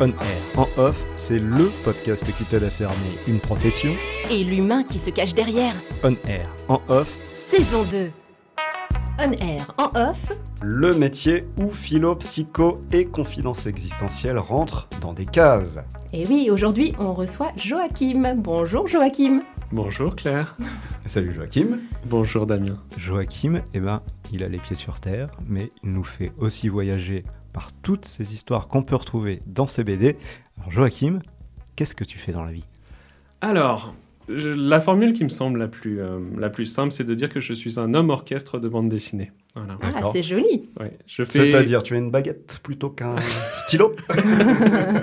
On air. En off, c'est LE podcast qui t'aide à cerner une profession. Et l'humain qui se cache derrière. On air. En off, Saison 2. On air, en off, le métier où philo, psycho et confidence existentielle rentrent dans des cases. Et oui, aujourd'hui, on reçoit Joachim. Bonjour Joachim. Bonjour Claire. Salut Joachim. Bonjour Damien. Joachim, eh ben, il a les pieds sur terre, mais il nous fait aussi voyager par toutes ces histoires qu'on peut retrouver dans ces BD. Alors Joachim, qu'est-ce que tu fais dans la vie? Alors, je- la formule qui me semble la plus, euh, la plus simple, c'est de dire que je suis un homme orchestre de bande dessinée. Voilà. Ah, c'est joli. Ouais, je fais... C'est-à-dire, tu as une baguette plutôt qu'un stylo?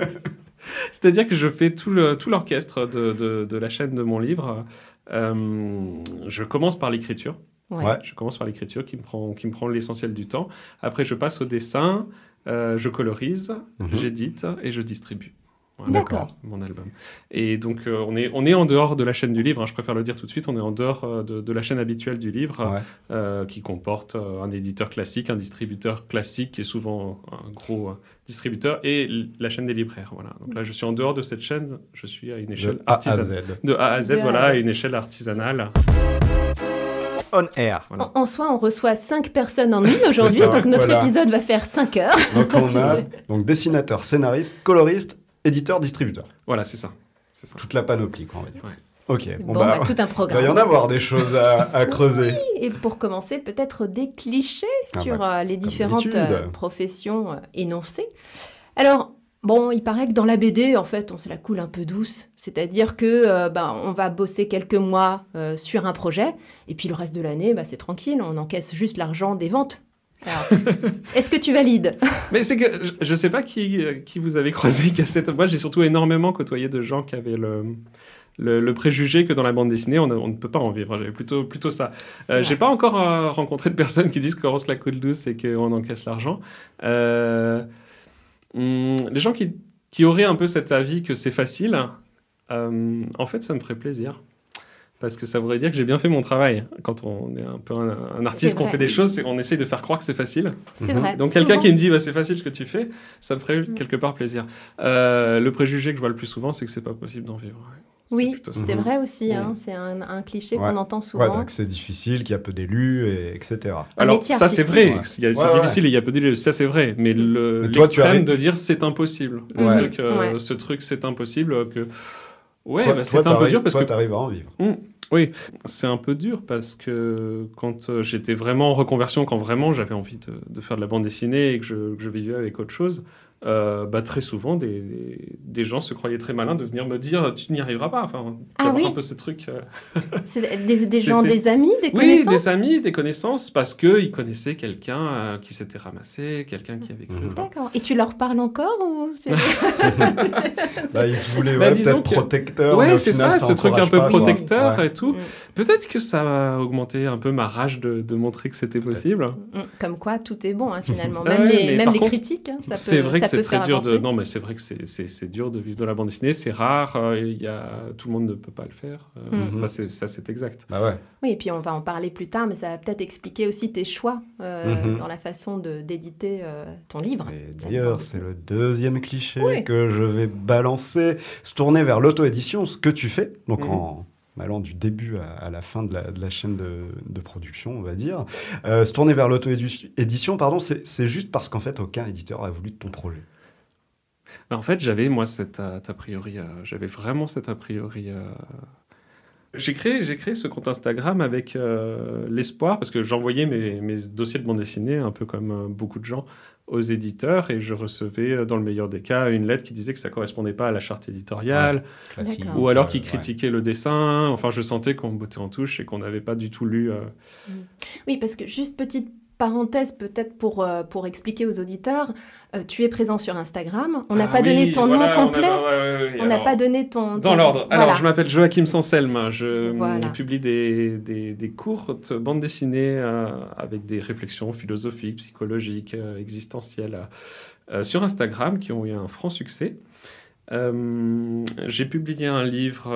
C'est-à-dire que je fais tout le- tout l'orchestre de, de- de la chaîne de mon livre. Euh, je commence par l'écriture. Ouais. Ouais. Je commence par l'écriture qui me prend, qui me prend l'essentiel du temps. Après, je passe au dessin, euh, je colorise, Mhm. j'édite et je distribue. Voilà, D'accord. Mon album. Et donc, euh, on, est, on est en dehors de la chaîne du livre, hein, je préfère le dire tout de suite, on est en dehors euh, de, de la chaîne habituelle du livre, Ouais. euh, qui comporte euh, un éditeur classique, un distributeur classique, qui est souvent un gros euh, distributeur, et la chaîne des libraires. Voilà. Donc là, je suis en dehors de cette chaîne, je suis à une échelle De A à artisanale. Z. De A à Z, De A à voilà, Z. à une échelle artisanale. On air. Voilà. En, en soi, on reçoit 5 personnes en une aujourd'hui, donc notre voilà. épisode va faire 5 heures. Donc on a donc dessinateur, scénariste, coloriste, éditeur, distributeur. Voilà, c'est ça. C'est ça. Toute la panoplie, quoi, on va dire. Ouais. Ok, bon, Bon, bah, bah, tout un il va y programme. en avoir des choses à, à creuser. Et pour commencer, peut-être des clichés Ah sur bah, euh, les différentes euh, professions euh, énoncées. Alors, bon, il paraît que dans la BD, en fait, on se la coule un peu douce. C'est-à-dire que euh, ben, on va bosser quelques mois euh, sur un projet, et puis le reste de l'année, bah, c'est tranquille, on encaisse juste l'argent des ventes. Est-ce que tu valides? Mais c'est que je, je sais pas qui, euh, qui vous avez croisé. qui a cette... Moi, j'ai surtout énormément côtoyé de gens qui avaient le, le, le préjugé que dans la bande dessinée, on, a- on ne peut pas en vivre. J'avais plutôt, plutôt ça. Euh, j'ai pas encore euh, rencontré de personnes qui disent qu'on se la coule douce et qu'on encaisse l'argent. Euh, hum, les gens qui, qui auraient un peu cet avis que c'est facile, euh, en fait, ça me ferait plaisir. Parce que ça voudrait dire que j'ai bien fait mon travail. Quand on est un peu un, un artiste, qu'on fait des choses, on essaye de faire croire que c'est facile. C'est vrai. Donc quelqu'un qui me dit bah, c'est facile ce que tu fais, ça me ferait quelque part plaisir. Euh, le préjugé que je vois le plus souvent, c'est que c'est pas possible d'en vivre. ouais. Oui, c'est vrai aussi. hein, Ouais. C'est un, un cliché Ouais. qu'on entend Ouais, souvent. donc c'est difficile, qu'il y a peu d'élus, et etc. Un Alors ça c'est vrai, c'est Ouais, ouais. difficile et il y a peu d'élus, ça c'est vrai, mais le- l'extrême arrives- de dire c'est impossible, Le Mhm. truc, euh, Ouais. ce truc c'est impossible, que ouais, bah, c'est un peu dur parce toi, que t'arrives à en vivre. Oui, c'est un peu dur parce que quand euh, j'étais vraiment en reconversion, quand vraiment j'avais envie de, de faire de la bande dessinée et que je, que je vivais avec autre chose, euh, bah, très souvent des, des, des gens se croyaient très malins de venir me dire tu n'y arriveras pas. Enfin, Ah oui un peu ce truc. euh, C'est des, des gens, des amis, des Oui, connaissances des amis, des connaissances, parce qu'ils connaissaient quelqu'un euh, qui s'était ramassé, quelqu'un qui avait cru. Mhm. D'accord. Et tu leur parles encore ou Bah, ils se voulaient Bah, ouais, peut-être que- protecteurs, au c'est ça, ce truc un peu pas, protecteur Ouais. et tout. Mm. Peut-être que ça a augmenté un peu ma rage de, de montrer que c'était possible. Mm, Comme quoi, tout est bon hein, finalement. Ah Même ouais, les, même les contre, critiques, hein, ça peut, C'est vrai que ça c'est très dur de. Non, mais c'est vrai que c'est- dur de vivre de la bande dessinée. C'est rare. euh, Il y a... Tout le monde ne peut pas le faire. euh, Mhm. Ça, c'est ça, c'est exact. Bah ouais. Oui, et puis on va en parler plus tard, mais ça va peut-être expliquer aussi tes choix euh, Mhm. dans la façon d'éditer euh, ton livre. D'ailleurs, c'est le deuxième cliché Oui. que je vais balancer. Se tourner vers l'auto-édition, ce que tu fais, donc Mhm. en allant du début à, la fin de la, chaîne de, production, on va dire. Euh, se tourner vers l'auto-édition, pardon, c'est juste parce qu'en fait, aucun éditeur a voulu de ton projet. En fait, j'avais, moi, cet a, priori. euh, j'avais vraiment cet a priori. euh, J'ai créé, créé ce compte Instagram avec l'espoir, parce que j'envoyais mes, mes dossiers de bande dessinée, un peu comme beaucoup de gens, aux éditeurs, et je recevais, euh, dans le meilleur des cas, une lettre qui disait que ça correspondait pas à la charte éditoriale, ou alors qui ouais. critiquait le dessin. Enfin, je sentais qu'on me bottait en touche et qu'on n'avait pas du tout lu. euh, Oui, parce que juste petite parenthèse peut-être pour, euh, pour expliquer aux auditeurs, euh, tu es présent sur Instagram. On n'a Ah pas oui, donné ton voilà, nom complet. On n'a pas donné ton... Dans ton- l'ordre. Alors, je m'appelle Joachim Sanselme. Je Voilà. publie des, des, des courtes bandes dessinées euh, avec des réflexions philosophiques, psychologiques, existentielles sur Instagram qui ont eu un franc succès. J'ai publié un livre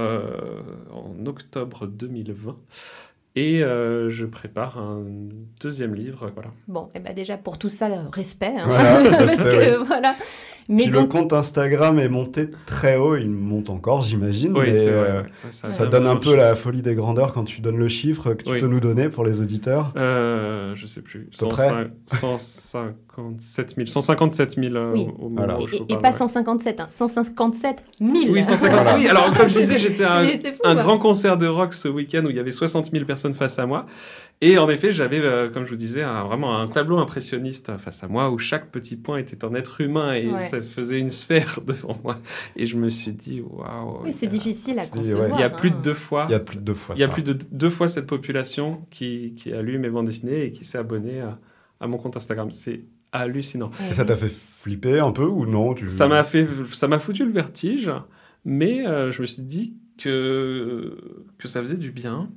en octobre 2020 et euh, je prépare un deuxième livre. Voilà. Bon, et ben déjà pour tout ça, euh, respect. hein. Voilà, Parce respect, que, voilà. Mais Puis donc, le compte Instagram est monté très haut, il monte encore, j'imagine. Oui, mais euh, ouais. Ça donne un peu la folie des grandeurs quand tu donnes le chiffre que tu Oui. peux nous donner pour les auditeurs. Euh, je sais plus. peu près 105 157 000. 157 000 euh, Oui. au, au Voilà. moment où et, je vous et- et parle, pas ouais. 157, hein, 157 000. Oui, 150 Voilà. Oui, alors comme je disais, j'étais à un, grand concert de rock ce week-end où il y avait 60 000 personnes face à moi. Et en effet, j'avais, euh, comme je vous disais, un- vraiment un tableau impressionniste face à moi où chaque petit point était un être humain et Ouais. ça faisait une sphère devant moi. Et je me suis dit, waouh. Oui, c'est a- difficile à concevoir. ouais. Il y a plus de hein. deux fois. Il y a plus de deux fois Il y a ça. plus de deux fois cette population qui, qui a lu mes bandes dessinées et qui s'est abonnée à, à mon compte Instagram. C'est hallucinant. Et ça t'a fait flipper un peu ou non tu... Ça m'a fait, ça m'a foutu le vertige, mais euh, je me suis dit que que ça faisait du bien,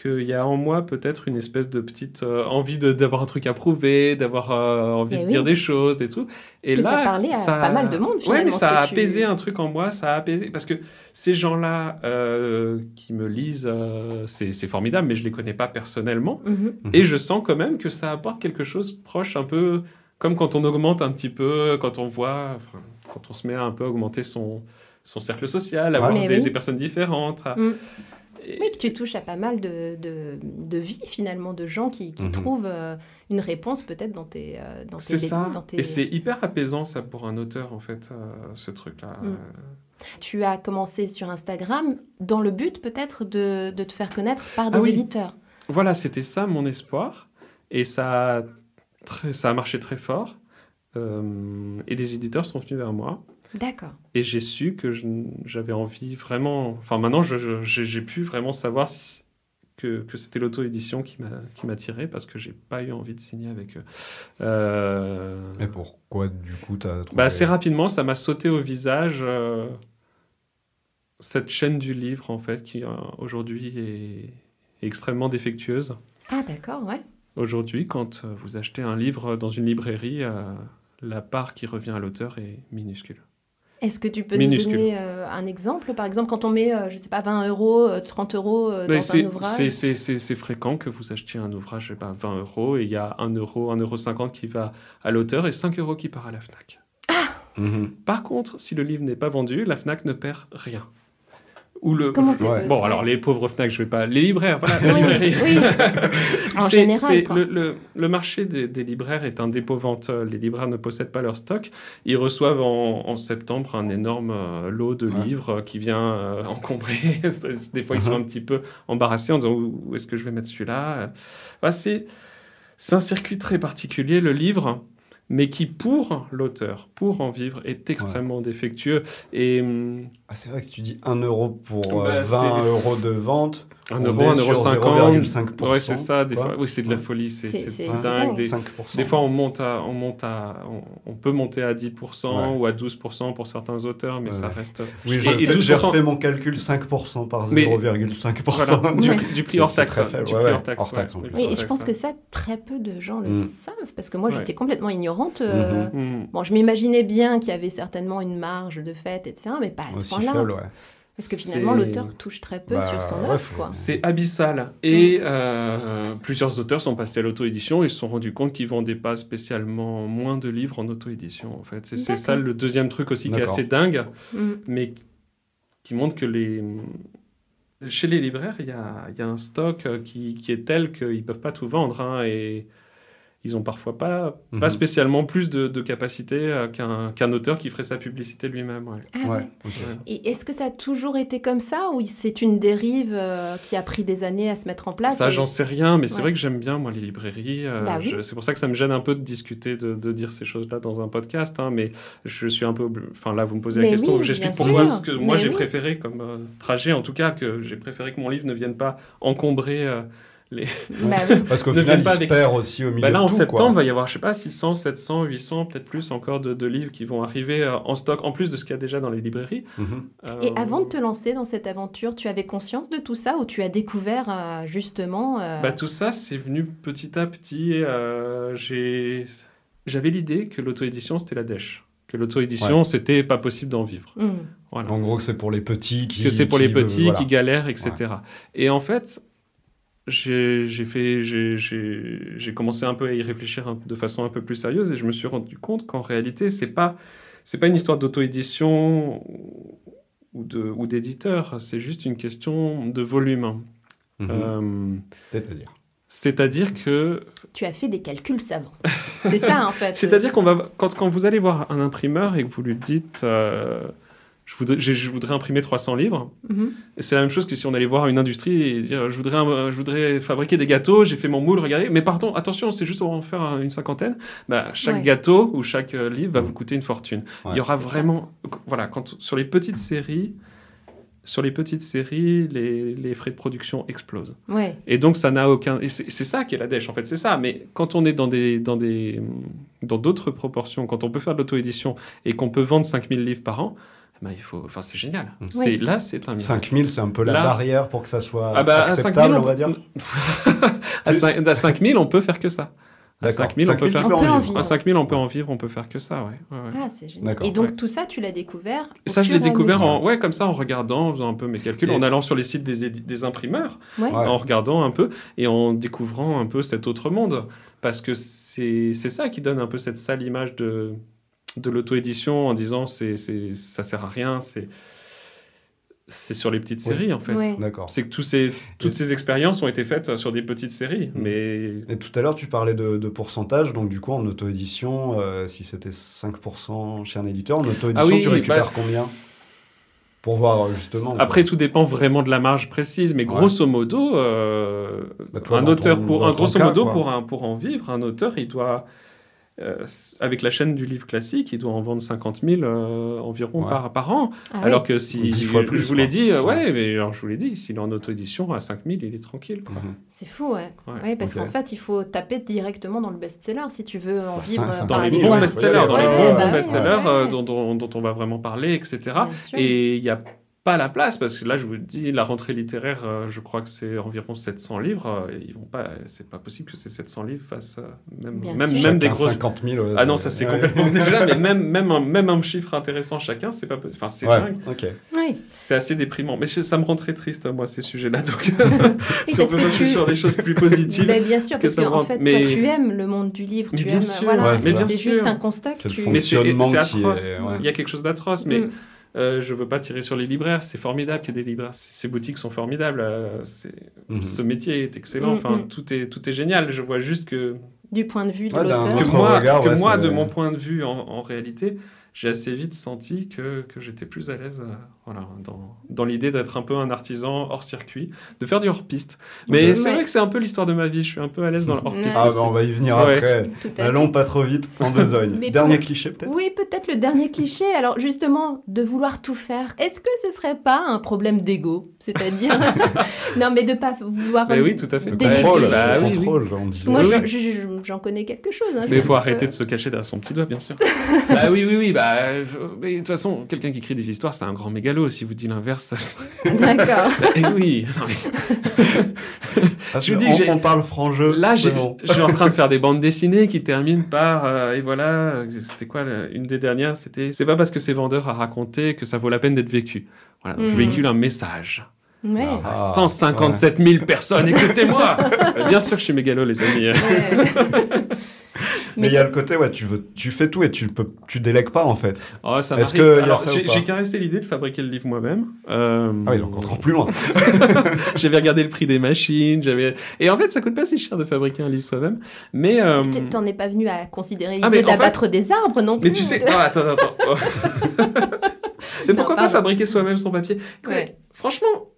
qu'il y a en moi peut-être une espèce de petite euh, envie de d'avoir un truc à prouver, d'avoir euh, envie Mais de oui. dire des choses et tout. Et Que là, ça parlait à pas mal de monde, Ouais, mais ça a tu- apaisé un truc en moi, ça a apaisé parce que ces gens-là euh, qui me lisent, euh, c'est c'est formidable, mais je les connais pas personnellement. Mhm. Et je sens quand même que ça apporte quelque chose proche, un peu comme quand on augmente un petit peu, quand on voit, enfin, quand on se met à un peu augmenter son, son cercle social, avoir Mais des, oui. des personnes différentes. à- Mm. Oui, que tu touches à pas mal de, de, de vies finalement, de gens qui, qui Mhm. trouvent euh, une réponse peut-être dans tes, euh, dans tes C'est ça. dans tes- Et c'est hyper apaisant, ça, pour un auteur, en fait, euh, ce truc-là. Mm. Tu as commencé sur Instagram dans le but peut-être de, de te faire connaître par des Ah oui. éditeurs. Voilà, c'était ça mon espoir. Et ça a, très- ça a marché très fort. Euh, et des éditeurs sont venus vers moi. D'accord. Et j'ai su que j'avais envie vraiment. Enfin, maintenant, j'ai pu vraiment savoir si- que, que c'était l'auto-édition qui m'a m'attirait parce que j'ai pas eu envie de signer avec eux. Euh, Et pourquoi du coup t'as trouvé... bah, assez rapidement, ça m'a sauté au visage euh, cette chaîne du livre, en fait, qui euh, aujourd'hui est, extrêmement défectueuse. Ah d'accord, ouais. Aujourd'hui, quand euh, vous achetez un livre dans une librairie, euh, la part qui revient à l'auteur est minuscule. Est-ce que tu peux Minuscule. nous donner euh, un exemple? Par exemple, quand on met, euh, je sais pas, 20 euros, euh, 30 euros euh, Mais dans c'est- un ouvrage? c'est- fréquent que vous achetiez un ouvrage, pas, 20 euros, et il y a 1 euro, 1 euro 50 qui va à l'auteur et 5 euros qui part à la FNAC. Mhm. Par contre, si le livre n'est pas vendu, la FNAC ne perd rien. Ou le... Comment c'est Ouais. Bon, alors les pauvres FNAC, je vais pas... Les libraires, voilà, la librairie. oui. En général, quoi. le, le- le marché des, des libraires est un dépôt-vente. Les libraires ne possèdent pas leur stock. Ils reçoivent en, en septembre un énorme euh, lot de Ouais. livres qui vient euh, encombrer. des fois, ils sont Mhm. un petit peu embarrassés en disant où, où est-ce que je vais mettre celui-là? Enfin, c'est c'est un circuit très particulier, le livre, mais qui, pour l'auteur, pour en vivre, est extrêmement défectueux. Et hum, Ah, c'est vrai que tu dis 1 euro pour euh, Bah, 20 c'est- euros de vente. 1 on euro, est 1 sur euro 50. 0,5%, Ouais, c'est ça. Des fois, oui, c'est de la Ouais. folie. C'est dingue. dingue. Des, 5%. Des fois, on monte à, on monte à, on, on peut monter à 10% Ouais. ou à 12% pour certains auteurs, mais Ouais, ça ouais. reste. Oui, j'ai et fait- j'ai 12%. refait mon calcul 5% par Mais- 0,5%. Voilà, du, Ouais. du prix hors taxe. très hein, faible, du ouais, prix ouais, hors taxe. ouais, et je pense que ça, très peu de gens le Mm. savent, parce que moi, Ouais. j'étais complètement ignorante. euh, Mhm. Hmm. Bon, je m'imaginais bien qu'il y avait certainement une marge de fait, etc., mais pas à ce point-là. Parce que finalement, l'auteur touche très peu Bah, sur son ouais, œuvre. C'est abyssal. Et euh, plusieurs auteurs sont passés à l'auto-édition et se sont rendus compte qu'ils vendaient pas spécialement moins de livres en auto-édition. En fait, c'est ça le deuxième truc aussi qui est assez dingue, Mm. mais qui montre que les chez les libraires, il y a, il y a un stock euh, qui, qui est tel qu'ils peuvent pas tout vendre hein, et ils ont parfois pas, Mhm. pas spécialement plus de, de capacité euh, qu'un qu'un auteur qui ferait sa publicité lui-même. ouais. Ah Ouais. Et est-ce que ça a toujours été comme ça ou c'est une dérive euh, qui a pris des années à se mettre en place Ça, et- j'en sais rien, mais c'est vrai que j'aime bien, moi, les librairies. euh, Bah oui. C'est pour ça que ça me gêne un peu de discuter, de, de dire ces choses-là dans un podcast, hein, mais je suis un peu... Enfin, là, vous me posez la Mais question, oui, j'explique pourquoi sûr. ce que moi j'ai oui. préféré comme euh, trajet, en tout cas, que j'ai préféré que mon livre ne vienne pas encombrer euh, Bah oui. Parce qu'au final, il pas se avec- perd aussi au milieu Bah là, de en tout, septembre, quoi. il va y avoir, je sais pas, 600, 700, 800, peut-être plus encore de, de livres qui vont arriver euh, en stock, en plus de ce qu'il y a déjà dans les librairies. Mhm. Et Euh, avant de te lancer dans cette aventure, tu avais conscience de tout ça ou tu as découvert euh, justement euh, Bah, tout ça, c'est venu petit à petit. euh, j'ai- J'avais l'idée que l'auto-édition, c'était la dèche. Que l'auto-édition, c'était pas possible d'en vivre. Voilà. En gros, que c'est pour les petits qui. que c'est pour qui les petits voilà. qui galèrent, etc. Et en fait, j'ai j'ai fait, j'ai- commencé un peu à y réfléchir de façon un peu plus sérieuse et je me suis rendu compte qu'en réalité, c'est pas c'est pas une histoire d'auto-édition ou de ou d'éditeur, c'est juste une question de volume. Mhm. Euh, C'est-à-dire. C'est-à-dire que tu as fait des calculs savants. C'est ça en fait. C'est-à-dire qu'on va quand, quand vous allez voir un imprimeur et que vous lui dites euh, je, voudrais, j'ai- je voudrais imprimer 300 livres, Mhm. et c'est la même chose que si on allait voir une industrie et dire je voudrais, je voudrais fabriquer des gâteaux, j'ai fait mon moule, regardez, mais pardon, attention, c'est juste pour en faire une cinquantaine. Bah, chaque Ouais. gâteau ou chaque euh, livre va vous coûter une fortune. Ouais. Il y aura vraiment, voilà, quand sur les petites séries, sur les petites séries, les, les frais de production explosent. Ouais. Et donc, ça n'a aucun. Et c'est c'est ça qui est la dèche, en fait, c'est ça. Mais quand on est dans des dans des dans d'autres proportions, quand on peut faire de l'auto-édition et qu'on peut vendre 5000 livres par an, ben, il faut. Enfin, c'est génial. Mm. C'est Oui. là, c'est un miracle. 5000, c'est un peu la Là- barrière pour que ça soit Ah bah, acceptable, 5000, on va dire. à, Plus. 5, à 5000, on peut faire que ça. À D'accord. 5000, on peut 5000, faire. tu peux On peut en vivre. À 5000, on peut en vivre, on peut faire que ça, ouais. ouais, ouais. Ah, c'est génial. D'accord. Et donc Ouais. tout ça, tu l'as découvert au Ça, je l'ai découvert en, ouais, comme ça, en regardant, en faisant un peu mes calculs, Et- en allant sur les sites des, édi- des imprimeurs, en regardant un peu et en découvrant un peu cet autre monde. Parce que c'est c'est ça qui donne un peu cette sale image de, de l'auto-édition en disant c'est c'est- ça sert à rien, c'est c'est sur les petites Oui. séries en fait. D'accord. C'est que tous ces, toutes Et- ces expériences ont été faites sur des petites séries. Mm. Mais Et tout à l'heure, tu parlais de, de pourcentage. Donc, du coup, en auto-édition, euh, si c'était 5% chez un éditeur, en auto-édition, Ah oui, tu récupères bah- combien Pour voir, justement. après, tout dépend vraiment de la marge précise. Mais Ouais. grosso modo, euh, Bah, toi, un auteur, ton- pour, un, grosso cas, modo, quoi. pour, un, pour en vivre, un auteur, il doit, euh, avec la chaîne du livre classique, il doit en vendre 50 000 euh, environ Ouais. par, par an. Ah alors oui. que si, Dix fois je plus, vous l'ai dit, euh, ouais, Ouais. mais alors je vous l'ai dit, s'il est en auto-édition, à 5 000, il est tranquille. Mhm. C'est fou, ouais. Ouais. Ouais, parce qu'en fait, il faut taper directement dans le best-seller si tu veux en Bah, vivre ça- ça Dans les bons best-sellers, dans les bons bah best-sellers dont, dont- dont on va vraiment parler, etc. Et il n'y a pas la place, parce que là, je vous dis, la rentrée littéraire, euh, je crois que c'est environ 700 livres. euh, et ils vont pas, c'est pas possible que ces 700 livres fassent euh, même, Bien même, même des grosses. 50 000. ouais, Ah non, ça c'est ouais. complètement déjà, mais même, même, un, même un chiffre intéressant chacun, c'est pas possible. Enfin, c'est Ouais, dingue. ok. Oui. C'est assez déprimant. Mais je- ça me rend très triste, moi, ces sujets-là. Donc, si on parce peut que passer tu- sur des choses plus positives. Ben, bien sûr, parce que parce rend- fait, mais- toi, tu aimes le monde du livre. Mais Tu bien aimes, sûr, voilà, ouais, c'est juste un constat que C'est le tu. Mais c'est fonctionnement c'est qui est- atroce. Il y a quelque chose d'atroce, mais Mm. Euh, je veux pas tirer sur les libraires. C'est formidable qu'il y ait des libraires. Ces boutiques sont formidables. euh, c'est- Mhm. Ce métier est excellent. Mm, Enfin, mm. tout est tout est génial. Je vois juste que Du point de vue de Ouais, l'auteur. que moi, regard, que ouais, moi de mon point de vue, en, en réalité, j'ai assez vite senti que, que j'étais plus à l'aise euh, voilà, dans, dans l'idée d'être un peu un artisan hors circuit, de faire du hors-piste. Mais Ok. c'est vrai que c'est un peu l'histoire de ma vie. Je suis un peu à l'aise dans le hors-piste. Ah, aussi. bah, on va y venir Ouais. après. Allons pas trop vite en besogne. Mais Dernier pour- cliché, peut-être Oui, peut-être le dernier cliché. Alors justement, de vouloir tout faire. Est-ce que ce serait pas un problème d'ego? C'est-à-dire, non, mais de pas vouloir. Mais oui, tout à fait. Le contrôle, Bah le oui, oui. contrôle, on disait. Moi, Oui, je- oui. je- je- j'en connais quelque chose. hein, Mais il faut arrêter peu- de se cacher derrière son petit doigt, bien sûr. bah oui, oui, oui. Bah, mais de toute façon, quelqu'un qui écrit des histoires, c'est un grand Si vous dites l'inverse, ça... D'accord. Eh oui. Je vous dis, on, parle franc jeu. Là, bon. je suis en train de faire des bandes dessinées qui terminent par euh, et voilà. C'était quoi une des dernières C'était c'est pas parce que c'est vendeur à raconter que ça vaut la peine d'être vécu. Voilà, donc je Mhm. véhicule un message. Ouais. Ah. À 157 000 personnes, écoutez-moi Euh, Bien sûr que je suis mégalo, les amis. Ouais. Mais il y a le côté, ouais, tu, veux, tu fais tout et tu peux, tu délègues pas en fait. Oh, ça Est-ce que y a Alors, ça ou j'ai pas j'ai caressé l'idée de fabriquer le livre moi-même. Euh, Ah oui, donc encore plus loin. j'avais regardé le prix des machines. J'avais et en fait, ça coûte pas si cher de fabriquer un livre soi-même. Mais euh, Tu- T'en es pas venu à considérer Ah, mais l'idée en fait- d'abattre des arbres non plus Mais tu sais, oh, attends, attends. Mais Non, pourquoi pas fabriquer soi-même son papier? Ouais, Franchement,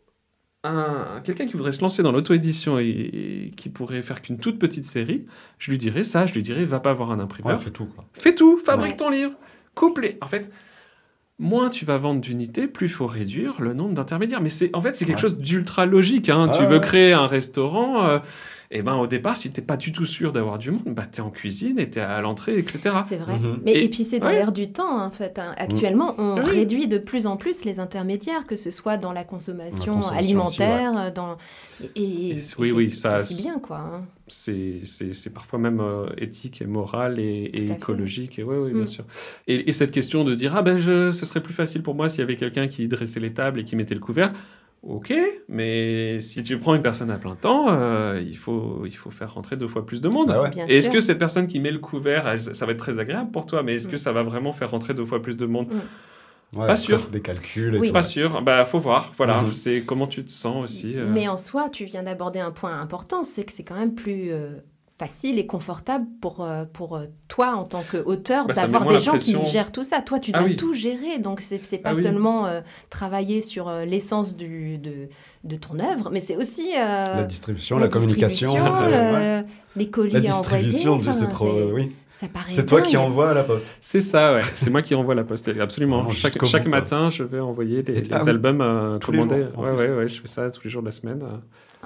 un- quelqu'un qui voudrait se lancer dans l'auto-édition et, et qui pourrait faire qu'une toute petite série, je lui dirais ça, je lui dirais, va pas voir un Ouais, imprimeur. fais tout quoi. Fais tout, fabrique Ouais. ton livre, coupe les... En fait, moins tu vas vendre d'unités, plus il faut réduire le nombre d'intermédiaires. Mais c'est en fait, c'est quelque Ouais. chose d'ultra logique. hein. Ah tu veux créer un restaurant, euh, et ben au départ, si t'es pas du tout sûr d'avoir du monde, bah t'es en cuisine et t'es à l'entrée, etc. C'est vrai. Mhm. Mais, Et- et, puis c'est dans ouais. l'air du temps, en fait. hein. Actuellement, on oui. réduit de plus en plus les intermédiaires, que ce soit dans la consommation, consommation alimentaire, euh, dans... et, et- Et- et oui, c'est oui, ça- aussi bien, quoi. hein. c'est c'est- c'est parfois même euh, éthique et moral et, fait. écologique. Et ouais, ouais, bien Mm. sûr. Et, et cette question de dire ah ben je, ce serait plus facile pour moi s'il y avait quelqu'un qui dressait les tables et qui mettait le couvert. Ok, mais si tu prends une personne à plein temps, euh, il, faut, il faut faire rentrer deux fois plus de monde. Bah ouais. Bien Et est-ce sûr. que cette personne qui met le couvert, elle- ça va être très agréable pour toi, mais est-ce que Mm. ça va vraiment faire rentrer deux fois plus de monde? Ouais, Pas sûr. c'est des calculs et Oui. tout. Pas sûr. Bah faut voir. Voilà, Mhm. c'est comment tu te sens aussi. euh. Mais en soi, tu viens d'aborder un point important, c'est que c'est quand même plus euh, facile et confortable pour, euh, pour euh, toi en tant qu'auteur Bah, d'avoir des gens qui gèrent tout ça. Toi, tu Ah dois oui. tout gérer, donc c'est c'est pas Ah oui. seulement euh, travailler sur euh, l'essence du- de, de ton œuvre, mais c'est aussi euh, La distribution, la, communication. distribution, c'est- le- ouais. les colis La à envoyer. distribution, c'est trop. c'est- Oui. Ça paraît C'est toi qui dingue. envoie à la poste. C'est ça, ouais. C'est moi qui envoie la poste, absolument. Chaque matin, je vais envoyer les, les ah albums euh, commandés. ouais, ouais, ouais, je fais ça tous les jours de la semaine, euh,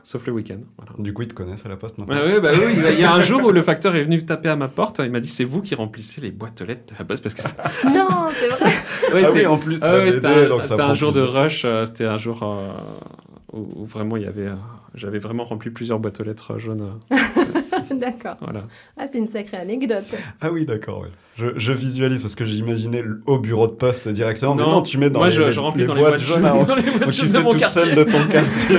sauf le week-end. Voilà. Du coup, ils te connaissent à la poste maintenant. Ouais, ouais, bah oui, il y a- un jour où le facteur est venu taper à ma porte. Il m'a dit c'est vous qui remplissez les boîtes aux lettres de la poste parce que Non, c'est vrai. Ouais, ah oui, en plus, Ah ouais, c'était un, jour de rush. euh, c'était un jour euh, où, où vraiment il y avait, euh, j'avais vraiment rempli plusieurs boîtes aux lettres euh, jaunes. D'accord. voilà. Ah, c'est une sacrée anecdote. Ah oui, d'accord. ouais. Je, je visualise parce que j'imaginais le- au bureau de poste directement. mais Non, non, tu mets dans Moi, les, je, les- je remplis les dans boîtes les boîtes jaunes. dans les boîtes Donc tu jaunes de fais toute de ton quartier.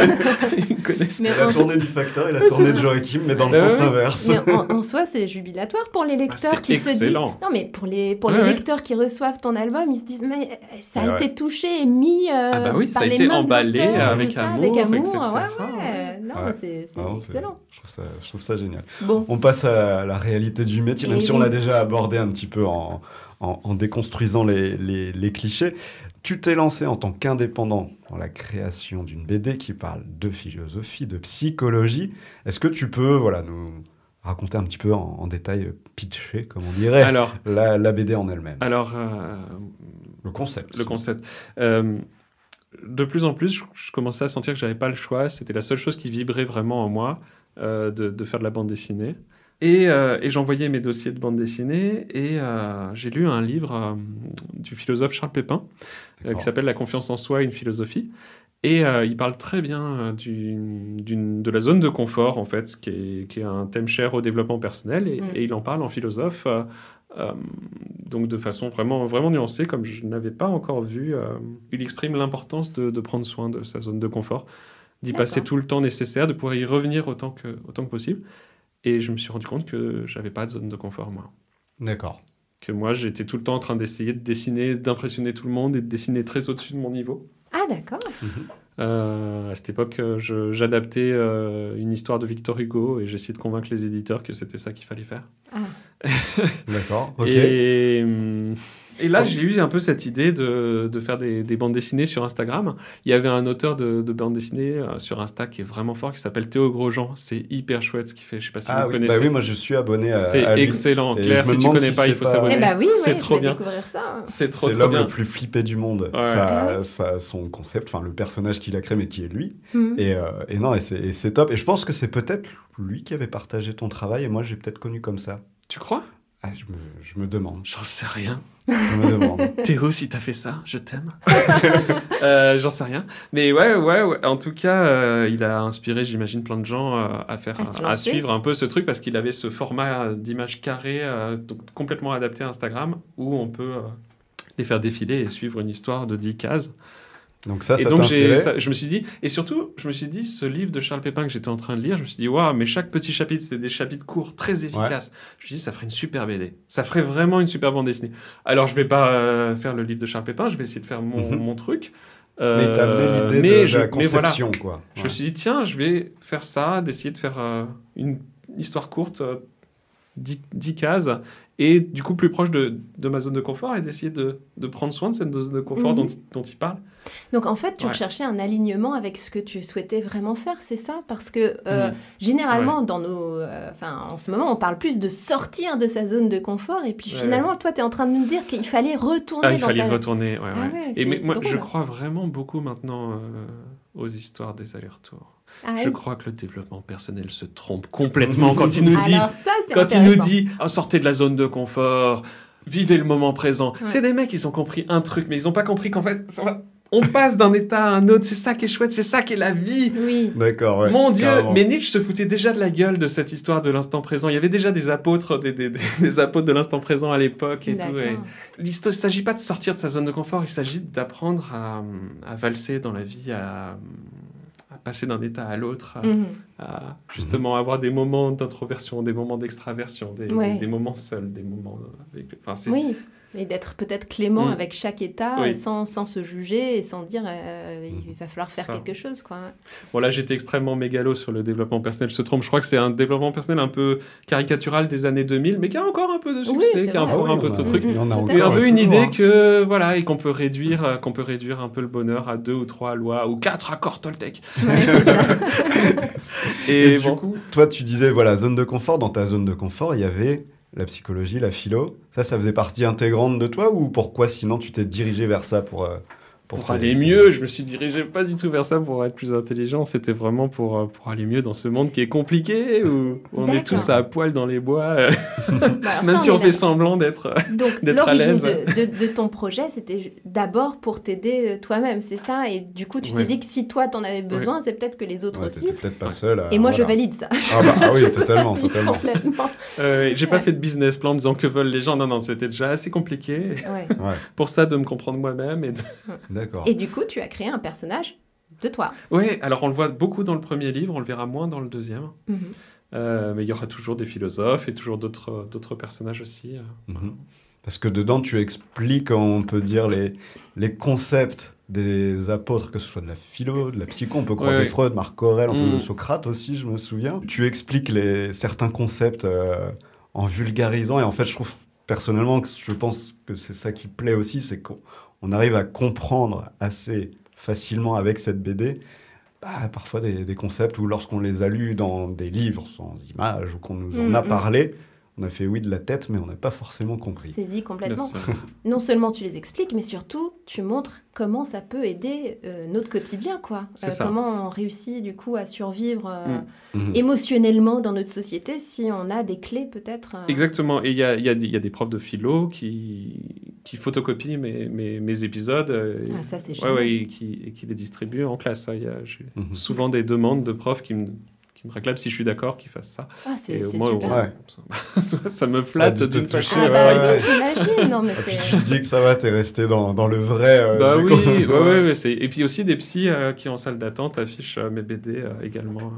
Ils connaissent. Mais la tournée du facteur et la tournée de. Joachim, mais dans le Ouais, sens inverse. Mais en, en soi, c'est jubilatoire pour les lecteurs c'est qui se excellent. disent. Non, mais pour les, pour Ouais, les ouais. lecteurs qui reçoivent ton album, ils se disent Mais euh, ça a Ouais, été touché et mis. euh, Ah bah oui, ça par a les été mains de emballé avec amour, avec amour. Ouais, ouais. Non, c'est Ah non, c'est- excellent. Je trouve ça génial. Bon, On passe à la réalité du métier, même si on l'a déjà abordé un petit peu en, en- en déconstruisant les, les- les clichés. Tu t'es lancé en tant qu'indépendant dans la création d'une BD qui parle de philosophie, de psychologie. Est-ce que tu peux voilà, nous raconter un petit peu en, en détail, euh, pitcher, comme on dirait, Alors, la, la BD en elle-même? alors euh, Le concept. le concept. Euh, de plus en plus, je, je commençais à sentir que j'avais pas le choix. C'était la seule chose qui vibrait vraiment en moi de, de faire de la bande dessinée. Et, euh, et j'envoyais mes dossiers de bande dessinée et euh, j'ai lu un livre euh, du philosophe Charles Pépin euh, qui s'appelle La confiance en soi, une philosophie. Et euh, il parle très bien euh, du- d'une- de la zone de confort, en fait, qui est, qui est un thème cher au développement personnel. Et, Mm. et il en parle en philosophe, euh, euh, donc de façon vraiment, vraiment nuancée, comme je n'avais pas encore vu. euh, il exprime l'importance de, de prendre soin de sa zone de confort, d'y passer tout le temps nécessaire, de pouvoir y revenir autant que, autant que possible. Et je me suis rendu compte que j'avais pas de zone de confort, moi D'accord. que moi j'étais tout le temps en train d'essayer de dessiner, d'impressionner tout le monde et de dessiner très au-dessus de mon niveau. ah d'accord. Euh, à cette époque, je- j'adaptais euh, une histoire de Victor Hugo et j'essayais de convaincre les éditeurs que c'était ça qu'il fallait faire. Ah, D'accord. Ok. Et, hum, et là, j'ai eu un peu cette idée de, de faire des, des bandes dessinées sur Instagram. Il y avait un auteur de, de bandes dessinées euh, sur Insta qui est vraiment fort, qui s'appelle Théo Grosjean. C'est hyper chouette ce qu'il fait. Je sais pas si Ah vous oui, connaissez. bah oui, moi je suis abonné à, c'est à excellent. Claire, si tu connais si pas, il c'est faut pas- s'abonner. Eh bah oui, c'est ouais, trop je vais bien. découvrir ça. C'est trop, C'est trop l'homme bien. le plus flippé du monde. Ouais. Ça, ça- son concept, enfin le personnage qu'il a créé, mais qui est lui. Hmm. Et, euh, et non, et c'est et c'est top. Et je pense que c'est peut-être lui qui avait partagé ton travail, et moi j'ai peut-être connu comme ça. Tu crois? Ah, je, me, je me demande. J'en sais rien. Je me demande. Théo, si t'as fait ça, je t'aime. Euh, J'en sais rien. Mais ouais, ouais, ouais. En tout cas, euh, il a inspiré, j'imagine, plein de gens euh, à faire, À suivre un peu ce truc parce qu'il avait ce format d'image carrée, euh, donc complètement adapté à Instagram, où on peut euh, les faire défiler et suivre une histoire de 10 cases. Donc ça, et ça donc j'ai, inspiré ça- je me suis dit, et surtout, je me suis dit, ce livre de Charles Pépin que j'étais en train de lire, je me suis dit, waouh, mais chaque petit chapitre, c'était des chapitres courts, très efficaces. Je me suis dit, ça ferait une super BD. Ça ferait vraiment une super bande dessinée. Alors, je vais pas euh, faire le livre de Charles Pépin, je vais essayer de faire mon, Mhm. mon truc. Mais t'as Euh, l'idée mais de, de la mais voilà. conception, quoi. Je me suis dit, tiens, je vais faire ça, d'essayer de faire euh, une histoire courte, euh, 10, 10 cases, et du coup plus proche de, de ma zone de confort, et d'essayer de, de prendre soin de cette zone de confort Mhm. dont, dont il parle. Donc en fait, tu Ouais. recherchais un alignement avec ce que tu souhaitais vraiment faire, c'est ça? Parce que euh, Mm. généralement, dans nos, euh, en ce moment, on parle plus de sortir de sa zone de confort, et puis Ouais, finalement, toi, tu es en train de nous dire qu'il fallait retourner Ah, il dans fallait ta... retourner, ouais, Ah Et mais moi, je drôle. crois vraiment beaucoup maintenant euh, aux histoires des allers-retours. Ah Je oui. crois que le développement personnel se trompe complètement quand il nous dit, ça, quand il nous dit, Ah, sortez de la zone de confort, vivez le moment présent. Ouais. C'est des mecs, ils ont compris un truc, mais ils n'ont pas compris qu'en fait, ça va- on passe d'un état à un autre. C'est ça qui est chouette, c'est ça qui est la vie. Oui. D'accord, ouais. Mon Dieu, carrément. mais Nietzsche se foutait déjà de la gueule de cette histoire de l'instant présent. Il y avait déjà des apôtres, des, des- des- des apôtres de l'instant présent à l'époque et tout. et- D'accord. L'histoire, il ne s'agit pas de sortir de sa zone de confort, il s'agit d'apprendre à, à valser dans la vie, à, à passer d'un état à l'autre, à, Mhm. à justement avoir des moments d'introversion, des moments d'extraversion, des, Ouais. des moments seuls, des moments avec... Enfin, c'est- Oui. Et d'être peut-être clément Mm. avec chaque état Oui. sans, sans se juger et sans dire euh, il va falloir faire ça. quelque chose. Quoi. Bon, là, j'étais extrêmement mégalo sur le développement personnel. Je se trompe, je crois que c'est un développement personnel un peu caricatural des années 2000, mais qui a encore un peu de Oui, succès, c'est qui a encore Ah un oui, peu on de truc. il y en a Peut-être. Et un peu une idée hein. que voilà et qu'on peut réduire euh, qu'on peut réduire un peu le bonheur à deux ou trois lois ou quatre accords Toltec. Et, Et bon, du coup, toi, tu disais, voilà, zone de confort. Dans ta zone de confort, il y avait la psychologie, la philo. Ça, ça faisait partie intégrante de toi ou pourquoi sinon tu t'es dirigé vers ça pour, pour, te- aller mieux, je me suis dirigé pas du tout vers ça pour être plus intelligent. C'était vraiment pour euh, pour aller mieux dans ce monde qui est compliqué où on est tous à poil dans les bois, euh, Bah, même ça, si on fait semblant d'être. euh, Donc, d'être à l'origine l'aise. de, de- de ton projet, c'était d'abord pour t'aider toi-même, c'est ça? Et du coup, tu Ouais. t'es dit que si toi, t'en avais besoin, c'est peut-être que les autres Ouais, aussi. t'étais peut-être pas Ouais. seul. à- Et moi, je valide ça. Ah, bah, ah oui, totalement, totalement. Euh, J'ai pas fait de business plan en me disant que veulent les gens. Non non, c'était déjà assez compliqué pour ça de me comprendre moi-même et de d'accord. Et du coup, tu as créé un personnage de toi. Ouais, alors on le voit beaucoup dans le premier livre, on le verra moins dans le deuxième. Mhm. Euh, mais il y aura toujours des philosophes et toujours d'autres d'autres personnages aussi. euh. Mhm. Parce que dedans, tu expliques, on peut dire, les, les concepts des apôtres, que ce soit de la philo, de la psycho, on peut croiser ouais. Freud, Marc Aurèle, un peu Mm. Socrate aussi, je me souviens. Tu expliques les, certains concepts euh, en vulgarisant, et en fait, je trouve personnellement que je pense que c'est ça qui plaît aussi, c'est qu'on on arrive à comprendre assez facilement avec cette BD bah, parfois des, des concepts où lorsqu'on les a lus dans des livres sans images ou qu'on nous en Mm, a mm. parlé, on a fait oui de la tête, mais on n'a pas forcément compris. Saisi complètement. Non seulement tu les expliques, mais surtout tu montres comment ça peut aider euh, notre quotidien, quoi. Ça. Comment on réussit du coup à survivre euh, Mm. Mhm. émotionnellement dans notre société si on a des clés peut-être. euh, Exactement. Et il y a, il y, a des- il y a des profs de philo qui, qui photocopient mes, mes, mes épisodes euh, et, Ah, ça, c'est ouais, et, qui, et qui les distribuent en classe. Il y a- J'ai Mhm. souvent des demandes de profs qui me, qui me réclament si je suis d'accord qu'ils fassent ça. Ah, c'est moi, super. Ouais. ça, ça me flatte te façon. toucher, Ah, bah, ouais, ouais. j'imagine. Non, mais Et puis c'est. tu te dis que ça va, t'es resté dans, dans le vrai. euh, Bah oui, ouais, ouais, ouais, c'est- et puis aussi des psys euh, qui en salle d'attente affichent euh, mes BD euh, également.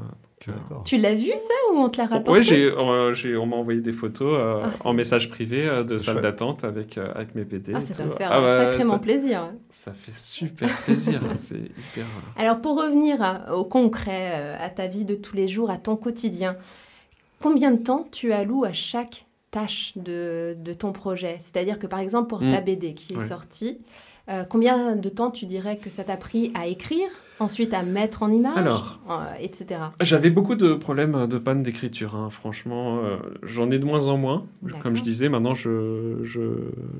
Euh, euh. Tu l'as vu ça ou on te l'a rapporté Ouais, j'ai, euh, j'ai- on m'a envoyé des photos euh, Ah, en message privé euh, de salle d'attente avec, euh, avec mes BD. Ah, ça tout. doit faire Ah, ouais, sacrément ça, plaisir. ça fait super plaisir. hein, c'est hyper. Alors pour revenir à- au concret, euh, à ta vie de tous les jours, à ton quotidien, combien de temps tu alloues à chaque tâche de, de ton projet? C'est-à-dire que par exemple pour ta Mm. BD qui est Ouais. sortie, euh, combien de temps tu dirais que ça t'a pris à écrire, ensuite à mettre en image, Alors. euh, etc. J'avais beaucoup de problèmes de panne d'écriture. hein, Franchement, euh, j'en ai de moins en moins. Comme je disais, maintenant, je, je,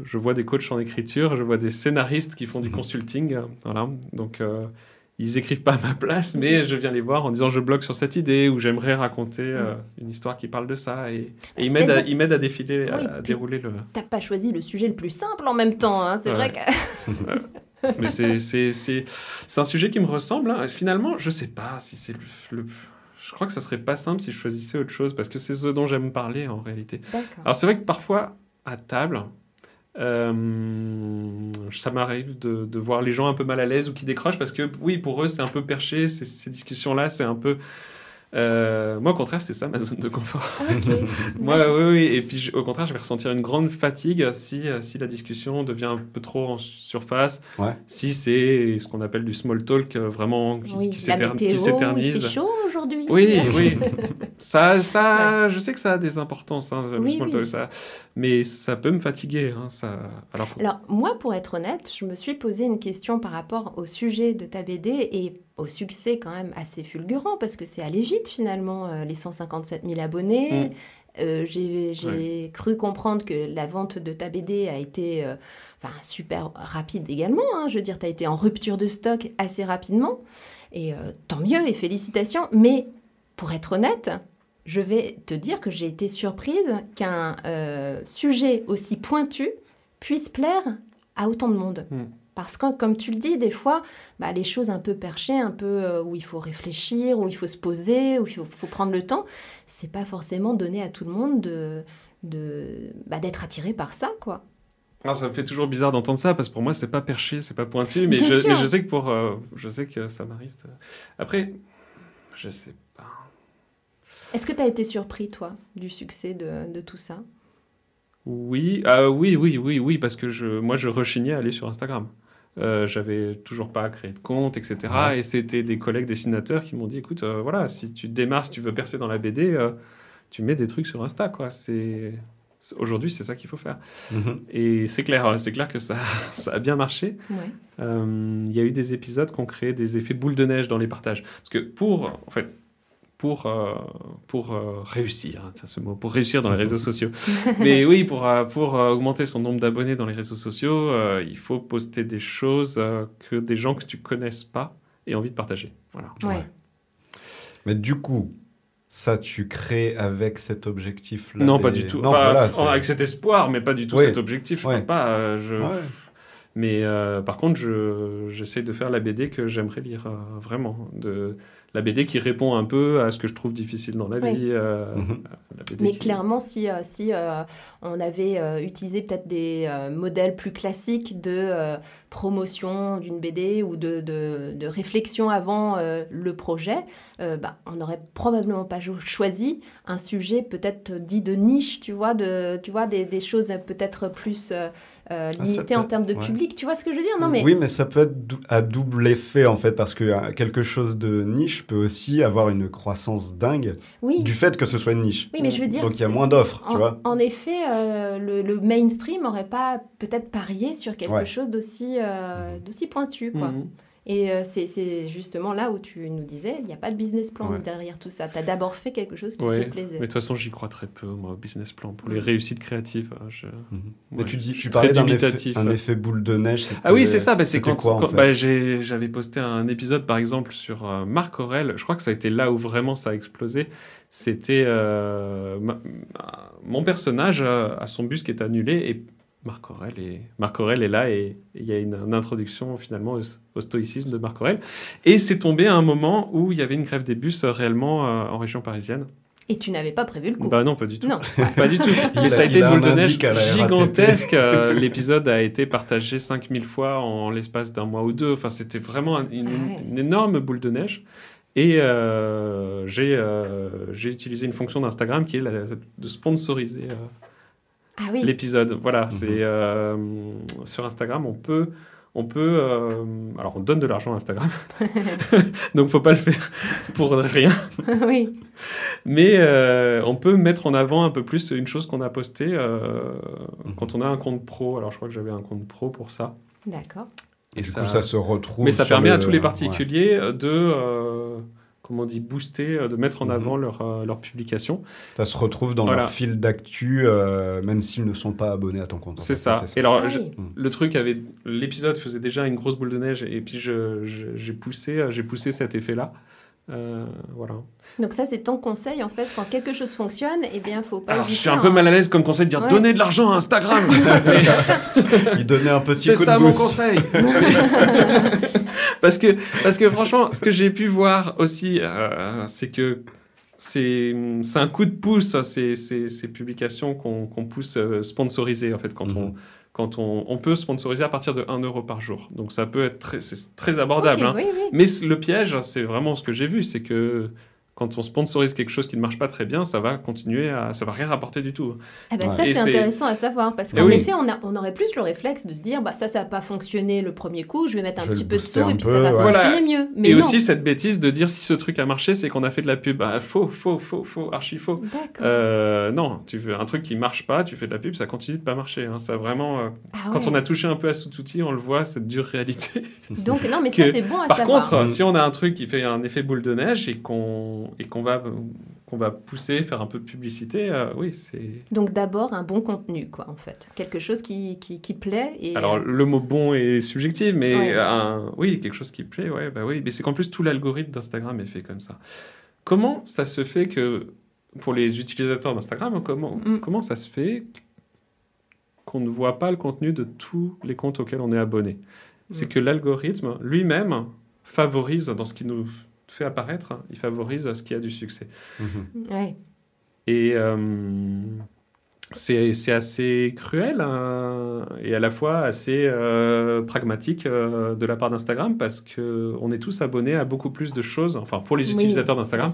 je vois des coachs en écriture, je vois des scénaristes qui font du Mhm. consulting. Voilà. Donc, euh, ils écrivent pas à ma place, mais je viens les voir en disant je bloque sur cette idée ou j'aimerais raconter euh, une histoire qui parle de ça. Et, et ils m'aident à, c'est-à-dire- ils m'aident à défiler, à, Oui, à puis- dérouler le. T'as pas choisi le sujet le plus simple en même temps, hein, c'est vrai que... Mais c'est, un sujet qui me ressemble. hein. Finalement, je sais pas si c'est le, le- Je crois que ça serait pas simple si je choisissais autre chose parce que c'est ce dont j'aime parler en réalité. Alors c'est vrai que parfois, à table, euh, ça m'arrive de, de voir les gens un peu mal à l'aise ou qui décrochent parce que oui, pour eux, c'est un peu perché, ces, ces discussions-là, c'est un peu... Euh, moi, au contraire, c'est ça ma zone de confort. Ah. Moi, oui, oui. Et puis, au contraire, je vais ressentir une grande fatigue si, euh, si la discussion devient un peu trop en surface. Ouais. Si c'est ce qu'on appelle du small talk, euh, vraiment qui, Oui, qui s'éternise. Aujourd'hui. Oui, oui. Ça, ça, je sais que ça a des importances, hein, le Oui, small oui. ça, mais ça peut me fatiguer. hein, ça, alors, Alors, moi, pour être honnête, je me suis posé une question par rapport au sujet de ta BD et au succès quand même assez fulgurant, parce que c'est allé vite finalement, euh, les 157 000 abonnés. Mm. Euh, j'ai cru comprendre que la vente de ta BD a été euh, enfin, super rapide également. hein. Je veux dire, tu as été en rupture de stock assez rapidement. Et euh, tant mieux et félicitations. Mais pour être honnête, je vais te dire que j'ai été surprise qu'un euh, sujet aussi pointu puisse plaire à autant de monde. Mm. Parce que, comme tu le dis, des fois, bah, les choses un peu perchées, un peu euh, où il faut réfléchir, où il faut se poser, où il faut, faut prendre le temps, c'est pas forcément donné à tout le monde de de- bah, d'être attiré par ça, quoi. Alors, ça me fait toujours bizarre d'entendre ça parce que pour moi c'est pas perché, c'est pas pointu, mais je, sûr. mais je sais que pour, euh, je sais que ça m'arrive. de- Après, je sais pas. Est-ce que tu as été surpris, toi, du succès de, de tout ça? Oui, ah oui, oui, oui, oui, parce que je, moi je rechignais à aller sur Instagram. Euh, J'avais toujours pas créé de compte, etc. Ouais. Et c'était des collègues dessinateurs qui m'ont dit, écoute, euh, voilà, si tu démarres, si tu veux percer dans la BD, euh, tu mets des trucs sur Insta, quoi. C'est- aujourd'hui c'est ça qu'il faut faire. Mhm. Et c'est clair, c'est clair que ça, ça a bien marché. Ouais. Euh, Il y a eu des épisodes qui ont créé des effets boule de neige dans les partages. Parce que pour, en fait, pour, euh, pour euh, réussir, hein, ça ce mot, pour réussir dans les réseaux sociaux. Mais oui, pour, euh, pour euh, augmenter son nombre d'abonnés dans les réseaux sociaux, euh, il faut poster des choses euh, que des gens que tu connaisses pas aient envie de partager. Voilà. Ouais. Mais du coup, ça, tu crées avec cet objectif-là Non, des- pas du tout. Non, Enfin, voilà, avec cet espoir, mais pas du tout Oui. cet objectif. Je Ouais. peux pas. euh, je... Ouais. Mais euh, par contre, je- j'essaie de faire la BD que j'aimerais lire euh, vraiment. De, la BD qui répond un peu à ce que je trouve difficile dans la vie. euh, Mhm. la BD Mais qui- clairement, si, euh, si euh, on avait euh, utilisé peut-être des euh, modèles plus classiques de euh, promotion d'une BD ou de, de- de réflexion avant euh, le projet, euh, bah, on n'aurait probablement pas cho- choisi un sujet peut-être dit de niche, tu vois, de, tu vois des, des choses peut-être plus euh, euh, Ah, en termes de ouais. public. Tu vois ce que je veux dire? Non, mais Oui, mais ça peut être dou- à double effet en fait, parce que euh, quelque chose de niche peut aussi avoir une croissance dingue oui. du fait que ce soit une niche. Oui, mais je veux dire, Donc il y a moins d'offres, tu En, vois. en effet, euh, le, le mainstream n'aurait pas peut-être parié sur quelque Ouais. chose d'aussi euh, d'aussi pointu. Quoi. Mhm. Et euh, c'est justement là où tu nous disais, il n'y a pas de business plan Ouais. derrière tout ça. Tu as d'abord fait quelque chose qui Ouais, te plaisait. Mais de toute façon, j'y crois très peu, moi, au business plan. Pour les réussites créatives, hein, je... Mhm. Mais tu dis, je suis très dubitatif. un effet boule de neige. Ah oui, c'est ça. bah, c'est quand, quoi, bah, j'avais posté un épisode, par exemple, sur euh, Marc Aurel. Je crois que ça a été là où vraiment ça a explosé. C'était euh, mon personnage euh, a son bus qui est annulé et Marc Aurel est, Marc Aurel est là et il y a une, une introduction finalement au, au stoïcisme de Marc Aurel. Et c'est tombé à un moment où il y avait une grève des bus euh, réellement euh, en région parisienne. Et tu n'avais pas prévu le coup. Bah non, pas du tout. non. Pas du tout. Il Mais ça a a- été une boule un de neige gigantesque. Euh, L'épisode a été partagé 5000 fois en l'espace d'un mois ou deux. Enfin, c'était vraiment une, Ah ouais. une énorme boule de neige. Et euh, j'ai euh, j'ai utilisé une fonction d'Instagram qui est la- de sponsoriser euh, Ah oui. l'épisode. Voilà, Mhm. c'est euh, sur Instagram, on peut. On peut, euh, alors on donne de l'argent à Instagram, donc faut pas le faire pour rien. oui. Mais euh, on peut mettre en avant un peu plus une chose qu'on a postée euh, Mhm. quand on a un compte pro. Alors je crois que j'avais un compte pro pour ça. D'accord. Et du coup, ça se retrouve. Mais ça permet le- à tous les ouais. particuliers de, euh, comment on dit, booster, euh, de mettre en Mhm. avant leur, euh, leur publication. Ça se retrouve dans Voilà. leur fil d'actu, euh, même s'ils ne sont pas abonnés à ton compte. C'est ça. fait Et alors, Ah je- oui. le truc avait, l'épisode faisait déjà une grosse boule de neige et puis j'ai poussé, j'ai poussé cet effet-là. Euh, voilà. Donc ça, c'est ton conseil, en fait. Quand quelque chose fonctionne, eh bien, faut pas Alors, je suis un peu hein. mal à l'aise comme conseil de dire Ouais. donnez de l'argent à Instagram. Il donnait un petit C'est coup ça de mon boost. conseil. parce que parce que franchement, ce que j'ai pu voir aussi, euh, c'est que c'est c'est un coup de pouce ces, ces, ces publications qu'on qu'on pousse euh, sponsoriser en fait quand Mhm. on quand on, on peut sponsoriser à partir de 1 euro par jour. Donc ça peut être très abordable. Hein. oui, oui. Mais le piège, c'est vraiment ce que j'ai vu, c'est que quand on sponsorise quelque chose qui ne marche pas très bien, ça va continuer à, ça va rien rapporter du tout. Ah bah Ouais. ça c'est intéressant à savoir parce Eh qu'en oui. effet on, a, on aurait plus le réflexe de se dire bah ça ça n'a pas fonctionné le premier coup, je vais mettre un Je petit peu de un et puis peu, ça va ouais. Voilà. fonctionner mieux. Mais et non. aussi cette bêtise de dire si ce truc a marché, c'est qu'on a fait de la pub. Bah, faux, faux, faux, faux, archi faux. D'accord. Euh, non, tu veux un truc qui marche pas, tu fais de la pub, ça continue de pas marcher. hein. Ça vraiment, euh, Ah quand on a touché un peu à cet outil, on le voit, cette dure réalité. Donc non mais que- ça c'est bon à Par savoir. contre, Mm. si on a un truc qui fait un effet boule de neige et qu'on et qu'on va qu'on va pousser, faire un peu de publicité, euh, oui, c'est. Donc d'abord un bon contenu quoi en fait, quelque chose qui, qui, qui plaît et Alors le mot bon est subjectif, mais Ouais. un- oui, quelque chose qui plaît, ouais, bah oui. Mais c'est qu'en plus tout l'algorithme d'Instagram est fait comme ça. Comment ça se fait que pour les utilisateurs d'Instagram, comment Mm. comment ça se fait qu'on ne voit pas le contenu de tous les comptes auxquels on est abonné? C'est Mm. que l'algorithme lui-même favorise dans ce qui nous fait apparaître, hein, il favorise ce qui a du succès. Mhm. ouais. Et euh, c'est c'est assez cruel hein, et à la fois assez euh, pragmatique euh, de la part d'Instagram parce que on est tous abonnés à beaucoup plus de choses, enfin pour les Oui, utilisateurs d'Instagram,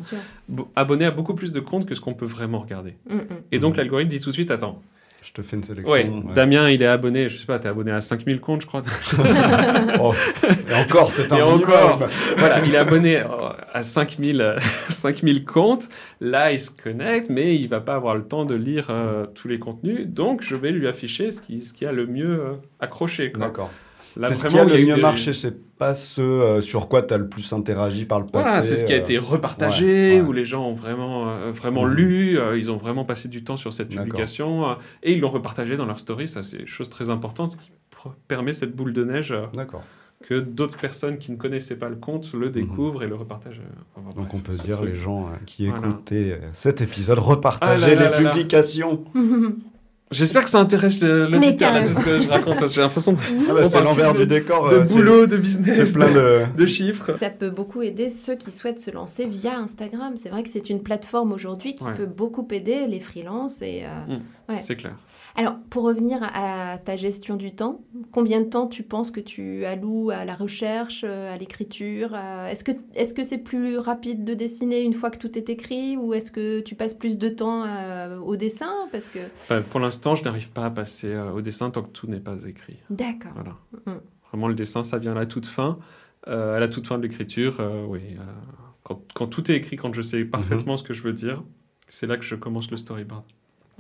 abonnés à beaucoup plus de comptes que ce qu'on peut vraiment regarder. Mm, mm. Et donc l'algorithme dit tout de suite, attends, Je te fais une sélection. ouais, ouais. Damien il est abonné, je sais pas, t'es abonné à 5000 comptes je crois. Oh, et encore, c'est un Et encore. voilà, il est abonné euh, à 5000, euh, 5000 comptes. Là, il se connecte, mais il va pas avoir le temps de lire euh, tous les contenus. Donc, je vais lui afficher ce qui, ce qui a le mieux euh, accroché. D'accord. C'est ce qui a le eu mieux des- marché, c'est pas ce euh, sur quoi tu as le plus interagi par le passé. Voilà, c'est ce qui a euh, été repartagé, ouais, ouais. où les gens ont vraiment, euh, vraiment Mhm. lu, euh, ils ont vraiment passé du temps sur cette publication, euh, et ils l'ont repartagé dans leur story. Ça, c'est une chose très importante qui permet cette boule de neige euh, D'accord. que d'autres personnes qui ne connaissaient pas le compte le découvrent et le repartagent. enfin, Mhm. Donc on peut se dire truc. les gens euh, qui Voilà. écoutaient cet épisode Ah là là les là là. publications. J'espère que ça intéresse le- l'auditeur, là, tout ce que je raconte. J'ai l'impression de, Ah bah, c'est parle l'envers du décor. de euh, boulot, de business, C'est plein de. de chiffres. Ça peut beaucoup aider ceux qui souhaitent se lancer via Instagram. C'est vrai que c'est une plateforme aujourd'hui qui Ouais. peut beaucoup aider les freelances. Et, euh, Ouais. C'est clair. Alors, pour revenir à ta gestion du temps, combien de temps tu penses que tu alloues à la recherche, euh, à l'écriture Est-ce que est-ce que c'est plus rapide de dessiner une fois que tout est écrit ou est-ce que tu passes plus de temps euh, au dessin? Parce que Enfin, pour l'instant, je n'arrive pas à passer euh, au dessin tant que tout n'est pas écrit. d'accord. Voilà. Mm. Vraiment, le dessin, ça vient à la toute fin. Euh, à la toute fin de l'écriture, euh, oui. euh, quand, quand tout est écrit, quand je sais parfaitement ce que je veux dire, c'est là que je commence le storyboard.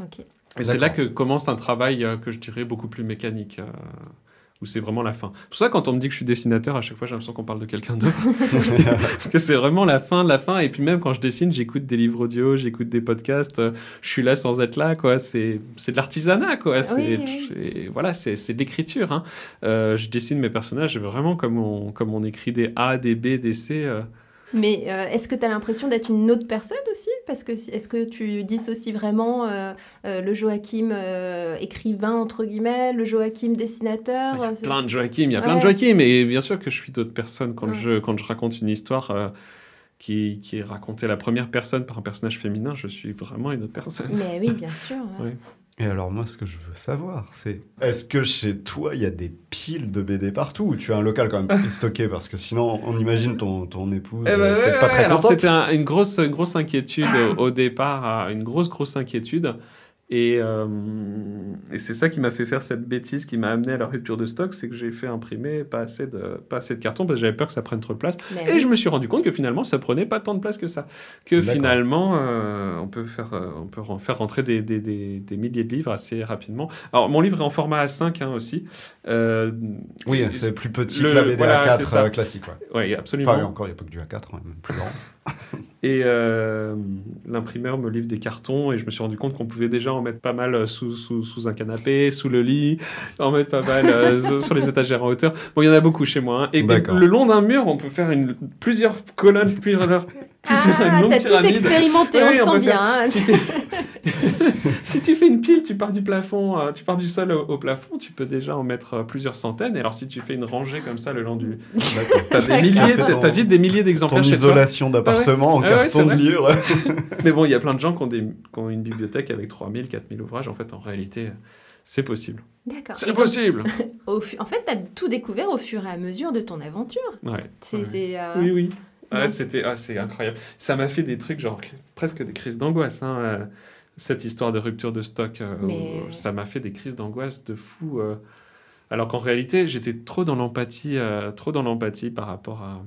Ok. Et c'est là que commence un travail euh, que je dirais beaucoup plus mécanique, euh, où c'est vraiment la fin. C'est pour ça, quand on me dit que je suis dessinateur, à chaque fois, j'ai l'impression qu'on parle de quelqu'un d'autre. Parce que c'est vraiment la fin de la fin. Et puis même quand je dessine, j'écoute des livres audio, j'écoute des podcasts. euh, je suis là sans être là, quoi. C'est de l'artisanat, quoi. C'est Oui, oui. c'est- voilà, c'est c'est de l'écriture. hein. Euh, je dessine mes personnages vraiment comme on, comme on écrit des A, des B, des C. euh. Mais euh, est-ce que tu as l'impression d'être une autre personne aussi? Parce que est-ce que tu dissocies vraiment euh, euh, le Joachim écrivain, entre guillemets, le Joachim dessinateur? Il y a plein de Joachim, il y a plein de. Joachim. Et bien sûr que je suis d'autres personnes quand, Ouais. je, quand je raconte une histoire qui, qui est racontée à la première personne par un personnage féminin, je suis vraiment une autre personne. Mais oui, bien sûr. ouais. Et alors moi, ce que je veux savoir, c'est est-ce que chez toi, il y a des piles de BD partout ou tu as un local quand même stocké? Parce que sinon, on imagine ton, ton épouse Eh ben, euh, ouais, peut-être pas très contente. c'était un- une grosse, grosse inquiétude au, au départ, euh, une grosse, grosse inquiétude. Et, euh, et c'est ça qui m'a fait faire cette bêtise qui m'a amené à la rupture de stock, c'est que j'ai fait imprimer pas assez, de, pas assez de carton parce que j'avais peur que ça prenne trop de place. Mais Et oui. je me suis rendu compte que finalement, ça prenait pas tant de place que ça. Que finalement, euh, on peut, faire, euh, on peut faire rentrer des, des- des- des milliers de livres assez rapidement. Alors, mon livre est en format A5 hein, aussi. Euh, Oui, c'est plus petit le- que la BD voilà, c'est A4 ça. euh, classique. Ouais. Ouais, absolument. Enfin, encore, il n'y a pas que du A4, hein, même plus grand. Et euh, l'imprimeur me livre des cartons et je me suis rendu compte qu'on pouvait déjà en mettre pas mal euh, sous, sous, sous un canapé, sous le lit, en mettre pas mal euh, sur- les étagères en hauteur. Bon, il y en a beaucoup chez moi. hein. Et, le long d'un mur, on peut faire une, plusieurs colonnes, plusieurs, plusieurs Ah, t'as tout expérimenté, on on le sent faire- bien. hein. Tu fais- si tu fais une pile, tu pars du plafond, euh, tu pars du sol au, au plafond, tu peux déjà en mettre euh, plusieurs centaines. Et alors si tu fais une rangée comme ça le long du, t'as des milliers, Ton- t'as vite des milliers Ton d'exemplaires chez toi. isolation d'appartement en Ah ouais, carton c'est de vrai. livre. Mais bon, il y a plein de gens qui ont, des, qui ont une bibliothèque avec 3000, 4000 ouvrages. En fait, en réalité, c'est possible. D'accord. C'est donc, possible En fait, tu as tout découvert au fur et à mesure de ton aventure. Ouais. C'est, Ouais. euh, Oui, oui. Non. c'était ah, c'est incroyable. Ça m'a fait des trucs genre presque des crises d'angoisse. hein, euh, cette histoire de rupture de stock, euh, Mais- où ça m'a fait des crises d'angoisse de fou. euh, alors qu'en réalité, j'étais trop dans l'empathie, euh, trop dans l'empathie par rapport à,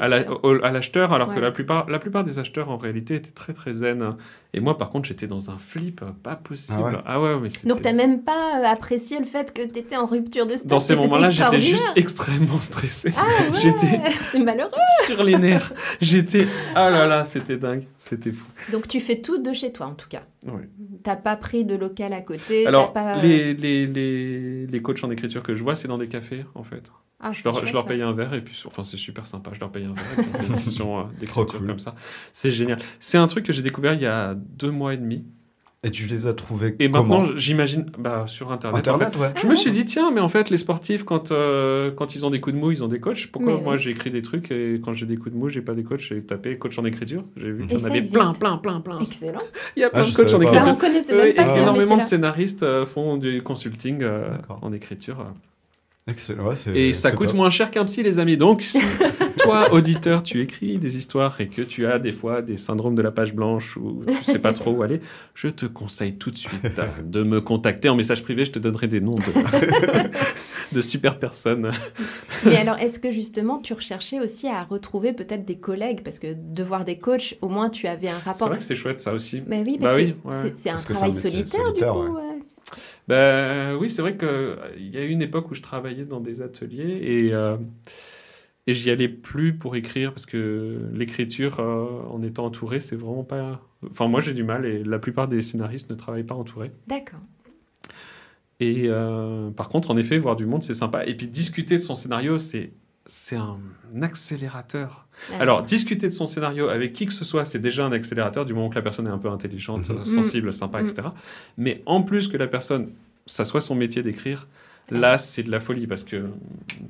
à la- l'acheteur, alors que la plupart, la plupart des acheteurs en réalité étaient très très zen. Et moi, par contre, j'étais dans un flip, euh, pas possible. Ah ouais ouais, mais Donc, t'as même pas apprécié le fait que t'étais en rupture de stock dans ces moments-là, j'étais juste extrêmement stressé. Ah ouais, j'étais- c'est malheureux. sur les nerfs. J'étais. Ah là là, c'était dingue. C'était fou. Donc, tu fais tout de chez toi, en tout cas. Ouais. T'as pas pris de local à côté. Alors, pas... les, les, les, les coachs en écriture que je vois, c'est dans des cafés, en fait. Ah, Je leur, je leur ouais. paye un verre, et puis, enfin, c'est super sympa. Je leur paye un verre, et puis on fait une session euh, Trop d'écriture cool. comme ça. C'est génial. C'est un truc que j'ai découvert il y a deux mois et demi. Et tu les as trouvés Et comment maintenant, j'imagine, bah, sur Internet. en fait. Internet, ouais. Je me suis dit, tiens, mais en fait, les sportifs, quand, euh, quand ils ont des coups de mou, ils ont des coachs. Pourquoi Mais moi, oui. j'écris des trucs et quand j'ai des coups de mou, j'ai pas des coachs J'ai tapé coach en écriture. J'ai vu Et qu'il y en avait existe. plein, plein, plein, plein. Excellent. Il y a Ah, plein de coachs en pas. Bah, écriture. on connaissait même pas ce énormément de scénaristes euh, font du consulting euh, en écriture. Excellent. Ouais, c'est- Et ça c'est coûte top. moins cher qu'un psy, les amis. Donc, si toi, auditeur, tu écris des histoires et que tu as des fois des syndromes de la page blanche ou tu sais pas trop où aller, je te conseille tout de suite de me contacter en message privé. Je te donnerai des noms de, de super personnes. Mais alors, est-ce que justement, tu recherchais aussi à retrouver peut-être des collègues? Parce que de voir des coachs, au moins, tu avais un C'est rapport. vrai que c'est chouette, ça aussi. Mais oui, parce Bah que oui, ouais. c'est- c'est un Parce que c'est travail un métier solitaire, solitaire, du coup. ouais. Ben, oui, c'est vrai qu'il y a eu une époque où je travaillais dans des ateliers et, euh, et j'y allais plus pour écrire parce que l'écriture, euh, en étant entouré, c'est vraiment pas. Enfin, moi j'ai du mal et la plupart des scénaristes ne travaillent pas entourés. D'accord. Et euh, par contre, en effet, voir du monde, c'est sympa. Et puis discuter de son scénario, c'est. C'est un accélérateur. Alors, discuter de son scénario avec qui que ce soit, c'est déjà un accélérateur du moment que la personne est un peu intelligente, Mhm. euh, sensible, sympa, Mhm. etc. Mais en plus que la personne, ça soit son métier d'écrire, là, c'est de la folie parce que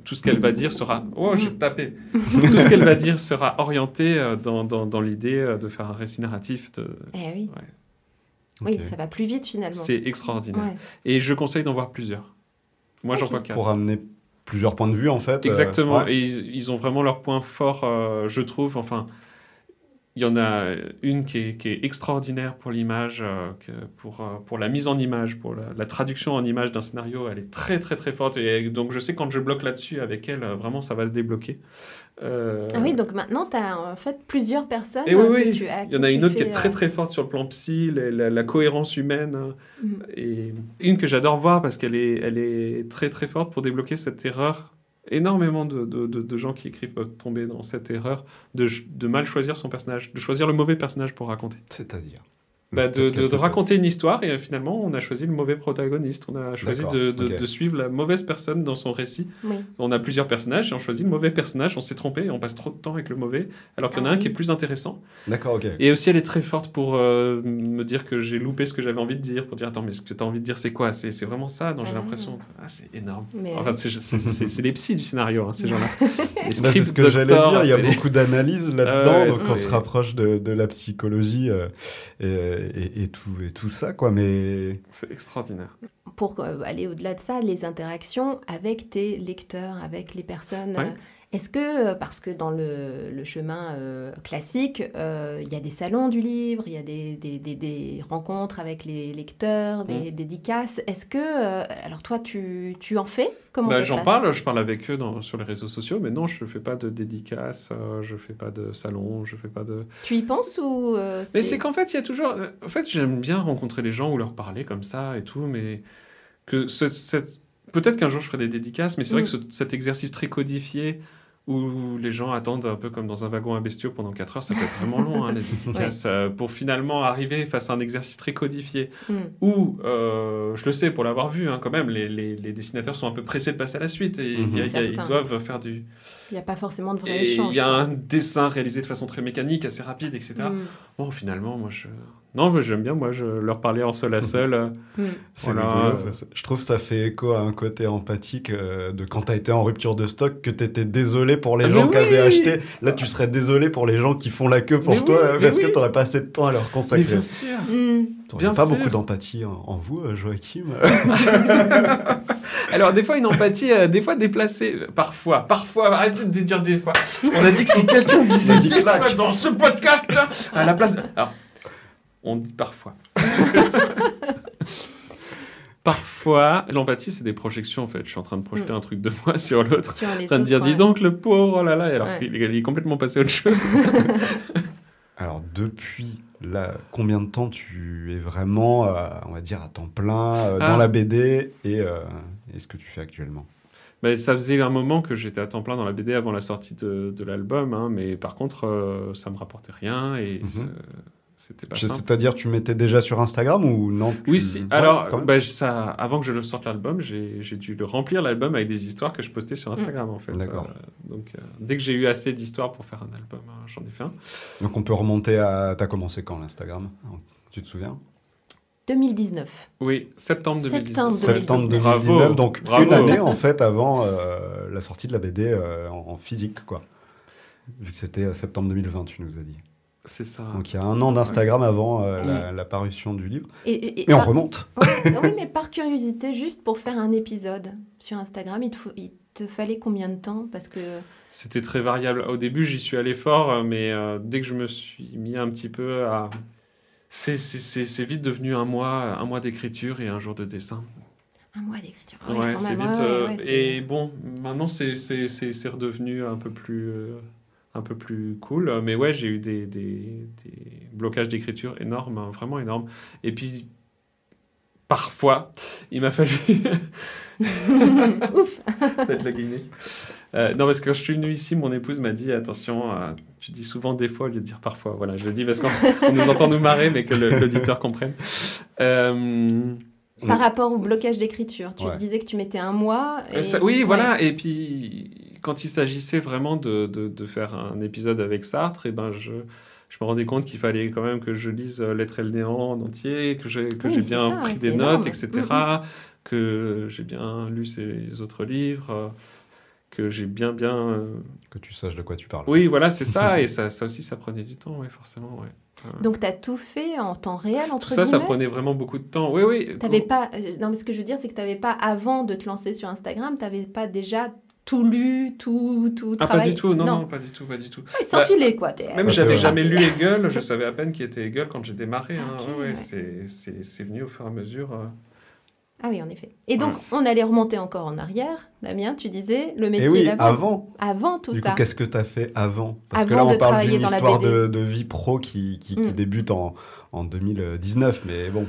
tout ce qu'elle va dire sera. Oh, j'ai tapé Tout ce qu'elle va dire sera orienté euh, dans, dans, dans l'idée euh, de faire un récit narratif. De... Eh oui. Ouais. Oui, ça va plus vite finalement. C'est extraordinaire. Ouais. Et je conseille d'en voir plusieurs. Moi, j'en vois quatre. Pour amener plusieurs points de vue, en fait. euh, Exactement. ouais. Et ils, ils ont vraiment leur point fort, euh, je trouve. Enfin, il y en a une qui est, qui est extraordinaire pour l'image, euh, pour, pour la mise en image, pour la, la traduction en image d'un scénario. Elle est très, très, très forte. Et donc, je sais quand je bloque là-dessus avec elle, vraiment, ça va se débloquer. Euh, Ah oui, donc maintenant, tu as en fait plusieurs personnes. Et oui, euh, oui. que tu, à Il y en a une autre qui est très euh, très forte sur le plan psy, la, la- la cohérence humaine, euh, Mhm. et une que j'adore voir parce qu'elle est, elle est très très forte pour débloquer cette erreur. Énormément de, de- de- de gens qui écrivent peuvent tomber dans cette erreur de mal choisir son personnage, de choisir le mauvais personnage pour raconter. C'est-à-dire? Bah, de, raconter une histoire et finalement on a choisi le mauvais protagoniste, on a choisi de, de- ok. de suivre la mauvaise personne dans son récit. Oui. On a plusieurs personnages et on choisit le mauvais personnage, on s'est trompé et on passe trop de temps avec le mauvais alors qu'il y en a Ah un oui. qui est plus intéressant. D'accord, ok. Et aussi, elle est très forte pour euh, me dire que j'ai loupé ce que j'avais envie de dire, pour dire attends, mais ce que tu as envie de dire, c'est quoi? C'est c'est vraiment ça dont j'ai Ah. l'impression. Ah, c'est énorme. Mais Enfin, c'est les psys du scénario, hein, ces gens-là. Bah, c'est ce que j'allais dire, il y a les- beaucoup d'analyses là-dedans, Ah ouais, donc on se rapproche de, de la psychologie euh, et, et- et tout, et tout ça, quoi. Mais C'est extraordinaire. pour euh, aller au-delà de ça, les interactions avec tes lecteurs, avec les personnes. Ouais. Est-ce que, euh, parce que dans le, le chemin euh, classique, euh, il y a des salons du livre, il y a des, des- des- des rencontres avec les lecteurs, Mmh. des dédicaces, est-ce que, euh, alors toi, tu, tu en fais? Comment Bah, J'en parle, je parle avec eux dans- sur les réseaux sociaux, mais non, je fais pas de dédicaces, je fais pas de salon, je fais pas de. Tu y penses ou Mais c'est qu'en fait, il y a toujours. En fait, j'aime bien rencontrer les gens ou leur parler comme ça et tout, mais que ce- cette- peut-être qu'un jour je ferai des dédicaces, mais c'est vrai Mm. que ce- cet exercice très codifié où les gens attendent un peu comme dans un wagon à bestiaux pendant 4 heures, ça peut être vraiment long, hein, les dédicaces, euh, pour finalement arriver face à un exercice très codifié Hmm. où, euh, je le sais pour l'avoir vu hein, quand même, les, les- les dessinateurs sont un peu pressés de passer à la suite et il y a- il y a- ils doivent faire du. Il n'y a pas forcément de vrai Et échange. il y a un dessin réalisé de façon très mécanique, assez rapide, etc. Hmm. Bon, finalement, moi, je non, mais j'aime bien, moi, je leur parlais en seul à seul. euh, Mm. C'est Voilà. rigolo, que Je trouve que ça fait écho à un côté empathique euh, de quand tu as été en rupture de stock, que tu étais désolé pour les Ah, gens mais qui avaient acheté. Là, tu serais désolé pour les gens qui font la queue pour Mais toi oui, euh, mais parce que tu n'aurais pas assez de temps à leur Mais consacrer. bien sûr. Mm. T'aurais bien pas sûr. beaucoup d'empathie en, en vous, euh, Joachim Alors, des fois, une empathie, euh, des fois déplacée. euh, Parfois, parfois, arrêtez de dire des fois. On a dit que si quelqu'un disait des fois dans ce podcast, à la place. de- Alors, on dit parfois. parfois, l'empathie, c'est des projections en fait. Je suis en train de projeter Mm. un truc de moi sur l'autre. Sur les En train de dire, dis ouais. donc, le pauvre, oh là là, alors Ouais. il est complètement passé à autre chose. Alors, depuis là, combien de temps tu es vraiment, euh, on va dire, à temps plein euh, dans Ah. la BD et, euh, et ce que tu fais actuellement? Mais ça faisait un moment que j'étais à temps plein dans la BD avant la sortie de, de l'album, hein, mais par contre, euh, ça me rapportait rien et Mhm. euh, c'était pas Je- simple. C'est-à-dire, tu mettais déjà sur Instagram ou non tu- Oui, si. Ouais, Alors, bah, ça, avant que je le sorte l'album, j'ai dû le remplir l'album avec des histoires que je postais sur Instagram en fait. D'accord. Euh, donc, euh, dès que j'ai eu assez d'histoires pour faire un album, hein, j'en ai fait un. Donc, on peut remonter à. T'as commencé quand l'Instagram Tu te souviens? 2019. Oui, septembre 2019. Septembre Septembre 2019. 2019, Bravo, donc bravo. une année en fait avant euh, la sortie de la BD euh, en, en physique, quoi. Vu que c'était septembre 2020, tu nous as dit. C'est ça. Donc il y a un an d'Instagram avant euh, la, la parution du livre. Et, et- et Mais on par- remonte. Ouais, oui, mais par curiosité, juste pour faire un épisode sur Instagram, il te, faut- il te fallait combien de temps Parce que C'était très variable. Au début, j'y suis allé fort, euh, mais euh, dès que je me suis mis un petit peu à. C'est- vite devenu un mois, un mois d'écriture et un jour de dessin. un mois d'écriture. Ouais, Ouais, quand c'est vite. ouais, euh, ouais, et bon, maintenant, c'est redevenu un peu plus. Euh, un peu plus cool, mais ouais, j'ai eu des, des, des blocages d'écriture énormes, hein, vraiment énormes. Et puis, parfois, il m'a fallu Ouf Ça va être la guinée. Euh, non, parce que quand je suis venu ici, mon épouse m'a dit attention, euh, tu dis souvent des fois au lieu de dire parfois. Voilà, je le dis parce qu'on on nous entend nous marrer, mais que l'auditeur comprenne. Euh, Par rapport au blocage d'écriture, tu Ouais. disais que tu mettais un mois. euh, et- ça- oui, ouais. voilà. Et puis, quand il s'agissait vraiment de, de, de faire un épisode avec Sartre, et ben je. Je me rendais compte qu'il fallait quand même que je lise euh, L'être et le néant en entier, que j'ai que Oui, j'ai c'est bien ça, pris ouais, des notes, etc. Mm, Que j'ai bien lu ses autres livres, que j'ai bien, bien euh, Que tu saches de quoi tu parles. Oui, voilà, c'est ça. et ça, ça aussi, ça prenait du temps, oui, forcément. Ouais. Euh, Donc, tu as tout fait en temps réel, entre tout ça, ça prenait vraiment beaucoup de temps. Oui, oui. T'avais pas. euh, Non, mais ce que je veux dire, c'est que tu n'avais pas, avant de te lancer sur Instagram, tu n'avais pas déjà tout lu, tout, tout Ah, pas du tout, non, non, pas du tout, pas du tout. Oui, sans Bah, filer, quoi. t'es- Même j'avais jamais lu Hegel, je savais à peine qui était Hegel quand j'ai démarré. hein. Ok, Ouais, ouais, ouais. c'est- C'est c'est venu au fur et à mesure. euh. Ah oui, en effet. Et donc, on allait remonter encore en arrière. Damien, tu disais le métier Et oui, d'avant. avant. Avant tout du ça. coup, qu'est-ce que tu as fait avant? Parce que là, on de parle d'une histoire de, de vie pro qui, qui, qui Mm. débute en, en 2019. Mais bon,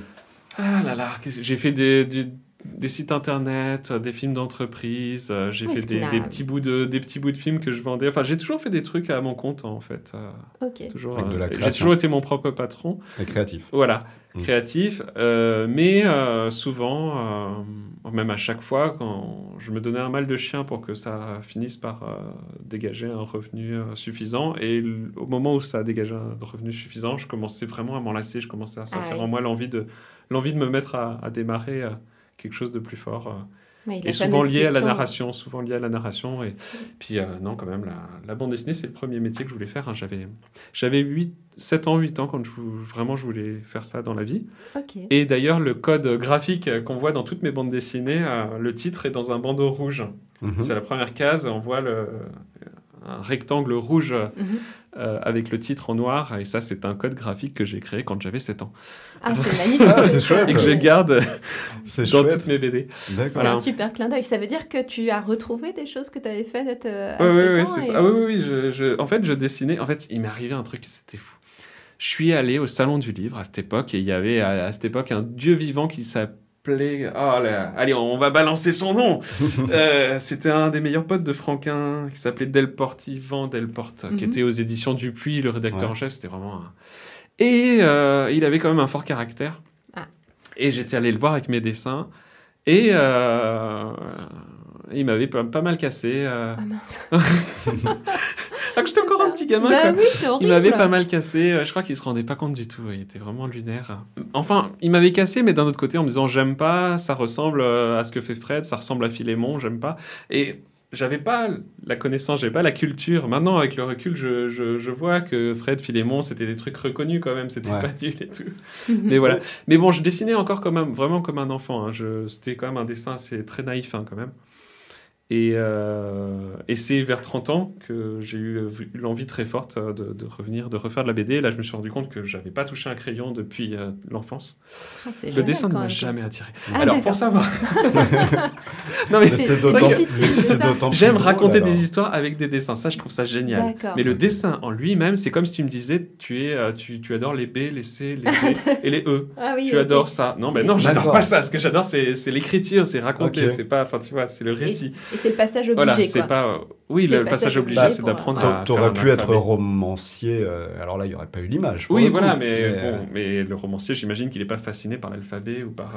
Ah là là, j'ai fait des, du- des sites internet, euh, des films d'entreprise, euh, j'ai Oui, fait des, petits bouts de, des petits bouts de films que je vendais. Enfin, j'ai toujours fait des trucs à mon compte, en fait. euh, Ok. toujours, Avec de la euh, j'ai toujours été mon propre patron. c'est créatif. Voilà, Mm. créatif. euh, mais euh, souvent, euh, même à chaque fois, quand je me donnais un mal de chien pour que ça finisse par euh, dégager un revenu euh, suffisant. Et l- au moment où ça a dégagé un revenu suffisant, je commençais vraiment à m'enlacer. Je commençais à sentir Ah oui. en moi l'envie de, l'envie de me mettre à, à démarrer euh, quelque chose de plus fort. euh, Oui, et souvent lié à la narration, souvent lié à la narration. Et puis, euh, non, quand même, la, la bande dessinée, c'est le premier métier que je voulais faire. hein. J'avais, j'avais 8, 7 ans, 8 ans quand je, vraiment je voulais faire ça dans la vie. Et d'ailleurs, le code graphique euh, qu'on voit dans toutes mes bandes dessinées, euh, le titre est dans un bandeau rouge. Mhm. C'est la première case, on voit le, un rectangle rouge Mhm. Euh, avec le titre en noir. Et ça, c'est un code graphique que j'ai créé quand j'avais 7 ans. Ah, c'est magnifique. Ah, c'est chouette. Et que je garde C'est dans chouette. toutes mes BD. C'est Voilà. un super clin d'œil. Ça veut dire que tu as retrouvé des choses que tu avais faites euh, à ouais, 7 ouais, ans c'est et- ça. Ah oui, oui, oui, je, je- En fait, je dessinais. En fait, il m'est arrivé un truc, c'était fou. Je suis allé au salon du livre à cette époque et il y avait à, à cette époque un dieu vivant qui s'appelait. Oh là, allez, on va balancer son nom. Euh, C'était un des meilleurs potes de Franquin qui s'appelait Delporte, Yvan Delporte, qui Mhm. était aux éditions Dupuis, le rédacteur Ouais. en chef. C'était vraiment un. Et euh, il avait quand même un fort caractère. Ah. Et j'étais allé le voir avec mes dessins. Et euh, il m'avait pas, pas mal cassé. euh, Ah mince. ah, que j'étais encore un petit gamin. Bah quoi. oui, c'est Il m'avait pas mal cassé. euh, Je crois qu'il se rendait pas compte du tout. Il était vraiment lunaire. Enfin, il m'avait cassé, mais d'un autre côté, en me disant j'aime pas, ça ressemble euh, à ce que fait Fred, ça ressemble à Philémon, j'aime pas. Et j'avais pas la connaissance, j'avais pas la culture. Maintenant, avec le recul, je, je, je vois que Fred, Philémon, c'était des trucs reconnus quand même. C'était Ouais. pas nul et tout. Mhm. Mais voilà. Mais bon, je dessinais encore comme un, vraiment comme un enfant. hein. Je- C'était quand même un dessin assez très naïf hein, quand même. Et, euh, et c'est vers 30 ans que j'ai eu l'envie très forte euh, de, de revenir, de refaire de la BD. Là, je me suis rendu compte que j'avais pas touché un crayon depuis euh, l'enfance. Ah, Le génial, dessin ne m'a jamais attiré. Ah, Alors, pour savoir. non, mais C'est- d'autant plus J'aime raconter alors. des histoires avec des dessins. Ça, je trouve ça génial. Mais le dessin en lui-même, c'est comme si tu me disais, tu, es, tu, tu adores les B, les C, les D et les E. Ah oui, tu adores ça. Non, mais C'est- non, j'adore pas ça. Ce que j'adore, c'est l'écriture, c'est raconter. C'est pas, enfin, tu vois, c'est le récit. Et c'est le passage obligé, Voilà, quoi. c'est pas. euh, Oui, le passage obligé, obligé c'est d'apprendre euh, à. T'aurais pu être romancier, euh, alors là, il n'y aurait pas eu l'image. Oui, coup, voilà, mais, euh, bon, mais le romancier, j'imagine qu'il n'est pas fasciné par l'alphabet ou par.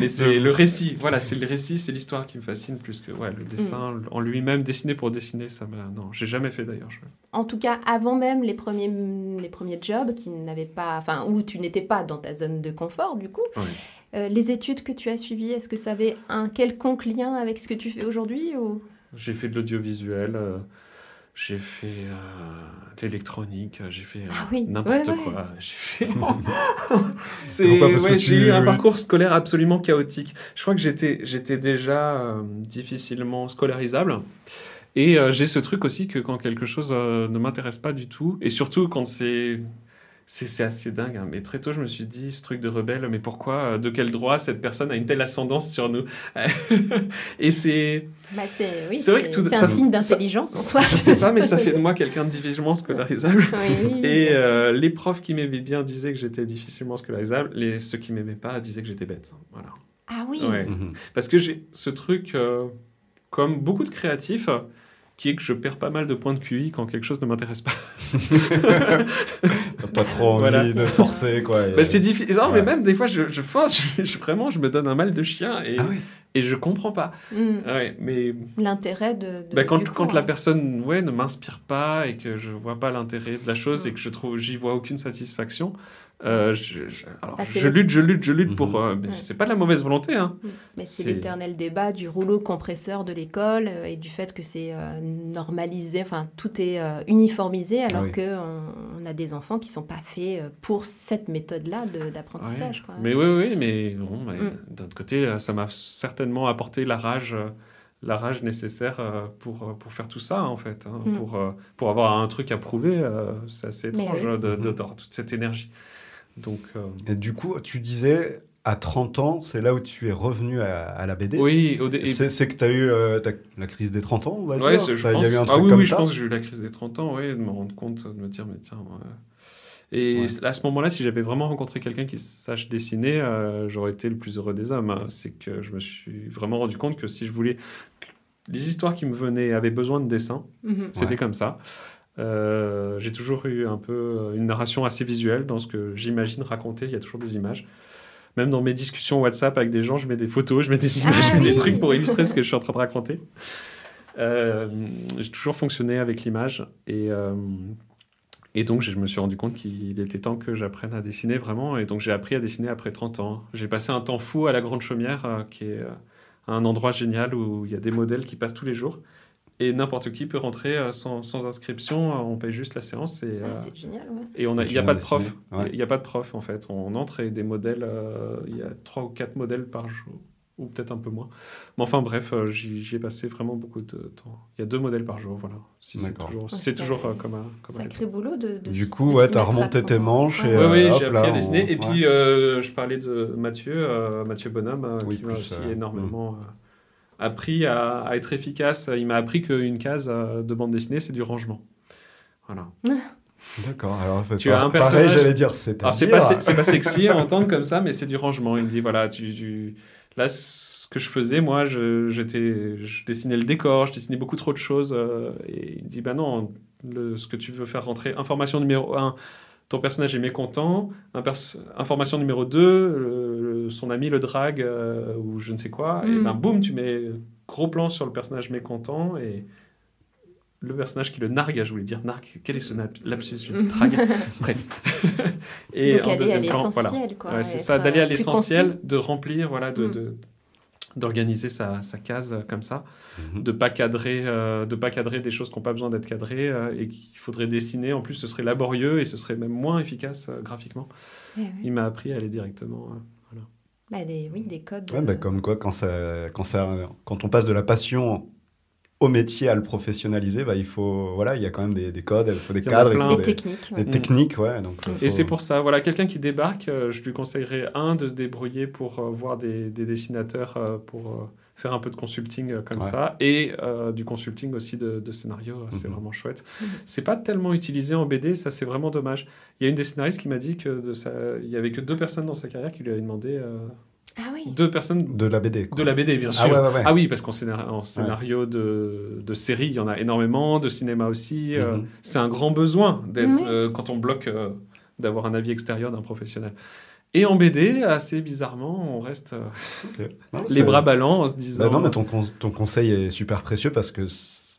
Mais c'est le récit, voilà, c'est le récit, c'est l'histoire qui me fascine plus que ouais, le dessin Mm. en lui-même, dessiner pour dessiner, ça m'a. Non, j'ai jamais fait d'ailleurs. je- En tout cas, avant même les premiers, les premiers jobs qui n'avaient pas, enfin, où tu n'étais pas dans ta zone de confort, du coup, euh, les études que tu as suivies, est-ce que ça avait un quelconque lien avec ce que tu fais aujourd'hui ou... J'ai fait de l'audiovisuel, euh, j'ai fait euh, de l'électronique, euh, j'ai fait euh, Ah oui, n'importe ouais, ouais. quoi. J'ai fait. Ouais, j'ai tu- eu un parcours scolaire absolument chaotique. Je crois que j'étais, j'étais déjà euh, difficilement scolarisable. Et euh, j'ai ce truc aussi que quand quelque chose euh, ne m'intéresse pas du tout, et surtout quand c'est. C'est c'est assez dingue, hein, mais très tôt je me suis dit, ce truc de rebelle, mais pourquoi, euh, de quel droit cette personne a une telle ascendance sur nous? Et c'est. Bah, c'est oui, vrai que tout- c'est ça- un signe d'intelligence en soi. Je sais pas, mais ça fait de moi quelqu'un de difficilement scolarisable. Oui, oui, oui, Et euh, les profs qui m'aimaient bien disaient que j'étais difficilement scolarisable, les, ceux qui m'aimaient pas disaient que j'étais bête. Voilà. Ah oui, Ouais. Mhm. Parce que j'ai ce truc, euh, comme beaucoup de créatifs, euh, qui est que je perds pas mal de points de QI quand quelque chose ne m'intéresse pas. T'as pas trop envie Voilà. de forcer, quoi. Bah, c'est difficile. Non, mais même des fois, je, je force, je, je- vraiment, je me donne un mal de chien et, Ah oui. et je comprends pas. Ouais, mais l'intérêt de, de- bah, quand, du quand cours, la hein. personne ouais, ne m'inspire pas et que je vois pas l'intérêt de la chose et que je trouve j'y vois aucune satisfaction, euh, je, je- alors, Ah, c'est je le- lutte, je lutte, je lutte Mhm. pour. euh, mais Ouais. C'est pas de la mauvaise volonté. Hein. Mm. Mais c'est l'éternel débat du rouleau compresseur de l'école euh, et du fait que c'est euh, normalisé, enfin tout est euh, uniformisé alors Ah oui. que on, on a des enfants qui sont pas faits euh, pour cette méthode-là de- d'apprentissage. Ouais. Mais oui, oui, mais bon, bah, Mm. d'un autre côté, euh, ça m'a certainement apporté la rage, euh, la rage nécessaire euh, pour, euh, pour faire tout ça, en fait. hein, Mm. pour, euh, pour avoir un truc à prouver, euh, c'est assez étrange oui. euh, de- de- Mhm. d'avoir toute cette énergie. Donc, euh, Et du coup, tu disais, à 30 ans, c'est là où tu es revenu à, à la BD. oui, au dé- et- C'est c'est que tu as eu euh, t'as- la crise des 30 ans, on va Ouais, dire c'est- je Ça, Il y a eu un ah truc oui, comme oui, ça je pense que j'ai eu la crise des 30 ans, oui, de me rendre compte, de me dire, mais tiens, euh, Et Ouais. à ce moment-là, si j'avais vraiment rencontré quelqu'un qui sache dessiner, euh, j'aurais été le plus heureux des hommes. hein. C'est que je me suis vraiment rendu compte que si je voulais... Les histoires qui me venaient avaient besoin de dessin, Mhm. c'était Ouais. comme ça. Euh, j'ai toujours eu un peu une narration assez visuelle dans ce que j'imagine raconter. Il y a toujours des images. Même dans mes discussions WhatsApp avec des gens, je mets des photos, je mets des images, je mets oui. des trucs pour illustrer ce que je suis en train de raconter. Euh, j'ai toujours fonctionné avec l'image et, euh, et donc je me suis rendu compte qu'il était temps que j'apprenne à dessiner vraiment et donc j'ai appris à dessiner après 30 ans. J'ai passé un temps fou à la Grande Chaumière euh, qui est euh, un endroit génial où il y a des modèles qui passent tous les jours et n'importe qui peut rentrer euh, sans, sans inscription, euh, on paye juste la séance et, Ah, euh, c'est génial, ouais. et on a, Et il n'y a pas de prof. Ouais. Il n'y a pas de prof en fait. On entre et des modèles, euh, il y a trois ou quatre modèles par jour, ou peut-être un peu moins. Mais enfin bref, j'y j'y ai passé vraiment beaucoup de temps. Il y a deux modèles par jour, voilà. Si c'est toujours, Ouais, c'est c'est toujours euh, comme à, comme Sacré boulot de. de Du coup, de ouais, t'as remonté tes 30 ans. manches et, Ouais. Oui, j'ai appris là, à on- dessiner. Et ouais. puis, euh, je parlais de Mathieu, euh, Mathieu Bonhomme, euh, Oui, qui m'a aussi énormément euh, appris à, à être efficace. Il m'a appris qu'une case euh, de bande dessinée, c'est du rangement. Voilà. D'accord, alors Tu par- as un pareil, personnage- j'allais dire, c'est Alors, c'est pas, c'est pas sexy à entendre comme ça, mais c'est du rangement. Il me dit voilà, tu, tu- là, ce que je faisais, moi, je, j'étais, je dessinais le décor, je dessinais beaucoup trop de choses. euh, et il me dit bah non, le- ce que tu veux faire rentrer, information numéro 1, ton personnage est mécontent. Un pers- information numéro 2, son ami le drague euh, ou je ne sais quoi. Et Mm. ben boum, tu mets gros plan sur le personnage mécontent et. le personnage qui le nargue, je voulais dire nargue, quel est ce lapsus Je dis drague. Bref. Et Donc en aller à deuxième plan, l'essentiel, voilà. quoi. Ouais, c'est ça, d'aller à euh, l'essentiel, de remplir, voilà, de, Mm. de- d'organiser sa, sa case euh, comme ça, Mhm. de pas cadrer, euh, de pas cadrer des choses qui n'ont pas besoin d'être cadrées euh, et qu'il faudrait dessiner. En plus, ce serait laborieux et ce serait même moins efficace euh, graphiquement. Eh oui. Il m'a appris à aller directement. Euh, Bah, des, oui, des codes. Ouais, bah, euh, comme quoi, quand, ça, quand, ça, quand on passe de la passion au métier à le professionnaliser, bah, il faut, voilà, il y a quand même des, des codes, il faut des Il cadres, il plein. faut des des, techniques. des techniques, ouais. Donc, Et faut- c'est pour ça, voilà, quelqu'un qui débarque, euh, je lui conseillerais un de se débrouiller pour euh, voir des, des dessinateurs euh, pour euh, faire un peu de consulting euh, comme Ouais. ça et euh, du consulting aussi de, de scénario, euh, c'est Mhm. vraiment chouette. Mhm. C'est pas tellement utilisé en BD, ça c'est vraiment dommage. Il y a une des scénaristes qui m'a dit que de sa... il y avait que deux personnes dans sa carrière qui lui avaient demandé euh, Ah oui. deux personnes de la BD. quoi. de la BD bien sûr. Ah ouais, ouais, ouais. Ah oui, parce qu'en scénar- en scénario de, de série, il y en a énormément, de cinéma aussi. euh, Mhm. c'est un grand besoin d'être, euh, quand on bloque, euh, d'avoir un avis extérieur d'un professionnel. Et en BD, assez bizarrement, on reste euh. Non, les bras ballants en se disant. Bah non, mais ton, con- ton conseil est super précieux parce que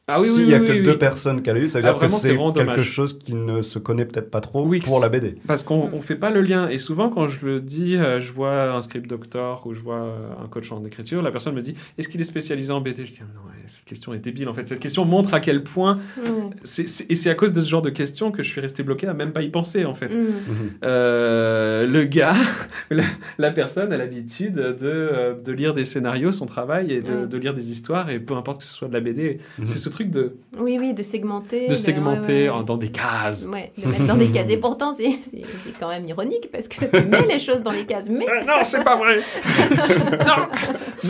Ah oui, s'il oui, y a oui, que oui, deux oui. personnes qui l'a eu, ça veut Ah, dire que vraiment, c'est c'est quelque dommage. chose qui ne se connaît peut-être pas trop Oui, pour la BD. Parce qu'on ne fait pas le lien. Et souvent, quand je le dis, euh, je vois un script doctor ou je vois euh, un coach en écriture, la personne me dit Est-ce qu'il est spécialisé en BD Je dis Non, ouais, cette question est débile. En fait, cette question montre à quel point. Ouais. c'est- c'est- et c'est à cause de ce genre de questions que je suis resté bloqué à même pas y penser, en fait. Mm. Mhm. Euh, le gars, la, la personne a l'habitude de, de lire des scénarios, son travail, et de, lire des histoires, et peu importe que ce soit de la BD, Mhm. c'est ce truc de, Oui, oui, de segmenter. de segmenter ouais, ouais. en- dans des cases. Ouais, de mettre dans des cases. Et pourtant, c'est c'est- c'est quand même ironique parce que tu mets les choses dans les cases. Mais Euh, non, c'est pas vrai Non,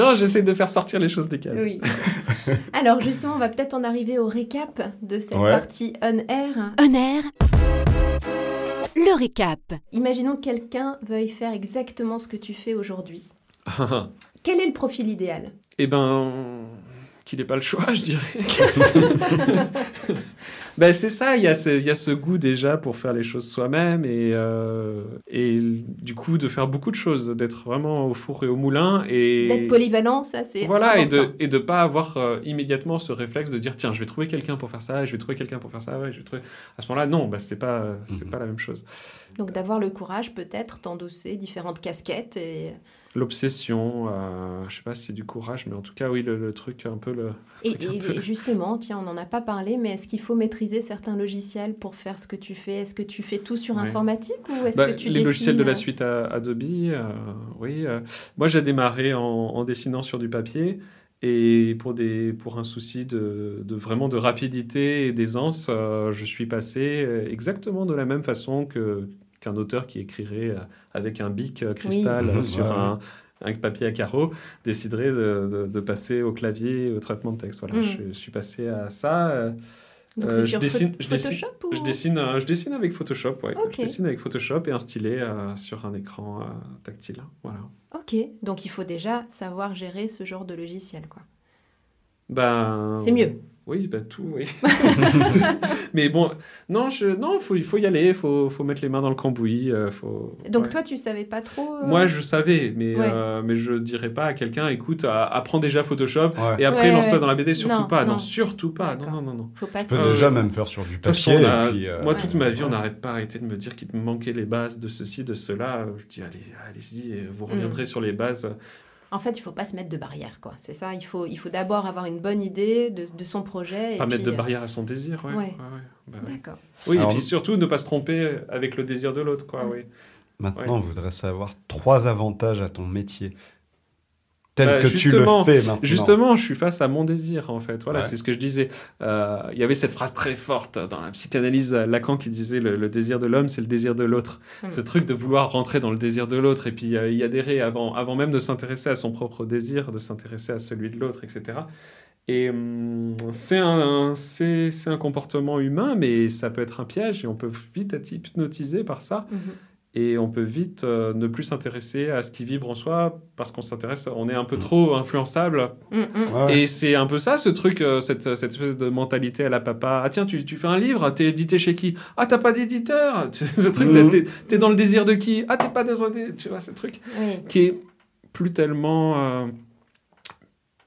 non j'essaie de faire sortir les choses des cases. oui. Alors justement, on va peut-être en arriver au récap de cette Ouais. partie on air. On air. Le récap. Imaginons que quelqu'un veuille faire exactement ce que tu fais aujourd'hui. Quel est le profil idéal? Eh ben, qu'il n'ait pas le choix, je dirais. ben, c'est ça, il y, a ce, il y a ce goût déjà pour faire les choses soi-même et, euh, et du coup de faire beaucoup de choses, d'être vraiment au four et au moulin. Et... D'être polyvalent, ça c'est Voilà, et important. de et de pas avoir euh, immédiatement ce réflexe de dire tiens, je vais trouver quelqu'un pour faire ça, je vais trouver quelqu'un pour faire ça, ouais, je vais trouver. À ce moment-là, non, bah, c'est pas c'est Mhm. pas la même chose. Donc d'avoir le courage peut-être d'endosser différentes casquettes et, L'obsession, euh, je sais pas si c'est du courage, mais en tout cas, oui, le, le truc un peu le. et, un et- peu- et justement, tiens, on n'en a pas parlé, mais est-ce qu'il faut maîtriser certains logiciels pour faire ce que tu fais? Est-ce que tu fais tout sur Ouais. informatique ou est-ce Bah, que tu les logiciels de la suite à- Adobe, euh, oui. euh, moi, j'ai démarré en, en dessinant sur du papier. Et pour, des, pour un souci de, de vraiment de rapidité et d'aisance, euh, je suis passé exactement de la même façon que, qu'un auteur qui écrirait euh, avec un bic euh, cristal Oui. euh, Mhm, sur ouais, un, un papier à carreaux déciderait de, de- de passer au clavier, au traitement de texte. Voilà, Mhm. je, suis passé à ça. Donc euh, je dessine- Pho- je dessine- Photoshop ou... je dessine, euh, je dessine avec Photoshop, ouais. Ok. Je dessine avec Photoshop et un stylet euh, sur un écran euh, tactile. Voilà. Ok, donc il faut déjà savoir gérer ce genre de logiciel, quoi. Ben, C'est mieux. Oui, ben tout, oui. Mais bon, non, je, non, faut, il faut y aller, il faut, faut mettre les mains dans le cambouis. euh, faut, Donc ouais. toi, tu savais pas trop euh, Moi, je savais, mais, Ouais. euh, mais je dirais pas à quelqu'un, écoute, apprends déjà Photoshop Ouais. et après Ouais, lance-toi ouais. dans la BD, surtout Non, pas. Non, non. surtout pas. Non, D'accord. non, non, non. faut pas Tu peux Euh, déjà même faire sur du façon, papier. on a- et puis, euh, moi, Ouais. toute ma vie, on n'arrête pas arrêté de me dire qu'il me manquait les bases de ceci, de cela. Je dis, allez, allez-y, vous reviendrez sur les bases. En fait, il faut pas se mettre de barrière, quoi. C'est ça. Il faut, il faut d'abord avoir une bonne idée de, de son projet. et Pas mettre puis, de euh, barrière à son désir, ouais. Ouais. ouais, ouais. Bah. D'accord. Oui, Alors- et puis surtout, ne pas se tromper avec le désir de l'autre, quoi, oui. Maintenant, on voudrait savoir trois avantages à ton métier. Tel Bah, que tu le justement, fais maintenant. Justement, je suis face à mon désir, en fait. Voilà, Ouais. c'est ce que je disais. Euh, Il y avait cette phrase très forte dans la psychanalyse euh, Lacan qui disait le, le désir de l'homme, c'est le désir de l'autre. Mm. Ce truc de vouloir rentrer dans le désir de l'autre et puis euh, y adhérer avant, avant même de s'intéresser à son propre désir, de s'intéresser à celui de l'autre, etc. Et hum, c'est un, c'est, c'est un comportement humain, mais ça peut être un piège et on peut vite être hypnotisé par ça. Mhm. Et on peut vite euh, ne plus s'intéresser à ce qui vibre en soi parce qu'on s'intéresse, on est un peu Mm. trop influençable. Mm, mm. Ouais. Et c'est un peu ça, ce truc, euh, cette, cette espèce de mentalité à la papa. Ah tiens, tu, tu fais un livre, t'es édité chez qui? Ah, t'as pas d'éditeur Ce truc, Mhm. t'es- t'es es dans le désir de qui? Ah, t'es pas dans un dé- Tu vois, ce truc Oui. qui est plus tellement... euh,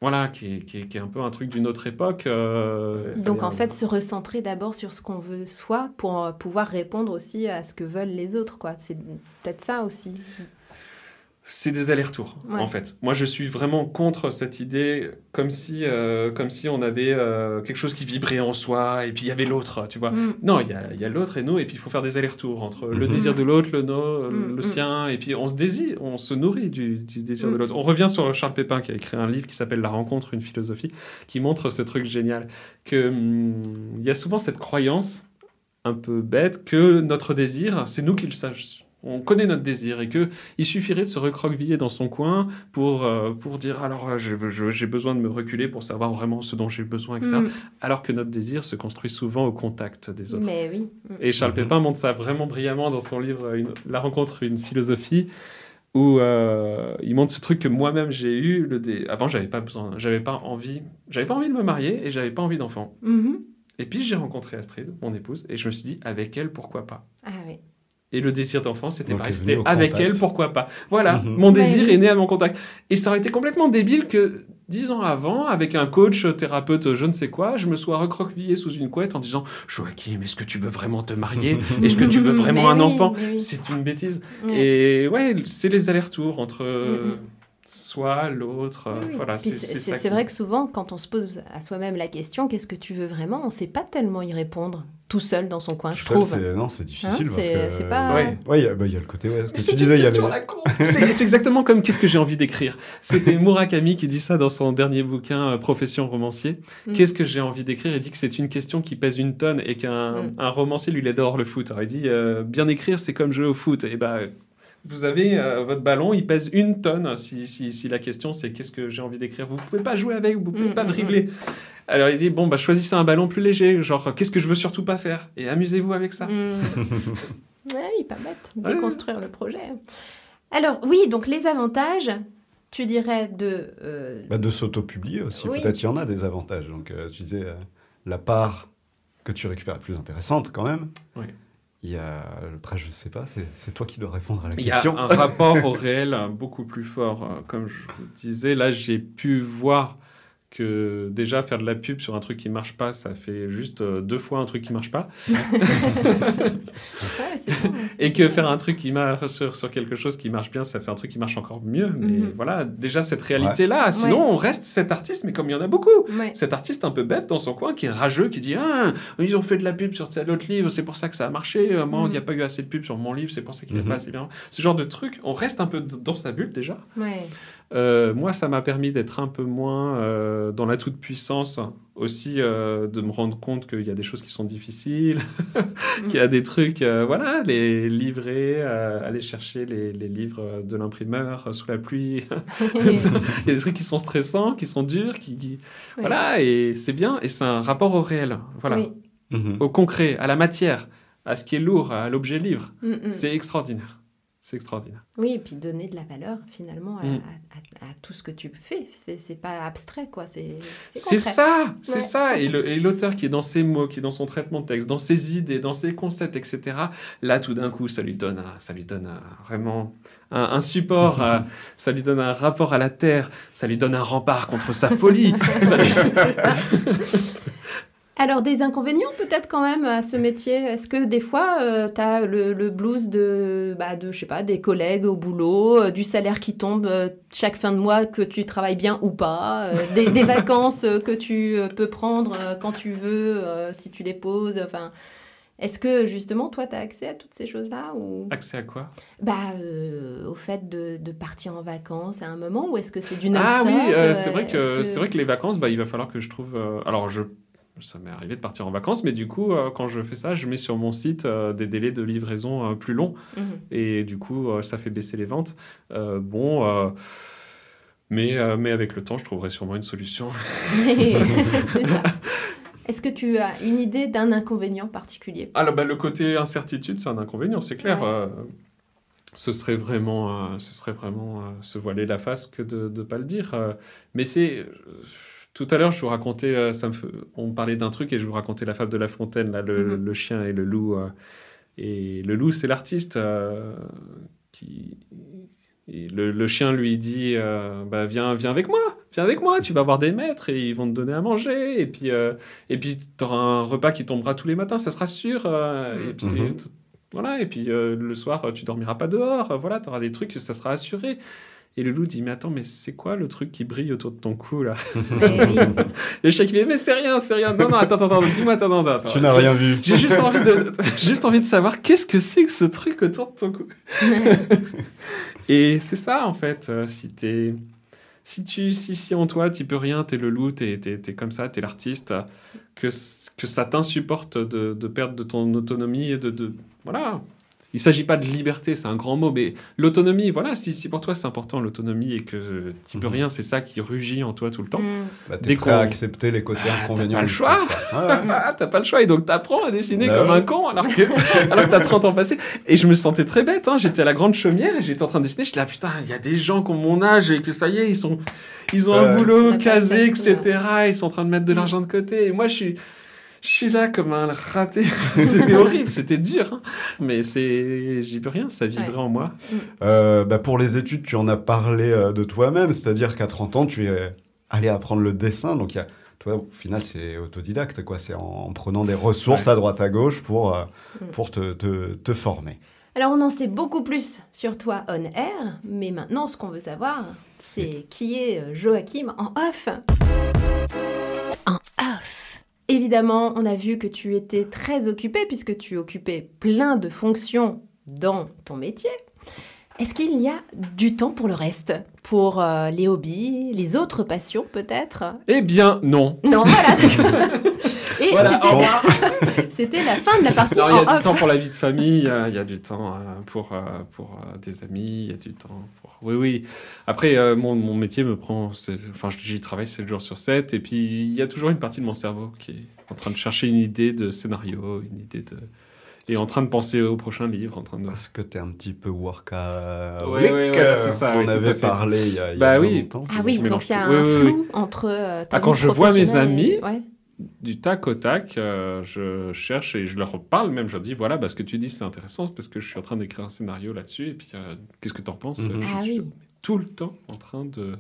voilà, qui est, qui est- qui est un peu un truc d'une autre époque. euh, Donc en un- fait, se recentrer d'abord sur ce qu'on veut soi pour euh, pouvoir répondre aussi à ce que veulent les autres, quoi. C'est peut-être ça aussi. C'est des allers-retours, Ouais. en fait. Moi, je suis vraiment contre cette idée, comme si, euh, comme si on avait euh, quelque chose qui vibrait en soi, et puis il y avait l'autre, tu vois. Mm. Non, il y a, il y a l'autre et nous, et puis il faut faire des allers-retours entre le Mhm. désir de l'autre, le, no, Mhm. le Mhm. sien, et puis on se désire, on se nourrit du, du désir de l'autre. On revient sur Charles Pépin qui a écrit un livre qui s'appelle La rencontre, une philosophie, qui montre ce truc génial, que hum, il y a souvent cette croyance un peu bête que notre désir, c'est nous qui le sache. On connaît notre désir et que il suffirait de se recroqueviller dans son coin pour, euh, pour dire alors euh, je veux- je- j'ai besoin de me reculer pour savoir vraiment ce dont j'ai besoin, etc. Mm. Alors que notre désir se construit souvent au contact des autres. Mais oui. Mm. Et Charles Mhm. Pépin montre ça vraiment brillamment dans son livre une- La rencontre, une philosophie, où euh, il montre ce truc que moi-même j'ai eu. Le dé... Avant, j'avais pas besoin, j'avais pas envie, j'avais pas envie de me marier et j'avais pas envie d'enfant. Mhm. Et puis j'ai rencontré Astrid, mon épouse, et je me suis dit avec elle, pourquoi pas? Ah oui. Et le désir d'enfant, c'était pareil, c'était avec contact. elle, pourquoi pas. Voilà, Mhm. mon désir Ouais, oui. est né à mon contact. Et ça aurait été complètement débile que dix ans avant, avec un coach, thérapeute, je ne sais quoi, je me sois recroquevillé sous une couette en disant Joachim, est-ce que tu veux vraiment te marier? Est-ce que tu veux vraiment Mais un oui, enfant oui. C'est une bêtise. Ouais. Et ouais, c'est les allers-retours entre euh, Mhm. soi, l'autre. Oui. Voilà, c'est qui- vrai que souvent, quand on se pose à soi-même la question, qu'est-ce que tu veux vraiment, on ne sait pas tellement y répondre tout seul dans son coin, Tout je seul, trouve. c'est- Non, c'est difficile Hein, parce c'est- que. c'est pas- Ouais. Ouais, il y, a- bah, il y a le côté, ouais, ce que C'est tu une disais, il y avait. question à la con. C'est c'est exactement comme qu'est-ce que j'ai envie d'écrire? C'était Murakami qui dit ça dans son dernier bouquin euh, Profession romancier. Mm. Qu'est-ce que j'ai envie d'écrire? Il dit que c'est une question qui pèse une tonne et qu'un Mm. un romancier lui il adore le foot. Alors il dit euh, bien écrire c'est comme jouer au foot. Et ben vous avez euh, votre ballon, il pèse une tonne. Si, si, si la question c'est qu'est-ce que j'ai envie d'écrire, vous pouvez pas jouer avec, vous pouvez Mm, pas mm, dribbler. Alors il dit bon bah choisissez un ballon plus léger, genre qu'est-ce que je veux surtout pas faire? Et amusez-vous avec ça. Mm. oui, pas bête. Ouais. Déconstruire le projet. Alors, oui, donc les avantages, tu dirais de... euh, Bah, de s'auto-publier aussi, Oui. peut-être il y en a des avantages. Donc, euh, tu disais, euh, la part que tu récupères est plus intéressante quand même. Oui. Il y a, après, je sais pas, c'est toi qui dois répondre à la Il y a question. un rapport au réel euh, beaucoup plus fort. Euh, Comme je vous disais, là, j'ai pu voir que déjà faire de la pub sur un truc qui marche pas, ça fait juste euh, deux fois un truc qui marche pas. ouais, bon, Et que faire un truc qui marche sur, sur quelque chose qui marche bien, ça fait un truc qui marche encore mieux. Mais Mhm. voilà, déjà cette réalité-là. Sinon, Ouais. on reste cet artiste, mais comme il y en a beaucoup. Ouais. Cet artiste un peu bête dans son coin, qui est rageux, qui dit Ah, ils ont fait de la pub sur tel autre livre, c'est pour ça que ça a marché. Euh, Moi, il Mhm. n'y a pas eu assez de pub sur mon livre, c'est pour ça qu'il n'est Mhm. pas assez bien. Ce genre de truc, on reste un peu dans sa bulle déjà. Euh, moi, ça m'a permis d'être un peu moins euh, dans la toute-puissance, aussi euh, de me rendre compte qu'il y a des choses qui sont difficiles, qu'il y a des trucs, euh, voilà, les livrer, euh, aller chercher les, les livres de l'imprimeur euh, sous la pluie. Il y a des trucs qui sont stressants, qui sont durs, qui, voilà, et c'est bien, et c'est un rapport au réel, voilà, Oui. Mhm. au concret, à la matière, à ce qui est lourd, à l'objet livre. Mm, mm. C'est extraordinaire. C'est extraordinaire. Oui, et puis donner de la valeur finalement à, Mm. à- à- à tout ce que tu fais. C'est pas abstrait, quoi. C'est ça, c'est Ouais. ça. Et l'auteur qui est dans ses mots, qui est dans son traitement de texte, dans ses idées, dans ses concepts, etc. Là, tout d'un coup, ça lui donne, un- ça lui donne un- vraiment un, un support, euh, ça lui donne un rapport à la terre, ça lui donne un rempart contre sa folie. ça lui-. Alors, des inconvénients peut-être quand même à ce métier? Est-ce que des fois, tu as le, le blues de, bah, de, je sais pas, des collègues au boulot, euh, du salaire qui tombe euh, chaque fin de mois, que tu travailles bien ou pas, euh, des, des vacances euh, que tu euh, peux prendre euh, quand tu veux, euh, si tu les poses enfin, Est-ce que justement, toi, tu as accès à toutes ces choses-là ou... Accès à quoi? Bah, euh, Au fait de, de partir en vacances à un moment, ou est-ce que c'est du Ah non-stop oui, euh, c'est euh, vrai que, c'est vrai que les vacances, bah, il va falloir que je trouve. euh, alors je ça m'est arrivé de partir en vacances, mais du coup, euh, quand je fais ça, je mets sur mon site euh, des délais de livraison euh, plus longs. Mhm. Et du coup, ça fait baisser les ventes. Bon, mais, mais avec le temps, je trouverai sûrement une solution. Est-ce que tu as une idée d'un inconvénient particulier? Ah, là, bah, le côté incertitude, c'est un inconvénient, c'est clair. Ouais. Ce serait vraiment, ce serait vraiment se voiler la face que de ne pas le dire. Mais c'est. Tout à l'heure, je vous racontais, euh, ça me on parlait d'un truc et je vous racontais la fable de La Fontaine, là, le, Mhm. le chien et le loup. euh, et le loup, c'est l'artiste euh, qui, Et le, le chien lui dit euh, bah, viens, viens avec moi, viens avec moi, tu vas voir des maîtres et ils vont te donner à manger. Et puis, euh, et puis tu auras un repas qui tombera tous les matins, ça sera sûr. euh, et puis, Mhm. voilà, et puis euh, le soir, tu dormiras pas dehors. Voilà, tu auras des trucs, ça sera assuré. Et le loup dit Mais attends, mais c'est quoi le truc qui brille autour de ton cou là le chien qui dit Mais c'est rien, c'est rien. Non, non, attends, attends, attends, dis-moi, attends, attends, attends. Tu n'as rien vu. J'ai juste envie de, juste envie de savoir qu'est-ce que c'est que ce truc autour de ton cou. Et c'est ça en fait. euh, si t'es, si tu, si, si en toi tu peux rien, t'es le loup, t'es, t'es, t'es comme ça, t'es l'artiste, que, que ça t'insupporte de, de perdre de ton autonomie et de, de voilà. Il s'agit pas de liberté, c'est un grand mot, mais l'autonomie, voilà, si, si pour toi c'est important l'autonomie et que tu peux Mhm. rien, c'est ça qui rugit en toi tout le temps. Mm. Bah, t'es Dès prêt à accepter les côtés Ah, t'as inconvénients. pas le choix. Ah, t'as pas le choix et donc t'apprends à dessiner Bah comme ouais. un con alors que, alors que t'as 30 ans passés. Et je me sentais très bête, hein. j'étais à la grande chaumière et j'étais en train de dessiner. Je suis là, putain, il y a des gens qui ont mon âge et que ça y est, ils, sont, ils ont un boulot casé, etc. Ils sont en train de mettre de Mm. l'argent de côté. Et moi, je suis, je suis là comme un raté. c'était horrible, c'était dur. hein. Mais c'est, j'y peux rien, ça vibrait Ouais. en moi. Euh, bah, pour les études, tu en as parlé euh, de toi-même, c'est-à-dire qu'à 30 ans, tu es allé apprendre le dessin. Donc, y a, toi, au final, c'est autodidacte, quoi. C'est en, en prenant des ressources Ouais. à droite, à gauche pour, euh, Mm. pour te, te, te former. Alors, on en sait beaucoup plus sur toi on air, mais maintenant, ce qu'on veut savoir, c'est qui est Joachim en off. En off. Évidemment, on a vu que tu étais très occupé puisque tu occupais plein de fonctions dans ton métier. Est-ce qu'il y a du temps pour le reste? Pour euh, les hobbies, les autres passions peut-être? Eh bien, non. Non, voilà. Et Voilà, c'était, la... revoir. c'était la fin de la partie il y a du off. temps pour la vie de famille, il y a, il y a du temps euh, pour, euh, pour euh, des amis, il y a du temps pour... Oui, oui. Après, euh, mon, mon métier me prend... c'est- Enfin, j'y travaille 7 jours sur 7, et puis il y a toujours une partie de mon cerveau qui est en train de chercher une idée de scénario, une idée de... Et en train de penser au prochain livre, en train de... Est-ce que tu es un petit peu workaholic Ouais, ouais, ouais, c'est ça, On oui, avait parlé il y a, y Bah bien oui. longtemps. Ah oui, donc il y a un Oui, oui, oui. flou entre euh, ta Ah, quand je vois mes amis, ouais. Du tac au tac, euh, je cherche et je leur parle même. Je leur dis voilà, bah, ce que tu dis, c'est intéressant parce que je suis en train d'écrire un scénario là-dessus. Et puis, euh, qu'est-ce que tu en penses? Mhm. Je Ah suis oui. tout le temps en train de,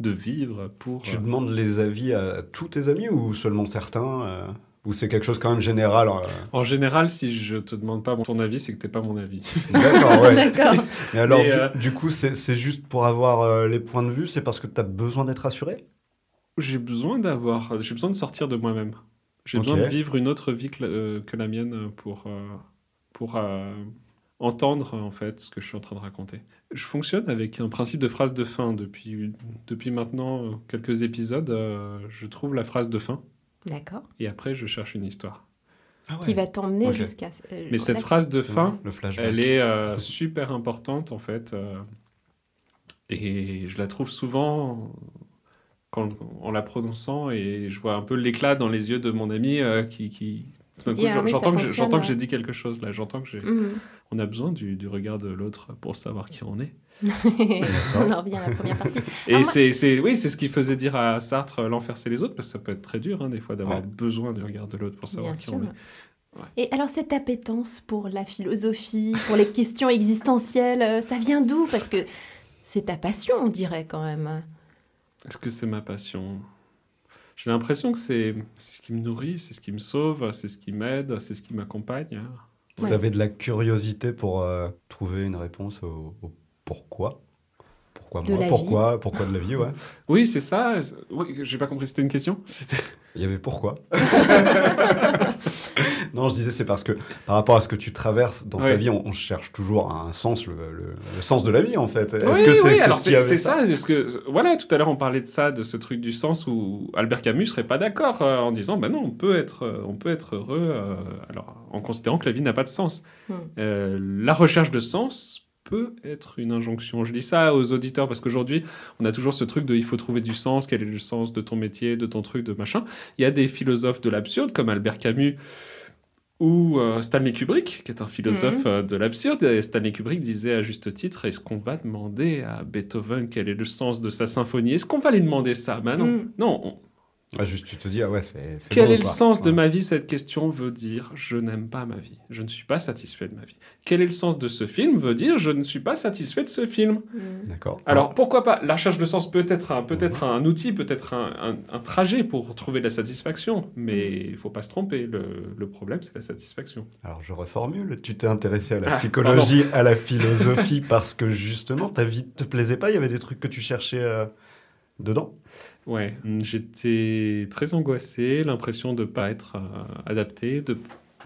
de vivre pour. Tu euh, demandes les avis à tous tes amis ou seulement certains euh, Ou c'est quelque chose quand même général euh? En général, si je te demande pas ton avis, c'est que t'es pas mon avis. D'accord, ouais. D'accord. Mais alors, Mais, du, euh, du coup, c'est c'est juste pour avoir euh, les points de vue C'est parce que tu as besoin d'être assuré j'ai besoin d'avoir, j'ai besoin de sortir de moi-même. J'ai besoin de vivre une autre vie que, la- euh, que la mienne pour, euh, pour euh, entendre en fait ce que je suis en train de raconter. Je fonctionne avec un principe de phrase de fin depuis, depuis maintenant quelques épisodes. euh, je trouve la phrase de fin D'accord. et après je cherche une histoire. Qui va t'emmener jusqu'à. euh, Mais cette phrase de fin, le elle est euh, super importante en fait. euh, et je la trouve souvent quand, en la prononçant et je vois un peu l'éclat dans les yeux de mon ami euh, qui. qui tout d'un dit, coup, ah j'en- oui, ça j'entends que, j'ai- que dit quelque chose là, j'entends que j'ai, Mhm. on a besoin du, du regard de l'autre pour savoir qui on est. on en revient à la première partie. Et Ah, moi- c'est, c'est, oui, c'est ce qui faisait dire à Sartre l'enfer c'est les autres, parce que ça peut être très dur hein, des fois d'avoir Ouais. besoin du regard de l'autre pour savoir Bien qui sûr. on est. Ouais. Et alors cette appétence pour la philosophie, pour les questions existentielles, euh, ça vient d'où? Parce que c'est ta passion, on dirait quand même. Est-ce que c'est ma passion? J'ai l'impression que c'est, c'est ce qui me nourrit, c'est ce qui me sauve, c'est ce qui m'aide, c'est ce qui m'accompagne. Vous Ouais. avez de la curiosité pour euh, trouver une réponse au, au pourquoi? Pourquoi De moi? Pourquoi Pourquoi de la vie, ouais. Oui, c'est ça. Oui, j'ai pas compris, c'était une question. Il y avait pourquoi? Non, je disais c'est parce que par rapport à ce que tu traverses dans ta vie, on, on cherche toujours un sens, le, le- le sens de la vie en fait. Est-ce oui, que c'est oui, c'est ce c'est ça, parce que voilà, tout à l'heure on parlait de ça, de ce truc du sens où Albert Camus serait pas d'accord euh, en disant, bah non, on peut être, euh, on peut être heureux, euh, alors en considérant que la vie n'a pas de sens. Hmm. Euh, la recherche de sens peut être une injonction. Je dis ça aux auditeurs parce qu'aujourd'hui, on a toujours ce truc de il faut trouver du sens, quel est le sens de ton métier, de ton truc, de machin. Il y a des philosophes de l'absurde comme Albert Camus ou euh, Stanley Kubrick, qui est un philosophe euh, de l'absurde. Et Stanley Kubrick disait à juste titre, est-ce qu'on va demander à Beethoven quel est le sens de sa symphonie? Est-ce qu'on va lui demander ça? Ben non. Mm. Non, on- Ah, juste, tu te dis, ah ouais, c'est. Quel bon, est le quoi. sens de ma vie? Cette question veut dire je n'aime pas ma vie. Je ne suis pas satisfait de ma vie. Quel est le sens de ce film? Veut dire je ne suis pas satisfait de ce film. Mm. D'accord. Alors pourquoi pas? La recherche de sens peut être un, peut être un outil, peut être un, un- un trajet pour trouver de la satisfaction, mais il faut pas se tromper. Le, le problème, c'est la satisfaction. Alors je reformule, tu t'es intéressé à la Ah, psychologie, à la philosophie parce que justement ta vie te plaisait pas, il y avait des trucs que tu cherchais euh, dedans? Ouais, mm, j'étais très angoissé, l'impression de pas être euh, adapté, de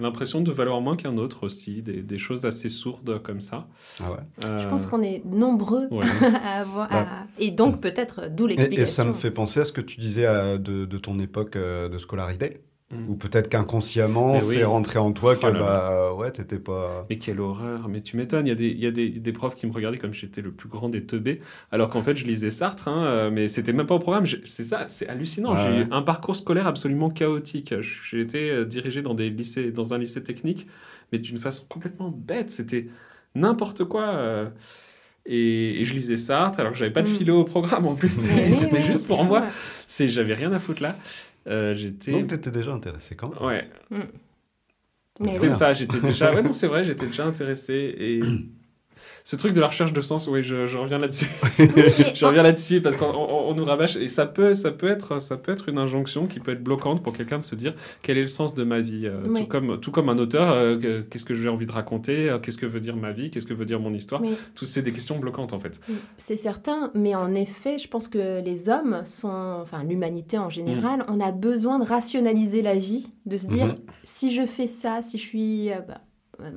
l'impression de valoir moins qu'un autre aussi, des, des choses assez sourdes comme ça. Ah ouais. Je Euh, pense qu'on est nombreux ouais. à avoir. Bah. à- Et donc, peut-être, d'où Et, l'explication. et ça me fait penser à ce que tu disais euh, de, de ton époque euh, de scolarité, Mm. ou peut-être qu'inconsciemment c'est rentré en toi que Oh là bah ouais t'étais pas. Mais quelle horreur, mais tu m'étonnes, il y a, des, il y a des, des profs qui me regardaient comme si j'étais le plus grand des teubés, alors qu'en fait je lisais Sartre, hein, euh, mais c'était même pas au programme, c'est ça, c'est hallucinant, Ouais, j'ai eu un parcours scolaire absolument chaotique, j'ai été euh, dirigé dans, des lycées, dans un lycée technique, mais d'une façon complètement bête, c'était n'importe quoi. euh, et, et je lisais Sartre, alors que j'avais pas de Mm. philo au programme en plus, oui, c'était oui, juste pour moi, c'est j'avais rien à foutre là. Euh, j'étais... Donc t'étais déjà intéressé quand même. Ouais, Mais c'est ça, j'étais déjà. Ouais, non, c'est vrai, j'étais déjà intéressé. Et ce truc de la recherche de sens, oui, je, je reviens là-dessus. Oui, je reviens là-dessus parce qu'on on- on nous rabâche. Et ça peut, ça, peut être, ça peut être une injonction qui peut être bloquante pour quelqu'un de se dire quel est le sens de ma vie. euh, Oui. tout, comme, tout comme un auteur, euh, que- qu'est-ce que j'ai envie de raconter euh, Qu'est-ce que veut dire ma vie Qu'est-ce que veut dire mon histoire Mais- Tout c'est des questions bloquantes en fait. C'est certain, mais en effet, je pense que les hommes sont, enfin l'humanité en général, on a besoin de rationaliser la vie, de se dire Mhm. si je fais ça, si je suis, euh, bah,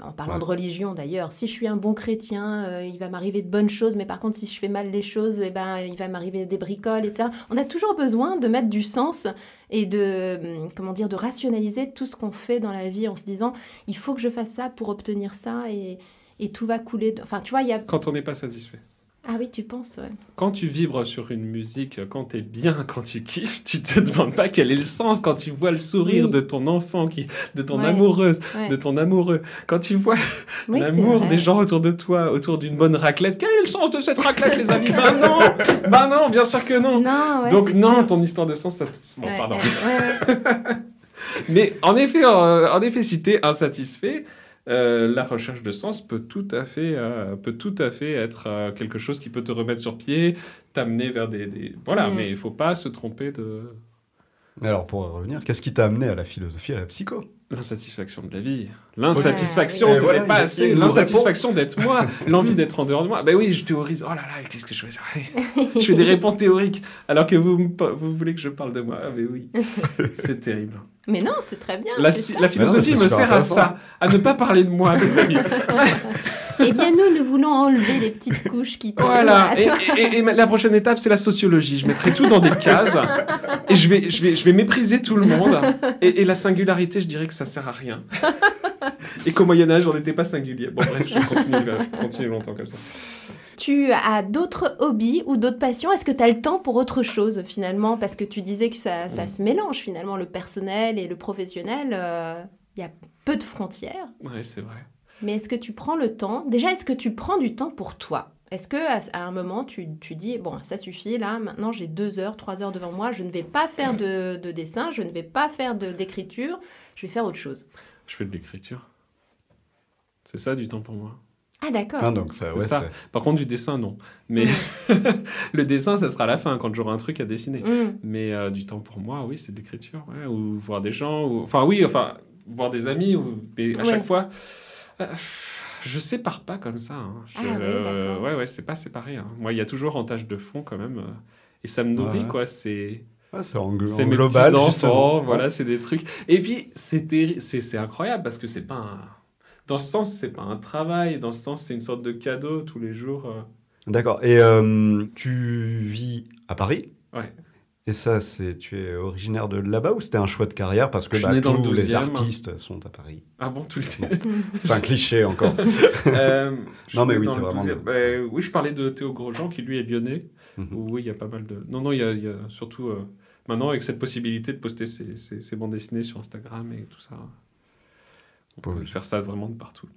en parlant Ouais. de religion d'ailleurs, si je suis un bon chrétien, euh, il va m'arriver de bonnes choses, mais par contre si je fais mal les choses, eh ben il va m'arriver des bricoles, etc. On a toujours besoin de mettre du sens et de, hum, comment dire, de rationaliser tout ce qu'on fait dans la vie en se disant il faut que je fasse ça pour obtenir ça et, et tout va couler. de- Enfin, tu vois, il y a. Quand on n'est pas satisfait. Ah oui, tu penses, ouais. Quand tu vibres sur une musique, quand t'es bien, quand tu kiffes, tu te demandes pas quel est le sens quand tu vois le sourire Oui. de ton enfant, qui, de ton Ouais. amoureuse, Ouais. de ton amoureux. Quand tu vois Oui, l'amour des gens autour de toi, autour d'une bonne raclette, quel est le sens de cette raclette, les amis? Bah non Bah non, bien sûr que non Donc non, sûr. ton histoire de sens, ça te... Bon, pardon. Mais en effet, euh, en effet, si t'es insatisfait, euh, la recherche de sens peut tout à fait, euh, peut tout à fait être euh, quelque chose qui peut te remettre sur pied, t'amener vers des, des- voilà. Mm. Mais il faut pas se tromper de Mais alors pour revenir, qu'est-ce qui t'a amené à la philosophie, à la psycho? L'insatisfaction de la vie. L'insatisfaction, Ouais, c'était voilà, pas assez. L'insatisfaction d'être moi, l'envie d'être en dehors de moi. Ben oui, je théorise. Oh là là, qu'est-ce que je fais Je fais des réponses théoriques, alors que vous, vous voulez que je parle de moi? Ah, mais oui, c'est terrible. Mais non, c'est très bien. La, si- philosophie non, me sert à ça, à ne pas parler de moi, mes amis. Eh bien, nous, nous voulons enlever les petites couches qui. Voilà. tu Et, vois. et- et- et la prochaine étape, c'est la sociologie. Je mettrai tout dans des cases et je vais, je vais, je vais mépriser tout le monde. Et, et la singularité, je dirais que ça sert à rien. Et qu'au Moyen Âge, on n'était pas singulier. Bon bref, je continue, je continue longtemps comme ça. Tu as d'autres hobbies ou d'autres passions? Est-ce que tu as le temps pour autre chose finalement? Parce que tu disais que ça, ça se mélange finalement, le personnel et le professionnel. euh, Il y a peu de frontières. Ouais, c'est vrai. Mais est-ce que tu prends le temps? Déjà, est-ce que tu prends du temps pour toi? Est-ce que à, un moment, tu, tu dis, bon, ça suffit, là, maintenant j'ai deux heures, trois heures devant moi, je ne vais pas faire de, de dessin, je ne vais pas faire d'écriture, je vais faire autre chose? Je fais de l'écriture. C'est ça du temps pour moi. Ah d'accord. Ah, donc ça, ouais, ça. c'est- Par contre, du dessin, non. Mais le dessin, ça sera à la fin, quand j'aurai un truc à dessiner. Mm. Mais euh, du temps pour moi, oui, c'est de l'écriture. ouais, ou voir des gens. Ou... Enfin, oui, enfin, voir des amis. Ou... Mais à Ouais. chaque fois, euh, je sépare pas comme ça. hein. Je- Ah oui, ouais, ouais, c'est pas séparé. hein. Moi, il y a toujours en tâche de fond quand même. euh, et ça me nourrit, Ouais. quoi. C'est. ouais, c'est en, en mes global, petits justement. enfants, voilà, c'est des trucs. Et puis c'est incroyable parce que c'est pas un... dans ce sens c'est pas un travail, dans ce sens c'est une sorte de cadeau tous les jours. euh. D'accord. Et euh, tu vis à Paris? Ouais. Et ça, c'est tu es originaire de là-bas ou c'était un choix de carrière? Parce que bah, né dans le tous les 12e. artistes sont à Paris Ah bon tout le temps. C'est un cliché encore. Euh, Non, mais oui, c'est vraiment 12e. le- Euh, oui, je parlais de Théo Grosjean qui lui est lyonnais. Mhm. Où, oui, il y a pas mal de. Non non, il y a, il y a surtout euh, maintenant avec cette possibilité de poster ses, ses, ses bandes dessinées sur Instagram et tout ça. On Oui. peut faire ça vraiment de partout.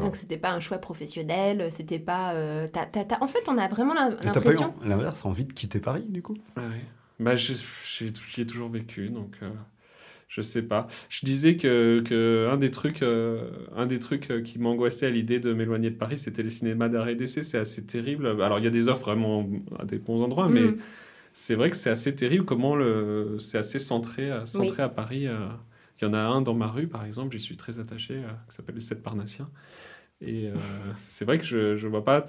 Donc c'était pas un choix professionnel, c'était pas. euh, En fait, on a vraiment l'im- Et t'as pas eu l'impression. l'inverse, envie de quitter Paris du coup? Ouais, ouais. Bah, j'y ai toujours vécu, donc euh, je sais pas. Je disais que, que un des trucs, euh, un des trucs euh, qui m'angoissait à l'idée de m'éloigner de Paris, c'était les cinémas d'arrêt d'essai. C'est assez terrible. Alors, il y a des offres vraiment à des bons endroits, mais Mm. c'est vrai que c'est assez terrible comment le, c'est assez centré, à- centré à Paris. euh. Il y en a un dans ma rue, par exemple, j'y suis très attaché, euh, qui s'appelle les Sept Parnassiens. Et euh, c'est vrai que je ne vois pas,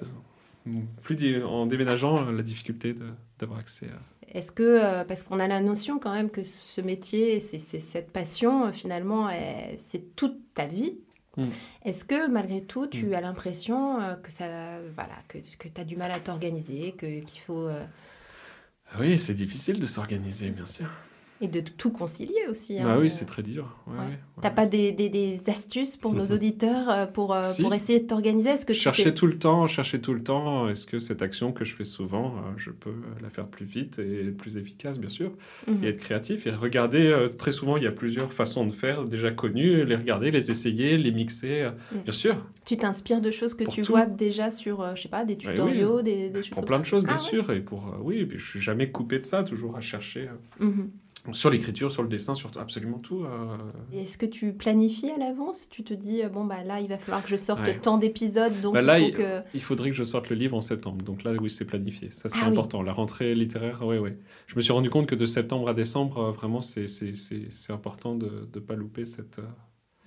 plus en déménageant, euh, la difficulté d'avoir accès à. Est-ce que, euh, parce qu'on a la notion quand même que ce métier, c'est cette passion, finalement, est- c'est toute ta vie. Mm. Est-ce que malgré tout, tu Mm. as l'impression que ça, voilà, que, que tu as du mal à t'organiser, qu'il faut euh, Oui, c'est difficile de s'organiser, bien sûr. Et de tout concilier aussi. hein, Bah oui, euh, c'est très dur. Ouais, ouais. T'as ouais. pas des, des- des astuces pour nos auditeurs euh, pour, euh, Si. pour essayer de t'organiser? Est-ce que chercher tout le temps, chercher tout le temps. Est-ce que cette action que je fais souvent, euh, je peux la faire plus vite et plus efficace, bien sûr, Mhm. et être créatif et regarder. euh, très souvent, il y a plusieurs façons de faire déjà connues. Les regarder, les essayer, les mixer, Mm. bien sûr. Tu t'inspires de choses que Pour tu tout. vois déjà sur, je sais pas, des Bah oui. tutoriaux, des, des choses Pour plein de choses, bien Ah sûr. Et pour oui, et puis je suis jamais coupé de ça, toujours à chercher Mhm. Sur l'écriture, sur le dessin, sur absolument tout. euh, Est-ce que tu planifies à l'avance? Tu te dis, euh, bon, bah là, il va falloir que je sorte Ouais. tant d'épisodes, donc Bah il là, faut il- que... Il faudrait que je sorte le livre en septembre. Donc là, oui, c'est planifié. Ça, c'est Ah oui. important. La rentrée littéraire, oui, oui. Je me suis rendu compte que de septembre à décembre, euh, vraiment, c'est important de ne pas louper cette...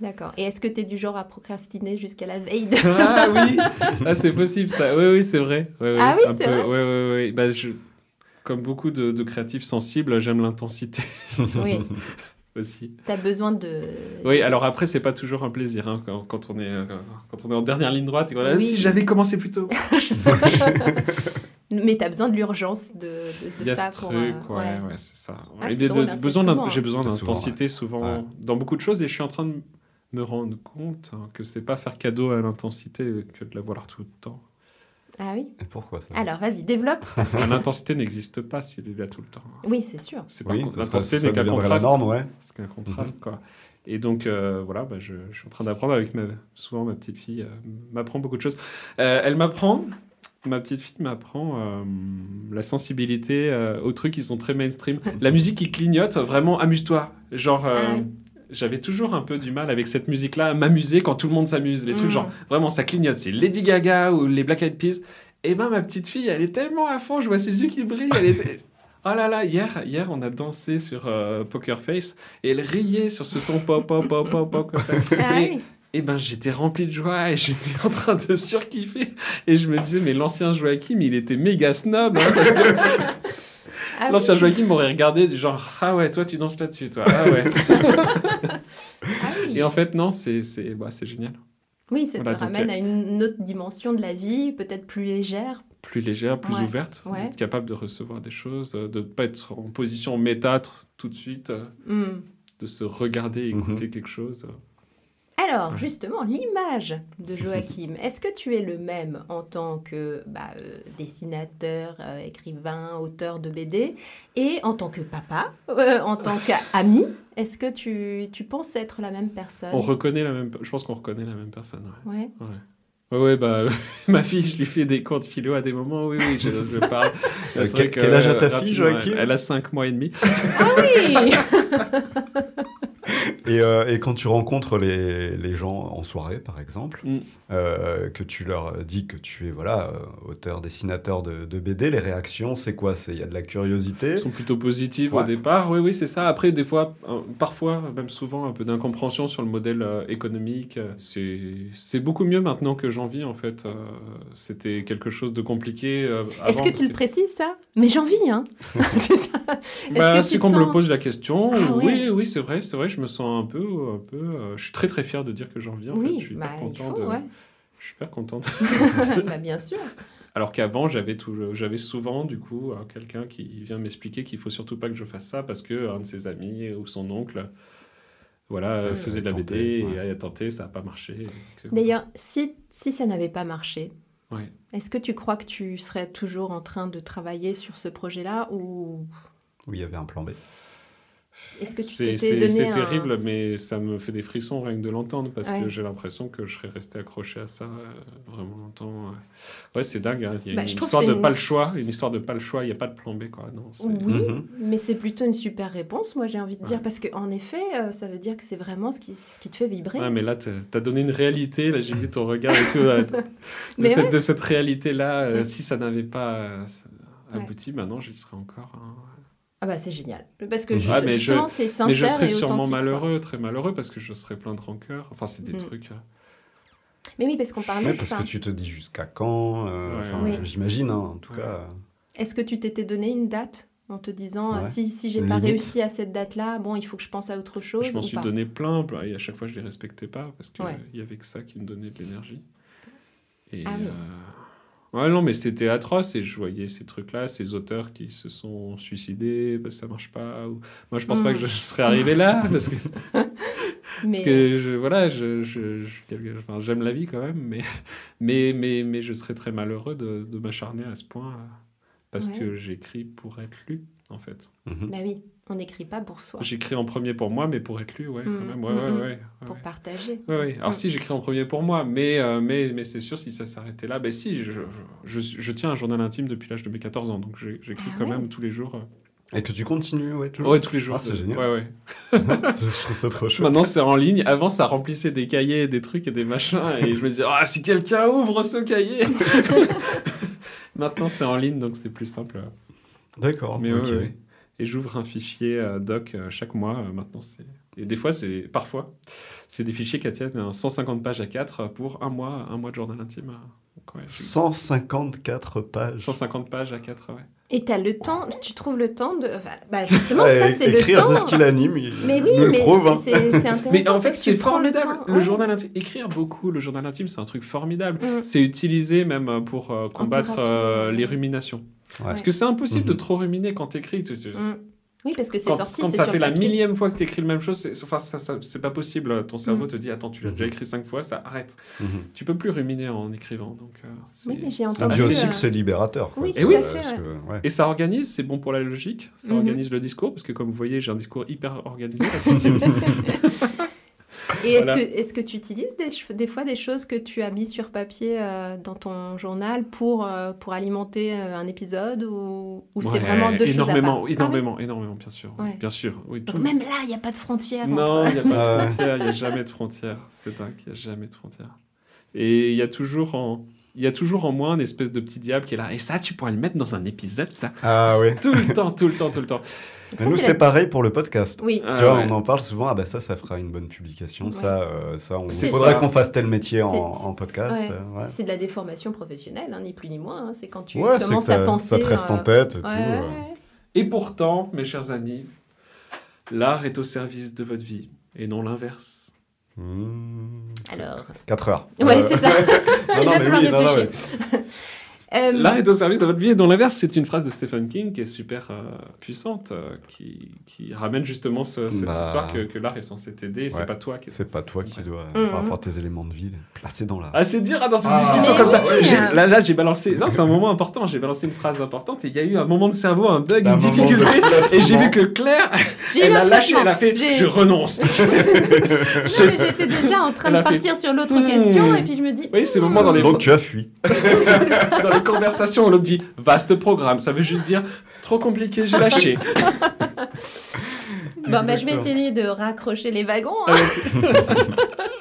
D'accord. Et est-ce que tu es du genre à procrastiner jusqu'à la veille de... Ah oui ah, C'est possible, ça. Oui, oui, c'est vrai. Ah oui, c'est vrai Oui, oui, oui. Bah, je... Comme beaucoup de, de créatifs sensibles, j'aime l'intensité Oui, aussi. tu as besoin de... Oui, alors après, c'est pas toujours un plaisir hein, quand, quand on est, euh, quand on est en dernière ligne droite. Et voilà, Oui. Si j'avais commencé plus tôt. Mais tu as besoin de l'urgence de, de, de Il y a ça ce pour... truc, euh, ouais, ouais. ouais, c'est ça. Ah, Et c'est de- drôle, de- c'est besoin d'un- souvent, J'ai besoin souvent, d'intensité souvent, Ouais. dans beaucoup de choses et je suis en train de me rendre compte hein, que c'est pas faire cadeau à l'intensité que de la voir tout le temps. Ah oui Et pourquoi ça Alors, vas-y, développe. L'intensité n'existe pas s'il est là tout le temps. Oui, c'est sûr. C'est pas Oui, l'intensité n'est qu'un la contraste. norme, ouais. C'est qu'un contraste, quoi. Et donc, euh, voilà, bah, je, je suis en train d'apprendre avec ma, souvent ma petite fille, euh, m'apprend beaucoup de choses. Euh, elle m'apprend, ma petite fille m'apprend euh, la sensibilité euh, aux trucs qui sont très mainstream. La musique qui clignote, vraiment, amuse-toi. Genre, euh, Ah oui. J'avais toujours un peu du mal avec cette musique-là, à m'amuser quand tout le monde s'amuse. Les trucs, Mm. genre, vraiment, ça clignote. C'est Lady Gaga ou les Black Eyed Peas. Et ben, ma petite fille, elle est tellement à fond, je vois ses yeux qui brillent. Elle est... Oh là là, hier, hier on a dansé sur euh, Poker Face et elle riait sur ce son pop, pop, pop, pop, pop. Ah et, et ben j'étais rempli de joie et j'étais en train de surkiffer. Et je me disais, mais l'ancien Joachim, il était méga snob. hein, parce que Ah l'ancien oui. Joachim m'aurait regardé du genre, ah ouais, toi tu danses là-dessus, toi. Ah ouais. Ah oui. et en fait, non, c'est c'est bah, c'est génial. Oui, ça Voilà, te donc, ramène euh, à une autre dimension de la vie, peut-être plus légère. Plus légère, plus Ouais, ouverte, ouais. être capable de recevoir des choses, de ne pas être en position méta tr- tout de suite, euh, Hmm. de se regarder, Mhm. écouter quelque chose. Alors, justement, l'image de Joachim, est-ce que tu es le même en tant que bah, euh, dessinateur, euh, écrivain, auteur de BD, et en tant que papa, euh, en tant qu'ami Est-ce que tu, tu penses être la même personne? On reconnaît la même, je pense qu'on reconnaît la même personne. Ouais. Ouais. Ouais, ouais, bah, ma fille, je lui fais des cours de philo à des moments, oui, oui, je, je parle. Euh, quel- truc, quel âge a ta fille, Joachim? elle, elle a 5 mois et demi. Ah oui Et, euh, et quand tu rencontres les, les gens en soirée, par exemple, Mm. euh, que tu leur dis que tu es voilà, euh, auteur, dessinateur de, de BD, les réactions, c'est quoi? C'est Il y a de la curiosité? Elles sont plutôt positives au départ, oui, oui, c'est ça. Après, des fois, euh, parfois, même souvent, un peu d'incompréhension sur le modèle euh, économique. C'est beaucoup mieux maintenant que j'en vis, en fait. Euh, C'était quelque chose de compliqué. euh, Est-ce que tu le précises, ça? Mais j'en vis, hein C'est ça Est-ce Bah, qu'on me sens- pose la question. Ah oui, ouais. oui, c'est vrai, c'est vrai. Je me sens un peu, un peu. euh, je suis très très fier de dire que j'en viens. en fait. Oui, je suis bah, hyper il content faut, de. ouais. Je suis hyper content. de- bah, bien sûr. Alors qu'avant, j'avais tout, j'avais souvent du coup euh, quelqu'un qui vient m'expliquer qu'il faut surtout pas que je fasse ça parce que un de ses amis ou son oncle, voilà, Ouais. faisait de la Tenté, BD et ouais. a tenté, ça a pas marché. D'ailleurs, si, si ça n'avait pas marché, Ouais. est-ce que tu crois que tu serais toujours en train de travailler sur ce projet-là ou où il y avait un plan B? Est-ce que tu C'est t'étais c'est- donné c'est un... terrible, mais ça me fait des frissons rien que de l'entendre parce Ouais. que j'ai l'impression que je serais resté accroché à ça euh, vraiment longtemps. ouais. Ouais, c'est dingue. hein. Il y a Bah, une histoire que de pas le choix, une histoire de pas le choix. Il n'y a pas de plan B, quoi. Non, c'est- Oui, Mhm. mais c'est plutôt une super réponse, moi j'ai envie de dire, Ouais. parce qu'en effet, euh, ça veut dire que c'est vraiment ce qui, ce qui te fait vibrer. Ouais, mais là, t'as as donné une réalité. Là, j'ai vu ton regard et tout. là, de, Mais cette, ouais. de cette réalité-là, euh, Mm. si ça n'avait pas euh, Ouais. abouti, maintenant, j'y serais encore. hein. Ah bah c'est génial. Parce que Ouais, mais je- justement, c'est sincère Mais je et serais sûrement quoi. malheureux, très malheureux, parce que je serais plein de rancœur. Enfin, c'est des Mm. trucs. euh, Mais oui, parce qu'on parlait Ouais, de parce ça. que tu te dis jusqu'à quand euh, Ouais. enfin, Oui. J'imagine, hein, en tout Ouais. cas. Est-ce que tu t'étais donné une date en te disant Ouais. si, si j'ai pas réussi à cette date-là, bon, il faut que je pense à autre chose Je m'en suis pas? donné plein, et à chaque fois je les respectais pas parce qu'il Ouais. y avait que ça qui me donnait de l'énergie. Et Ah oui. euh, ouais, non, mais c'était atroce et je voyais ces trucs-là, ces auteurs qui se sont suicidés parce que ça marche pas. Ou... Moi, je pense pas que je serais arrivé là parce que, Mais parce que je, voilà, je, je- je- quelque- enfin, j'aime la vie quand même, mais, mais, mais, mais je serais très malheureux de, de m'acharner à ce point parce Ouais. que j'écris pour être lu en fait. Mhm. bah oui, on n'écrit pas pour soi, J'écris en premier pour moi, mais pour être lu, ouais, quand Mm, même. Ouais, mm, ouais, mm. ouais, ouais, pour partager. Oui, oui. Alors Mm. si j'écris en premier pour moi, mais, euh, mais, mais c'est sûr, si ça s'arrêtait là, ben si, je, je, je- je tiens un journal intime depuis l'âge de mes 14 ans, donc j'écris Ah quand ouais. même tous les jours. Et que tu continues, ouais, euh. toujours. Ouais, tous les jours. Ah, c'est génial. Ouais, ouais. je trouve ça trop chouette. Maintenant, c'est en ligne. Avant, ça remplissait des cahiers, des trucs et des machins, et je me disais, ah, si quelqu'un ouvre ce cahier Maintenant, c'est en ligne, donc c'est plus simple. D'accord. Mais ok. ouais, ouais. Et j'ouvre un fichier euh, doc euh, chaque mois. euh, maintenant, c'est. Et des fois, c'est. Parfois, c'est des fichiers qui tiennent euh, 150 pages à 4 pour un mois, un mois de journal intime. euh. Donc, ouais, j'ai- 154 pages. 150 pages à 4, ouais. Et tu as le temps, tu trouves le temps de... enfin, bah justement, Ouais, ça c'est le écrire, temps. c'est ce qui l'anime. il Mais oui, mais prouve, hein. c'est c'est- c'est intéressant. Mais en fait, c'est le formidable. temps. Le, Ouais. journal intime, écrire beaucoup le journal intime, c'est un truc formidable. Mm. C'est utilisé même pour euh, combattre euh, les ruminations. Ouais. Parce que c'est impossible Mhm. de trop ruminer quand t'écris. Tu- tu- Mm. Oui, parce que c'est sorti, quand ça sur fait la millième fois que t'écris le même chose, c'est enfin, ça, ça- c'est pas possible. Ton cerveau Mm. te dit Attends, tu l'as Mhm. déjà écrit cinq fois, ça arrête. Mhm. Tu peux plus ruminer en écrivant. Donc, euh, Oui, mais j'ai dit aussi euh, que c'est libérateur. quoi. oui, C'est- tout à euh, fait, parce ouais. que- ouais. Et ça organise, c'est bon pour la logique, ça Mhm. organise le discours, parce que comme vous voyez, j'ai un discours hyper organisé. Et est-ce Voilà. que, est que tu utilises des, fois des choses que tu as mis sur papier euh, dans ton journal pour, euh, pour alimenter euh, un épisode ou, ou c'est vraiment deux choses à énormément, part? Ah oui énormément, énormément, bien sûr. Ouais. Bien sûr. Oui, tout- même là, il n'y a pas de frontière. Non, entre- il n'y a pas Ah de frontières, il n'y a jamais de frontières. C'est dingue, il n'y a jamais de frontières. Et il y a toujours en... Il y a toujours en moi une espèce de petit diable qui est là. Et ça, tu pourrais le mettre dans un épisode, ça. Ah oui. Tout le temps, tout le temps, tout le temps. Ça, nous, c'est pareil pour le podcast. Oui, Ah, tu vois, ouais. on en parle souvent. Ah bah ça, ça fera une bonne publication. Ouais. Ça, euh, ça, on C'est faudrait qu'on fasse tel métier en, podcast. ouais. euh, ouais. c'est de la déformation professionnelle, hein, ni plus ni moins. hein. C'est quand tu commences que à ça, penser. ça te reste en euh, tête et tout. euh. Et pourtant, mes chers amis, l'art est au service de votre vie et non l'inverse. Mmh. Alors, 4 heures. Ouais, Euh, c'est ça. non, non, mais oui, non, non. Euh, L'art est au service de votre vie et non l'inverse. C'est une phrase de Stephen King qui est super euh, puissante, euh, qui, qui ramène justement ce- cette Bah. histoire que, que l'art est censé t'aider. Ouais. C'est pas toi qui est C'est pas toi qui dois, Mhm. par rapport à tes éléments de vie, placer dans la. Ah, c'est dur hein, dans une Ah. discussion comme ça. oui. J'ai- Là, là j'ai balancé. Non, c'est un moment important. J'ai balancé une phrase importante et il y a eu un moment de cerveau, un bug, Un une moment de difficulté. Et j'ai vu que Claire, elle a lâché, elle a fait Je renonce. J'étais déjà en train de partir sur l'autre Hmm. question et puis je me dis. Oui, c'est le moment dans les, Donc tu as fui. où l'autre dit vaste programme. Ça veut juste dire trop compliqué, j'ai lâché. Bon, bah, je vais essayer de raccrocher les wagons. hein.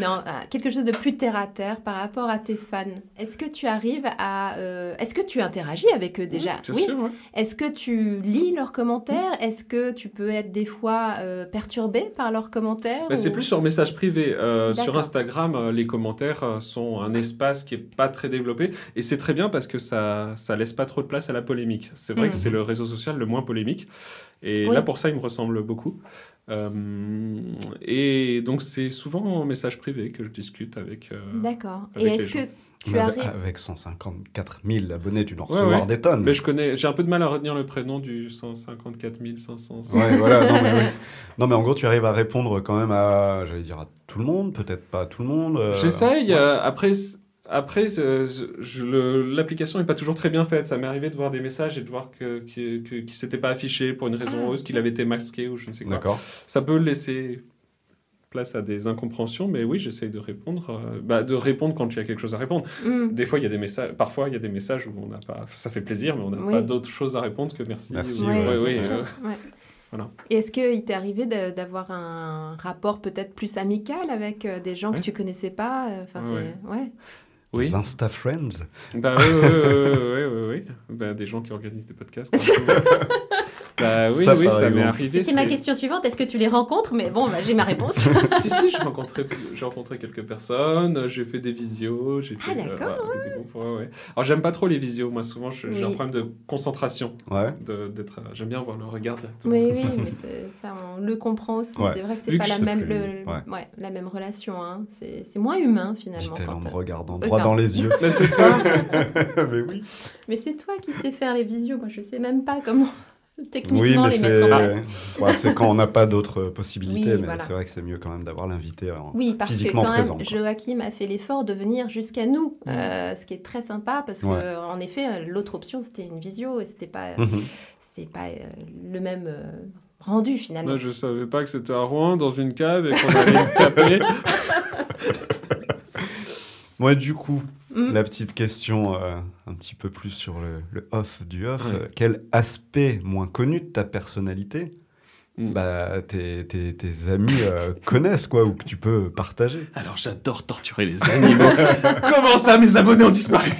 Non, euh, quelque chose de plus terre à terre par rapport à tes fans. Est-ce que tu arrives à. euh, Est-ce que tu interagis avec eux déjà Oui. Est-ce que tu lis leurs commentaires? Est-ce que tu peux être des fois euh, perturbé par leurs commentaires Bah, c'est plus sur message privé. Euh, sur. Instagram, les commentaires sont un espace qui est pas très développé et c'est très bien parce que ça ça laisse pas trop de place à la polémique. C'est vrai que c'est le réseau social le moins polémique et là pour ça il me ressemble beaucoup. Euh, et donc c'est souvent en message privé que je discute avec. euh, D'accord. Et est-ce que tu arrives. Avec 154 000 abonnés, tu dois recevoir ouais. des tonnes. Mais je connais, j'ai un peu de mal à retenir le prénom du 154 500. Ouais, voilà. Non mais, ouais. non, mais en gros, tu arrives à répondre quand même à, j'allais dire, à tout le monde, peut-être pas à tout le monde. euh, J'essaye. ouais. euh, après, Après, l'application n'est pas toujours très bien faite. Ça m'est arrivé de voir des messages et de voir que, que, que- qu'il ne s'était pas affiché pour une raison Ah, ou autre, qu'il avait été masqué ou je ne sais quoi. D'accord. Ça peut laisser place à des incompréhensions, mais oui, j'essaye de répondre. euh, bah, de répondre quand il y a quelque chose à répondre. Mm. Des fois, il y a des messages. Parfois, il y a des messages où on n'a pas. Ça fait plaisir, mais on n'a Oui. pas d'autre chose à répondre que merci. Merci, ou- ouais, ouais, bien ouais, sûr, euh, ouais. Voilà. Et est-ce qu'il t'est arrivé de- d'avoir un rapport peut-être plus amical avec euh, des gens Ouais. que tu connaissais pas Enfin, Ouais. c'est ouais. Oui. Des Insta Friends. Bah oui, oui, oui, oui, oui. Bah, des gens qui organisent des podcasts. bah oui, Ça, oui, par ça m'est arrivé. C'était ma question suivante. Est-ce que tu les rencontres? Mais bon, bah, j'ai ma réponse. si, si, j'ai rencontré, j'ai rencontré quelques personnes, j'ai fait des visios, j'ai fait Ah, d'accord, voilà, des groupes, ouais, ouais. Alors, j'aime pas trop les visios, moi, souvent, j'ai un problème de concentration. Ouais. de- d'être, euh, j'aime bien voir le regard directement. oui, oui, mais ça, on le comprend aussi. Ouais. C'est vrai que c'est pas que la même, le- ouais. ouais, la même relation. Hein. C'est c'est moins humain finalement. Dit-elle en me euh, regardant droit dans les yeux. Mais c'est ça. Mais oui. Mais c'est toi qui sais faire les visios. Moi, je sais même pas comment Oui, techniquement mais les c'est mettre en place. ouais, c'est quand on n'a pas d'autres possibilités, Oui, mais voilà. c'est vrai que c'est mieux quand même d'avoir l'invité en- Oui, parce que physiquement quand présent. même. Joachim a fait l'effort de venir jusqu'à nous, Mm. euh, ce qui est très sympa parce que, Ouais. euh, en effet, euh, l'autre option c'était une visio et c'était pas, Mhm. c'était pas euh, le même euh, rendu finalement. Moi, je savais pas que c'était à Rouen, dans une cave, et qu'on allait me taper. Ouais, du coup, Mm. la petite question euh, un petit peu plus sur le, le off du off. Ouais. euh, quel aspect moins connu de ta personnalité Mm. bah, tes, tes- tes amis euh, connaissent, quoi, ou que tu peux partager Alors, j'adore torturer les animaux. Comment ça, mes abonnés ont disparu?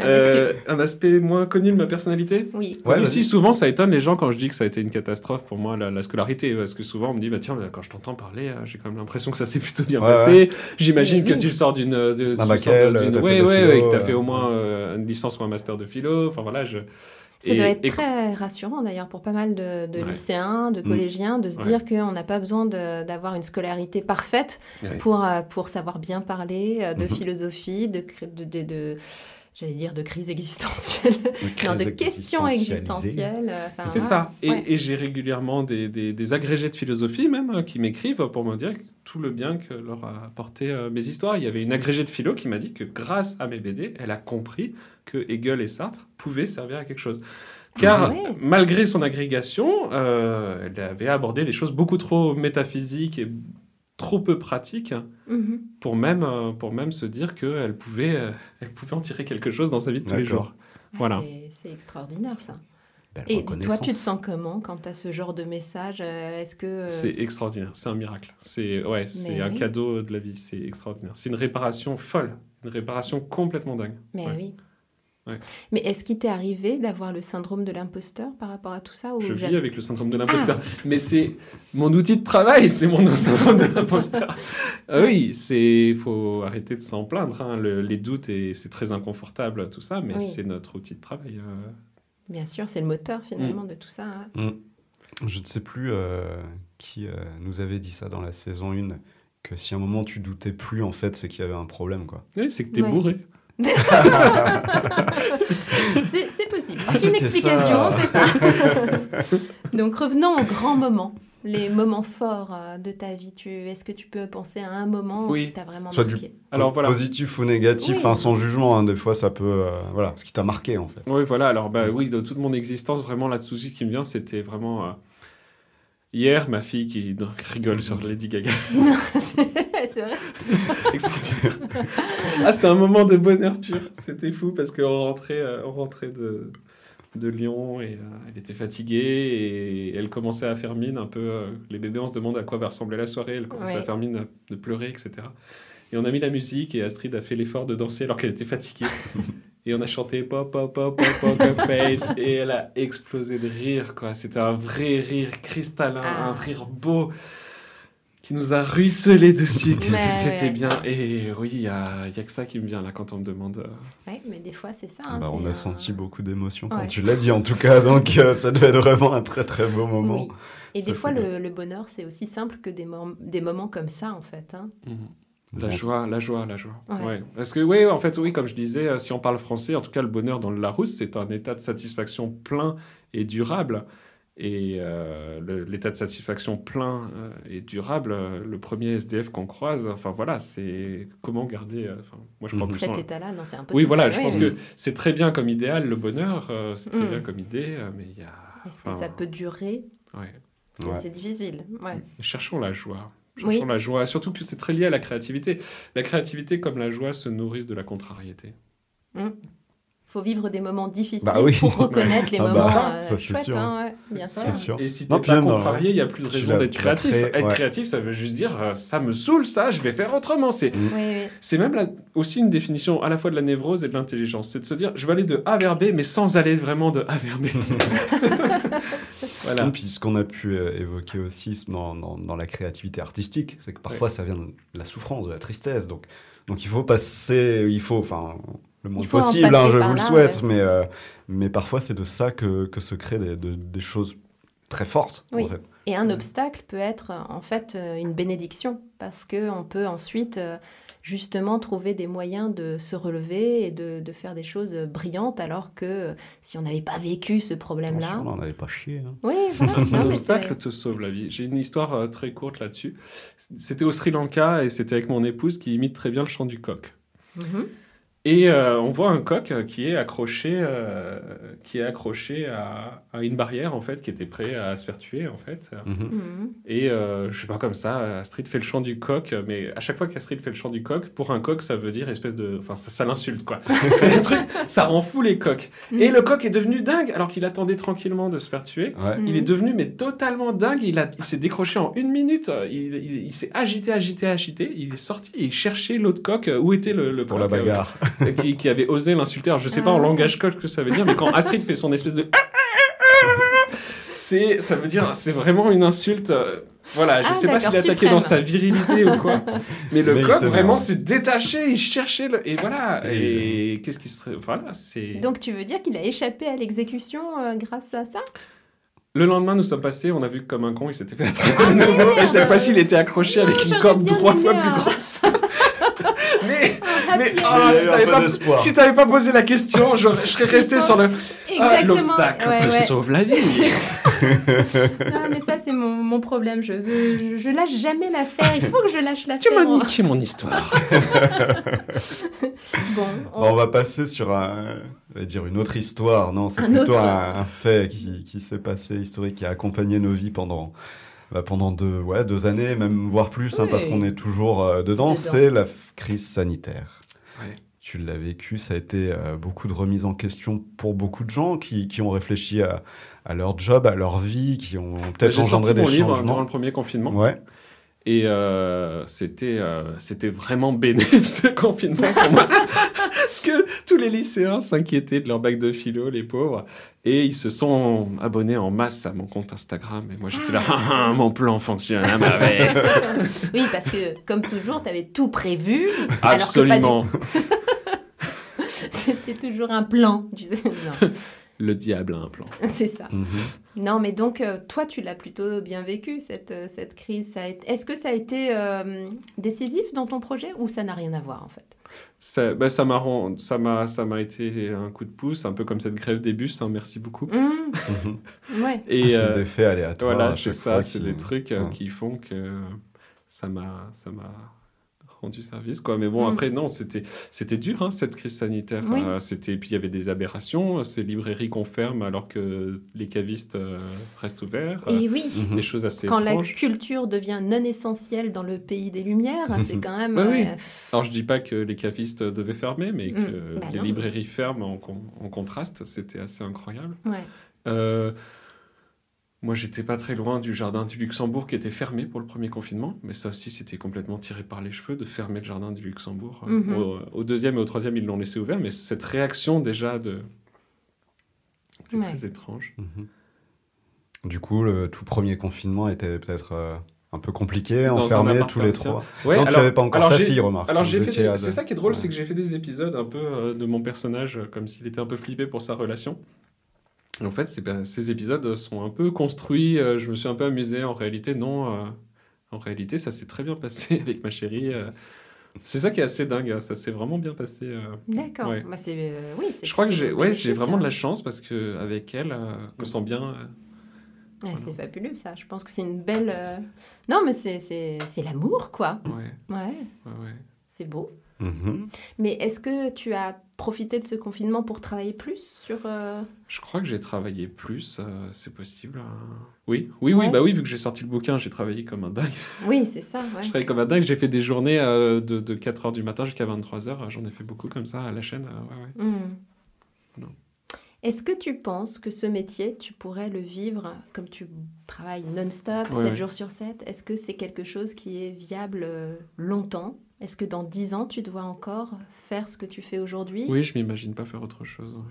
Euh, Un aspect moins connu de ma personnalité Oui, Ouais, Même vas-y. si souvent ça étonne les gens quand je dis que ça a été une catastrophe pour moi la, la scolarité parce que souvent on me dit bah tiens bah, quand je t'entends parler euh, j'ai quand même l'impression que ça s'est plutôt bien Ouais, passé j'imagine que oui. tu sors d'une euh, de, Un tu sors d'une- ouais ouais philo, ouais, que t'as fait au moins euh, une licence ou un master de philo enfin voilà je ça et- doit être et- très rassurant d'ailleurs pour pas mal de, de Ouais. lycéens, de Mm. collégiens, de se Ouais. dire qu'on n'a pas besoin de- d'avoir une scolarité parfaite Ouais. pour, euh, pour savoir bien parler de Mhm. philosophie, de, cr- de, de- de- j'allais dire de crise existentielle, non, de questions existentielles. euh, enfin, C'est ça. Et, Ouais. et j'ai régulièrement des, des- des agrégés de philosophie même hein, qui m'écrivent pour me dire tout le bien que leur a apporté euh, mes histoires. Il y avait une agrégée de philo qui m'a dit que grâce à mes BD, elle a compris que Hegel et Sartre pouvaient servir à quelque chose. Car Ah ouais. malgré son agrégation, euh, elle avait abordé des choses beaucoup trop métaphysiques et trop peu pratiques Mhm. pour même, euh, pour même se dire qu'elle pouvait, euh, elle pouvait en tirer quelque chose dans sa vie de tous les jours. Ah, Voilà. c'est- C'est extraordinaire ça. Belle Et toi, tu te sens comment quand tu as ce genre de message euh, Est-ce que. euh, C'est extraordinaire, c'est un miracle. C'est ouais, c'est Mais un oui. cadeau de la vie, c'est extraordinaire. C'est une réparation folle, une réparation complètement dingue. Mais Ouais. oui. Ouais. Mais est-ce qu'il t'est arrivé d'avoir le syndrome de l'imposteur par rapport à tout ça ou Je vis avec le syndrome de l'imposteur, mais c'est mon outil de travail, c'est mon syndrome de l'imposteur. Ah oui, c'est faut arrêter de s'en plaindre. hein. Le- les doutes et c'est très inconfortable tout ça, mais Oui. c'est notre outil de travail. euh. Bien sûr, c'est le moteur Mm. finalement de tout ça. hein. Je ne sais plus euh, qui euh, nous avait dit ça dans la saison 1, que si à un moment tu doutais plus, en fait, c'est qu'il y avait un problème, quoi. Oui, c'est que t'es Ouais. bourré. C'est possible. Ah, C'est une explication, c'est ça. Donc revenons aux grands moments, les moments forts euh, de ta vie. Tu, Est-ce que tu peux penser à un moment Oui. qui t'a vraiment Soit du- marqué? Alors voilà. Positif ou négatif, Oui. hein, sans jugement, hein, des fois ça peut... euh, voilà, ce qui t'a marqué, en fait. Oui, voilà. Alors, bah, oui, de toute mon existence, vraiment, là, tout de suite qui me vient, c'était vraiment. euh, Hier, ma fille qui rigole sur Lady Gaga. Non, c'est c'est vrai. Extraordinaire. ah, c'était un moment de bonheur pur. C'était fou parce qu'on rentrait, euh, on rentrait de, de Lyon et euh, elle était fatiguée et elle commençait à faire mine un peu. euh, les bébés, on se demande à quoi va ressembler la soirée. Elle commençait à faire mine de pleurer, etc. Et on a mis la musique et Astrid a fait l'effort de danser alors qu'elle était fatiguée. Et on a chanté pop, pop, pop, pop, poker face. Et elle a explosé de rire, quoi. C'était un vrai rire cristallin, Ah. un rire beau qui nous a ruisselé dessus. Qu'est-ce que c'était ouais. bien. Et oui, il y a, y a que ça qui me vient là quand on me demande. euh, Ouais, mais des fois, c'est ça. hein, Bah, on a euh, senti beaucoup d'émotions quand ouais. tu l'as dit, en tout cas, donc euh, ça devait être vraiment un très très beau moment. Oui. Et Ça des fois, le, le bonheur, c'est aussi simple que des, mom- des moments comme ça, en fait. hein. La Bon. joie, la joie, la joie. Ouais. Ouais. Parce que, oui, en fait, oui, comme je disais, euh, si on parle français, en tout cas, le bonheur dans le Larousse, c'est un état de satisfaction plein et durable. Et euh, l'état de satisfaction plein euh, et durable, euh, le premier SDF qu'on croise, enfin voilà, c'est comment garder. euh, enfin, moi, je crois Mhm. plus Cet état-là, non, c'est impossible. Oui, voilà, je pense que c'est très bien comme idéal, le bonheur, euh, c'est très Mm. bien comme idée, euh, mais il y a. Est-ce que ça peut durer? Ouais. C'est Ouais. c'est difficile. Ouais. Cherchons la joie. Cherchons Oui. la joie, surtout que c'est très lié à la créativité. La créativité, comme la joie, se nourrissent de la contrariété. Faut vivre des moments difficiles Bah oui. pour reconnaître les Ah bah, moments ça, euh, chouettes. sûr. hein, ouais, bien sûr. Et si t'es puis pas contrarié, il n'y a plus de raison d'être créatif. créé, Être ouais. créatif, ça veut juste dire euh, ça me saoule, ça, je vais faire autrement. C'est Mm. Oui, oui. c'est même la- aussi une définition à la fois de la névrose et de l'intelligence. C'est de se dire je vais aller de A vers B, mais sans aller vraiment de A vers B. voilà. Et puis ce qu'on a pu euh, évoquer aussi dans, dans- dans la créativité artistique, c'est que parfois ça vient de la souffrance, de la tristesse. Donc, donc il faut passer, il faut, enfin, le en possible, hein, je vous le souhaite, ouais. mais, euh, mais parfois c'est de ça que, que se créent des, de- des choses très fortes. Oui. En fait. Et un obstacle peut être euh, en fait euh, une bénédiction parce que on peut ensuite justement trouver des moyens de se relever et de, de faire des choses brillantes alors que si on n'avait pas vécu ce problème-là. on n'en avait pas chié. hein. Oui, voilà. Non, L'obstacle te sauve la vie. J'ai une histoire très courte là-dessus. C'était au Sri Lanka et c'était avec mon épouse qui imite très bien le chant du coq. Mhm. Et euh, on voit un coq euh, qui est accroché, euh, qui est accroché à, à une barrière en fait, qui était prêt à se faire tuer en fait. Mhm. Mhm. Et euh, je sais pas comme ça, Astrid fait le chant du coq, mais à chaque fois qu'Astrid fait le chant du coq, pour un coq ça veut dire espèce de, enfin ça, ça l'insulte quoi. C'est un truc, ça rend fou les coqs. Et Mhm. le coq est devenu dingue alors qu'il attendait tranquillement de se faire tuer. Ouais. Il est devenu mais totalement dingue. Il, a, il s'est décroché en une minute. Il, il- il s'est agité, agité, agité. Il est sorti et il cherchait l'autre coq. Où était le, le Pour coq, la euh, bagarre. qui, qui avait osé l'insulter. Alors, je sais Ah pas en ouais. langage coq ce que ça veut dire, mais quand Astrid fait son espèce de c'est ça veut dire c'est vraiment une insulte. euh, Voilà, je Ah, sais pas s'il attaquait dans sa virilité ou quoi. Mais le Mais s'est vraiment s'est détaché, il cherchait le et voilà. Et- Et, qu'est-ce qui serait voilà, c'est Donc tu veux dire qu'il a échappé à l'exécution euh, grâce à ça? Le lendemain, nous sommes passés, on a vu que comme un con, il s'était fait attraper de nouveau. Et cette fois-ci, il était accroché Non, avec une corde trois fois plus grosse. Mais ah, si t'avais pas, si pas posé la question, je, je serais resté sur le. Ah. L'obstacle Ouais, te ouais. sauve la vie. Non, mais ça, c'est mon, mon problème. Je, veux, je, je lâche jamais l'affaire. Il faut que je lâche tu l'affaire. m'as niqué mon histoire. Bon, on- Bon, on va passer sur un, je vais dire une autre histoire. Non, c'est plutôt autre. un, un fait qui, qui s'est passé, historique, qui a accompagné nos vies pendant, bah, pendant deux, ouais, deux années, même voire plus, hein, Oui. parce qu'on est toujours euh, dedans. Dedans. C'est la crise sanitaire. Ouais. Tu l'as vécu, ça a été euh, beaucoup de remises en question pour beaucoup de gens qui, qui ont réfléchi à, à leur job, à leur vie, qui ont peut-être J'ai engendré sorti des mon livre changements. durant le premier confinement. Ouais. Et euh, c'était euh, c'était vraiment bénéfique ce confinement pour moi. Parce que les lycéens s'inquiétaient de leur bac de philo, les pauvres. Et ils se sont abonnés en masse à mon compte Instagram. Et moi, j'étais là, Ah, ah, mon plan fonctionne à merveille. Oui, parce que comme toujours, tu avais tout prévu. du- Absolument. C'était toujours un plan. Tu sais. Non, Le diable a un plan. c'est ça. Mhm. Non, mais donc, euh, toi, tu l'as plutôt bien vécu, cette, euh, cette crise. Été- Est-ce que ça a été euh, décisif dans ton projet ou ça n'a rien à voir, en fait? Ça bah, ça m'a rend- ça m'a ça m'a été un coup de pouce, un peu comme cette grève des bus. hein, merci beaucoup. Mmh. Ouais. Et c'est euh, des faits aléatoires. voilà, c'est ça, c'est des trucs euh, Ouais. qui font que ça m'a ça m'a rendu service quoi. Mais bon Mm. après non, c'était c'était dur hein, cette crise sanitaire. Oui. Euh, c'était puis il y avait des aberrations, ces librairies qu'on ferme alors que les cavistes euh, restent ouverts. euh, Et oui, Mhm. des choses assez quand la culture devient non essentielle dans le pays des Lumières, c'est quand même. Oui. euh, Alors je dis pas que les cavistes devaient fermer, mais que Mm. Bah les non. librairies ferment en, con- en contraste, c'était assez incroyable. ouais. Euh, moi, j'étais pas très loin du jardin du Luxembourg qui était fermé pour le premier confinement, mais ça aussi, c'était complètement tiré par les cheveux de fermer le jardin du Luxembourg. Euh, Mhm. Au, au deuxième et au troisième, ils l'ont laissé ouvert, mais cette réaction déjà de. C'était Ouais. très étrange. Mhm. Du coup, le tout premier confinement était peut-être euh, un peu compliqué, Dans enfermé tous les trois. Ouais, non, tu alors- n'avais pas encore ta fille, remarque. Alors Vous j'ai fait étiez des- à c'est ça qui est drôle, Ouais. c'est que j'ai fait des épisodes un peu euh, de mon personnage euh, comme s'il était un peu flippé pour sa relation. Et en fait, ces épisodes sont un peu construits. euh, je me suis un peu amusé. En réalité, non. euh, en réalité, ça s'est très bien passé avec ma chérie. euh. c'est ça qui est assez dingue. Ça s'est vraiment bien passé. D'accord. Ouais. Bah, c'est, oui, Je crois que j'ai, ouais, vraiment de hein. la chance parce que avec elle, me sens bien. c'est fabuleux ça. Je pense que c'est une belle. Non, mais c'est l'amour quoi. Ouais, ouais, ouais. c'est beau. Mhm. Mais est-ce que tu as profité de ce confinement pour travailler plus sur euh, Je crois que j'ai travaillé plus, euh, c'est possible. euh. Oui, oui, Ouais. oui, bah oui, vu que j'ai sorti le bouquin, j'ai travaillé comme un dingue. Oui, c'est ça. Ouais. Je travaillais comme un dingue, j'ai fait des journées euh, de, de 4h du matin jusqu'à 23h, j'en ai fait beaucoup comme ça à la chaîne. ouais. Hmm. Est-ce que tu penses que ce métier, tu pourrais le vivre comme tu travailles non-stop, Ouais, 7 ouais. jours sur 7 Est-ce que c'est quelque chose qui est viable longtemps? Est-ce que dans 10 ans, tu dois encore faire ce que tu fais aujourd'hui? Oui, je m'imagine pas faire autre chose. ouais.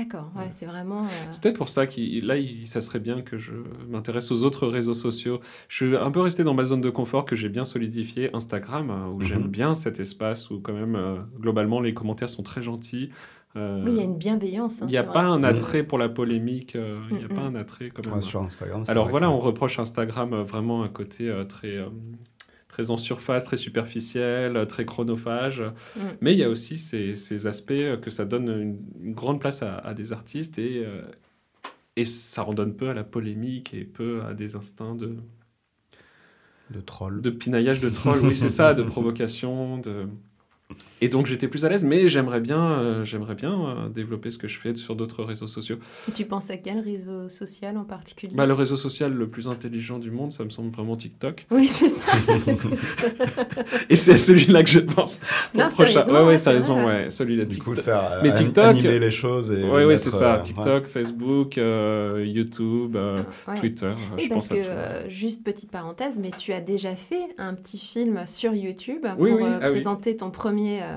D'accord, ouais, Ouais. c'est vraiment... euh, C'est peut-être pour ça que là, il- ça serait bien que je m'intéresse aux autres réseaux sociaux. Je suis un peu resté dans ma zone de confort que j'ai bien solidifié, Instagram, euh, où Mhm. j'aime bien cet espace où quand même, euh, globalement, les commentaires sont très gentils. Euh, Oui, il y a une bienveillance. hein, il n'y a pas vrai, un attrait pour la polémique, euh, il n'y a Mhm. pas un attrait quand même. Ouais, sur Instagram. c'est Alors vrai voilà, que- on reproche Instagram euh, vraiment un côté euh, très, euh, très en surface, très superficiel, très chronophage. Mm. Mais il y a aussi ces, ces aspects que ça donne une, une grande place à, à des artistes et, euh, et ça en donne peu à la polémique et peu à des instincts de, de troll. de pinaillage, de troll, oui c'est ça, de provocation. De... Et donc j'étais plus à l'aise, mais j'aimerais bien, euh, j'aimerais bien euh, développer ce que je fais sur d'autres réseaux sociaux. Et tu penses à quel réseau social en particulier? Bah, le réseau social le plus intelligent du monde, ça me semble vraiment TikTok. Oui, c'est ça. Et c'est à celui-là que je pense. pour Non, prochain. sérieusement, Ouais, ouais, sérieusement, ouais. Celui-là, Du coup, TikTok. faire euh, Mais an- TikTok- animer les choses et. Ouais, les ouais, mettre, c'est ça. euh, ouais. TikTok, Facebook, euh, YouTube, euh, Ouais. Twitter. euh, Oui, je parce pense que, à tout. euh, juste petite parenthèse, mais tu as déjà fait un petit film sur YouTube Oui, pour oui, euh, ah oui. présenter ton, premier, euh,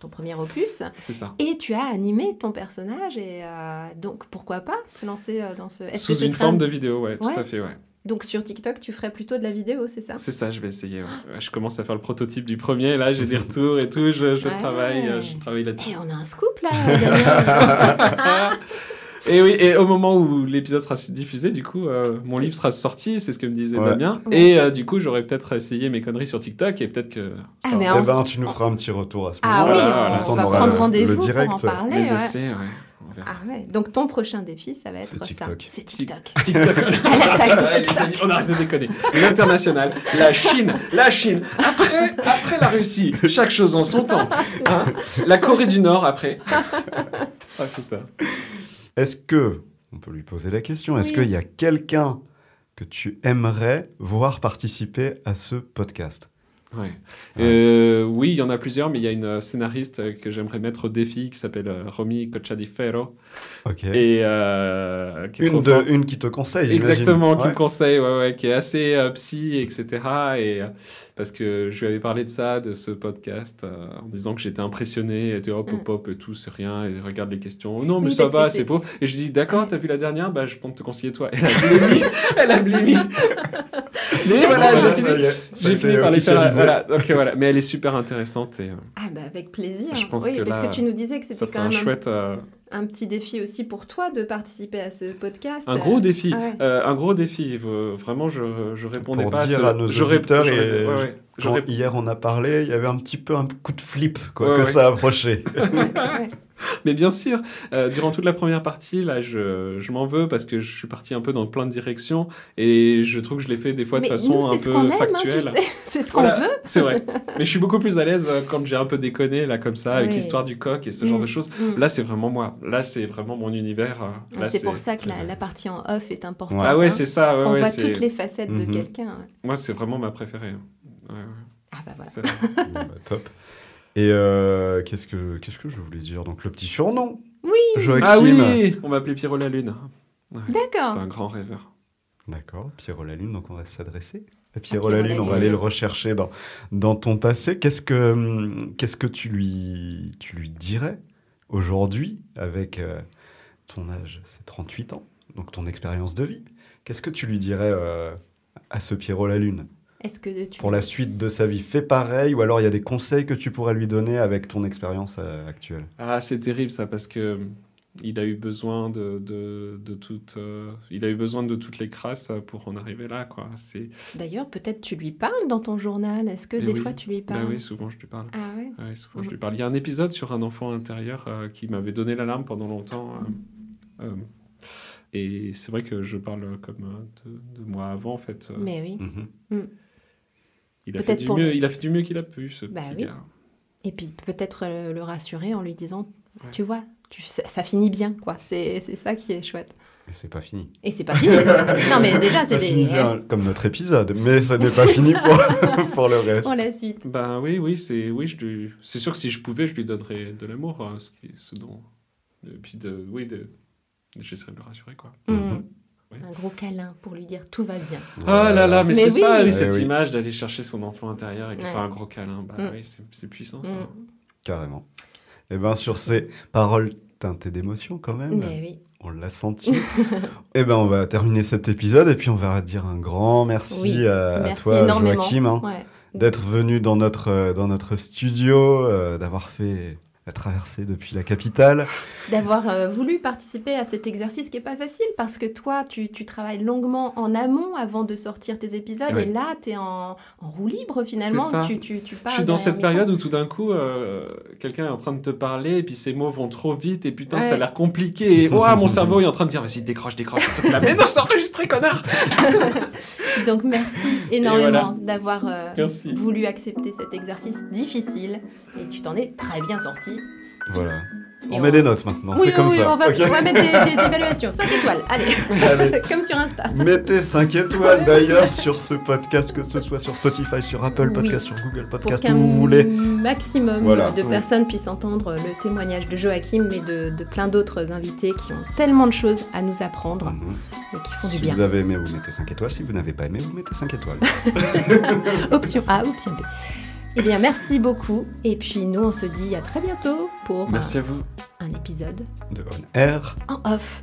ton premier opus. C'est ça. Et tu as animé ton personnage, et euh, donc pourquoi pas se lancer euh, dans ce... Est-ce Sous que ce une forme un- de vidéo, ouais, tout Ouais. à fait, ouais. Donc sur TikTok, tu ferais plutôt de la vidéo, c'est ça? C'est ça, je vais essayer. ouais. Je commence à faire le prototype du premier, là, j'ai des retours et tout, je, je Ouais. travaille, euh, je travaille là-dessus. Et on a un scoop là. Et oui, et au moment où l'épisode sera diffusé, du coup, euh, mon livre sera sorti, c'est ce que me disait Ouais. Damien. Ouais. Et euh, du coup, j'aurais peut-être essayé mes conneries sur TikTok et peut-être que ça Ah, mais Eh ben, tu nous feras un petit retour à ce Ah moment-là. oui, Voilà, on, voilà, va on aura prendre rendez-vous le pour direct. en parler. les ouais. essais, ouais. Ah ouais. Donc ton prochain défi, ça va être ça. TikTok. C'est TikTok. TikTok. Allez, les amis, on arrête de déconner. L'international, la Chine, la Chine. Après, après la Russie, chaque chose en son temps. Hein la Corée du Nord après. Ah putain. Est-ce que, on peut lui poser la question, est-ce Oui. qu'il y a quelqu'un que tu aimerais voir participer à ce podcast? Ouais. Euh, oui, il y en a plusieurs, mais il y a une scénariste que j'aimerais mettre au défi qui s'appelle euh, Romy Cocciadiferro. Et euh, qui une, de, qui te conseille. Exactement, qui Ouais. me conseille, ouais, ouais, qui est assez euh, psy, etc. Et, euh, parce que je lui avais parlé de ça, de ce podcast, euh, en disant que j'étais impressionné, elle était hop, hop, hop, et tout, c'est rien, et regarde les questions. Oh non, mais Oui, ça va, c'est beau. Et je dis, d'accord, t'as vu la dernière? Bah, je compte te conseiller toi. Elle a blémi, elle a blémi. mais voilà, j'ai fini. J'ai fini par les faire. Voilà, ok, voilà. Mais elle est super intéressante et euh, Ah bah avec plaisir. Je pense oui, que parce là, que tu nous disais que c'était quand même un, chouette. Un petit défi aussi pour toi de participer à ce podcast. Un gros défi, Ah ouais. euh, un gros défi. Vraiment, je, je répondais Pour pas dire à, à ce... nos je auditeurs et- rép- ouais, ouais. Je Quand rép- hier on a parlé, il y avait un petit peu un coup de flip quoi, Ouais, que ouais. ça approchait. Mais bien sûr, euh, durant toute la première partie, là, je, je m'en veux parce que je suis parti un peu dans plein de directions et je trouve que je l'ai fait des fois Mais de façon nous, un peu hein, factuelle. tu sais. C'est ce qu'on Voilà, veut. C'est vrai. Mais je suis beaucoup plus à l'aise euh, quand j'ai un peu déconné, là, comme ça, avec Oui. l'histoire du coq et ce genre Mm, de choses. mm. Là, c'est vraiment moi. Là, c'est vraiment mon univers. euh, Ah, là, c'est pour ça que la, partie en off est importante. Ouais. Ah ouais, hein. c'est ça. Ouais, On ouais, voit toutes les facettes de Mhm. quelqu'un. Moi, c'est vraiment ma préférée. Ouais, ouais. Ah bah voilà. Bah, top. Et euh, qu'est-ce que qu'est-ce que je voulais dire? Donc le petit surnom. Oui. Joachim. Ah oui, on m'appelait Pierrot la Lune. Ouais, D'accord. C'était un grand rêveur. D'accord, Pierrot la Lune, donc on va s'adresser à Pierrot la Lune, on va aller le rechercher dans, dans ton passé. Qu'est-ce que, qu'est-ce que tu, lui, tu lui dirais aujourd'hui avec euh, ton âge? C'est 38 ans, donc ton expérience de vie. Qu'est-ce que tu lui dirais euh, à ce Pierrot la Lune? Est-ce que tu pour la suite de sa vie Fais pareil ou alors il y a des conseils que tu pourrais lui donner avec ton expérience euh, actuelle? Ah, c'est terrible ça parce que euh, il a eu besoin de, de, de toutes, euh, il a eu besoin de toutes les crasses pour en arriver là, quoi. C'est, D'ailleurs, peut-être tu lui parles dans ton journal. Est-ce que Eh des oui. fois tu lui bah parles? oui, souvent je lui parle. Ah ouais? Ouais, souvent je lui parle. Il y a un épisode sur un enfant intérieur euh, qui m'avait donné l'alarme pendant longtemps. euh, euh, Et c'est vrai que je parle comme de, de moi avant, en fait. Mais oui. Mhm. Il, a fait du mieux, il a fait du mieux qu'il a pu, ce Bah petit oui. gars. Et puis peut-être euh, le rassurer en lui disant, Ouais. tu vois, tu, ça, ça finit bien, quoi. C'est c'est ça qui est chouette. Et c'est pas fini. Et c'est pas fini. non, mais déjà, c'est Ça des... finit bien comme notre épisode, mais ça n'est pas fini pour, pour le reste. Pour la suite. Ben oui, oui, c'est oui, je lui... c'est sûr que si je pouvais, je lui donnerais de l'amour, euh, ce, qui... ce dont. Et puis de, oui, de, j'essaierais de le rassurer quoi. Mhm. Oui. Un gros câlin pour lui dire tout va bien. Ah là là, mais, Mais c'est ça, oui. Eh cette oui. image d'aller chercher son enfant intérieur et lui Ouais. faire un gros câlin. Bah Mm. oui, c'est c'est puissant ça. Mm. Carrément. Et bien, sur ces paroles teintées d'émotion, quand même, Mais oui. on l'a senti. et ben, on va terminer cet épisode et puis on va dire un grand merci, Oui, à, toi, énormément. Joachim, hein, Ouais. d'être venu dans notre, euh, dans notre studio, euh, d'avoir fait la traversée depuis la capitale. D'avoir euh, voulu participer à cet exercice qui est pas facile parce que toi, tu, tu travailles longuement en amont avant de sortir tes épisodes Ouais. et là, tu es en, en roue libre finalement. C'est ça. Tu, tu, tu Je parles suis dans cette période où tout d'un coup, euh, quelqu'un est en train de te parler et puis ses mots vont trop vite et putain, ça a l'air compliqué. Et ouah, mon cerveau est en train de dire vas-y, décroche, décroche. Là, mais non, c'est enregistré, connard Donc merci énormément voilà. d'avoir euh, voulu accepter cet exercice difficile et tu t'en es très bien sorti. Voilà. Et On met des notes maintenant, Oui, c'est comme oui, ça. on va, ok on va mettre des, des évaluations. 5 étoiles, allez, Allez. comme sur Insta. Mettez 5 étoiles d'ailleurs sur ce podcast, que ce soit sur Spotify, sur Apple. Podcast, sur Google Podcast, où vous voulez. maximum Voilà. de personnes puissent entendre le témoignage de Joachim, mais de, de plein d'autres invités qui ont tellement de choses à nous apprendre Mhm. et qui font Si du bien. vous avez aimé, vous mettez 5 étoiles. Si vous n'avez pas aimé, vous mettez 5 étoiles. Option A, option B. Eh bien, merci beaucoup. Et puis, nous, on se dit à très bientôt pour Merci à vous. un épisode De On Air. en off.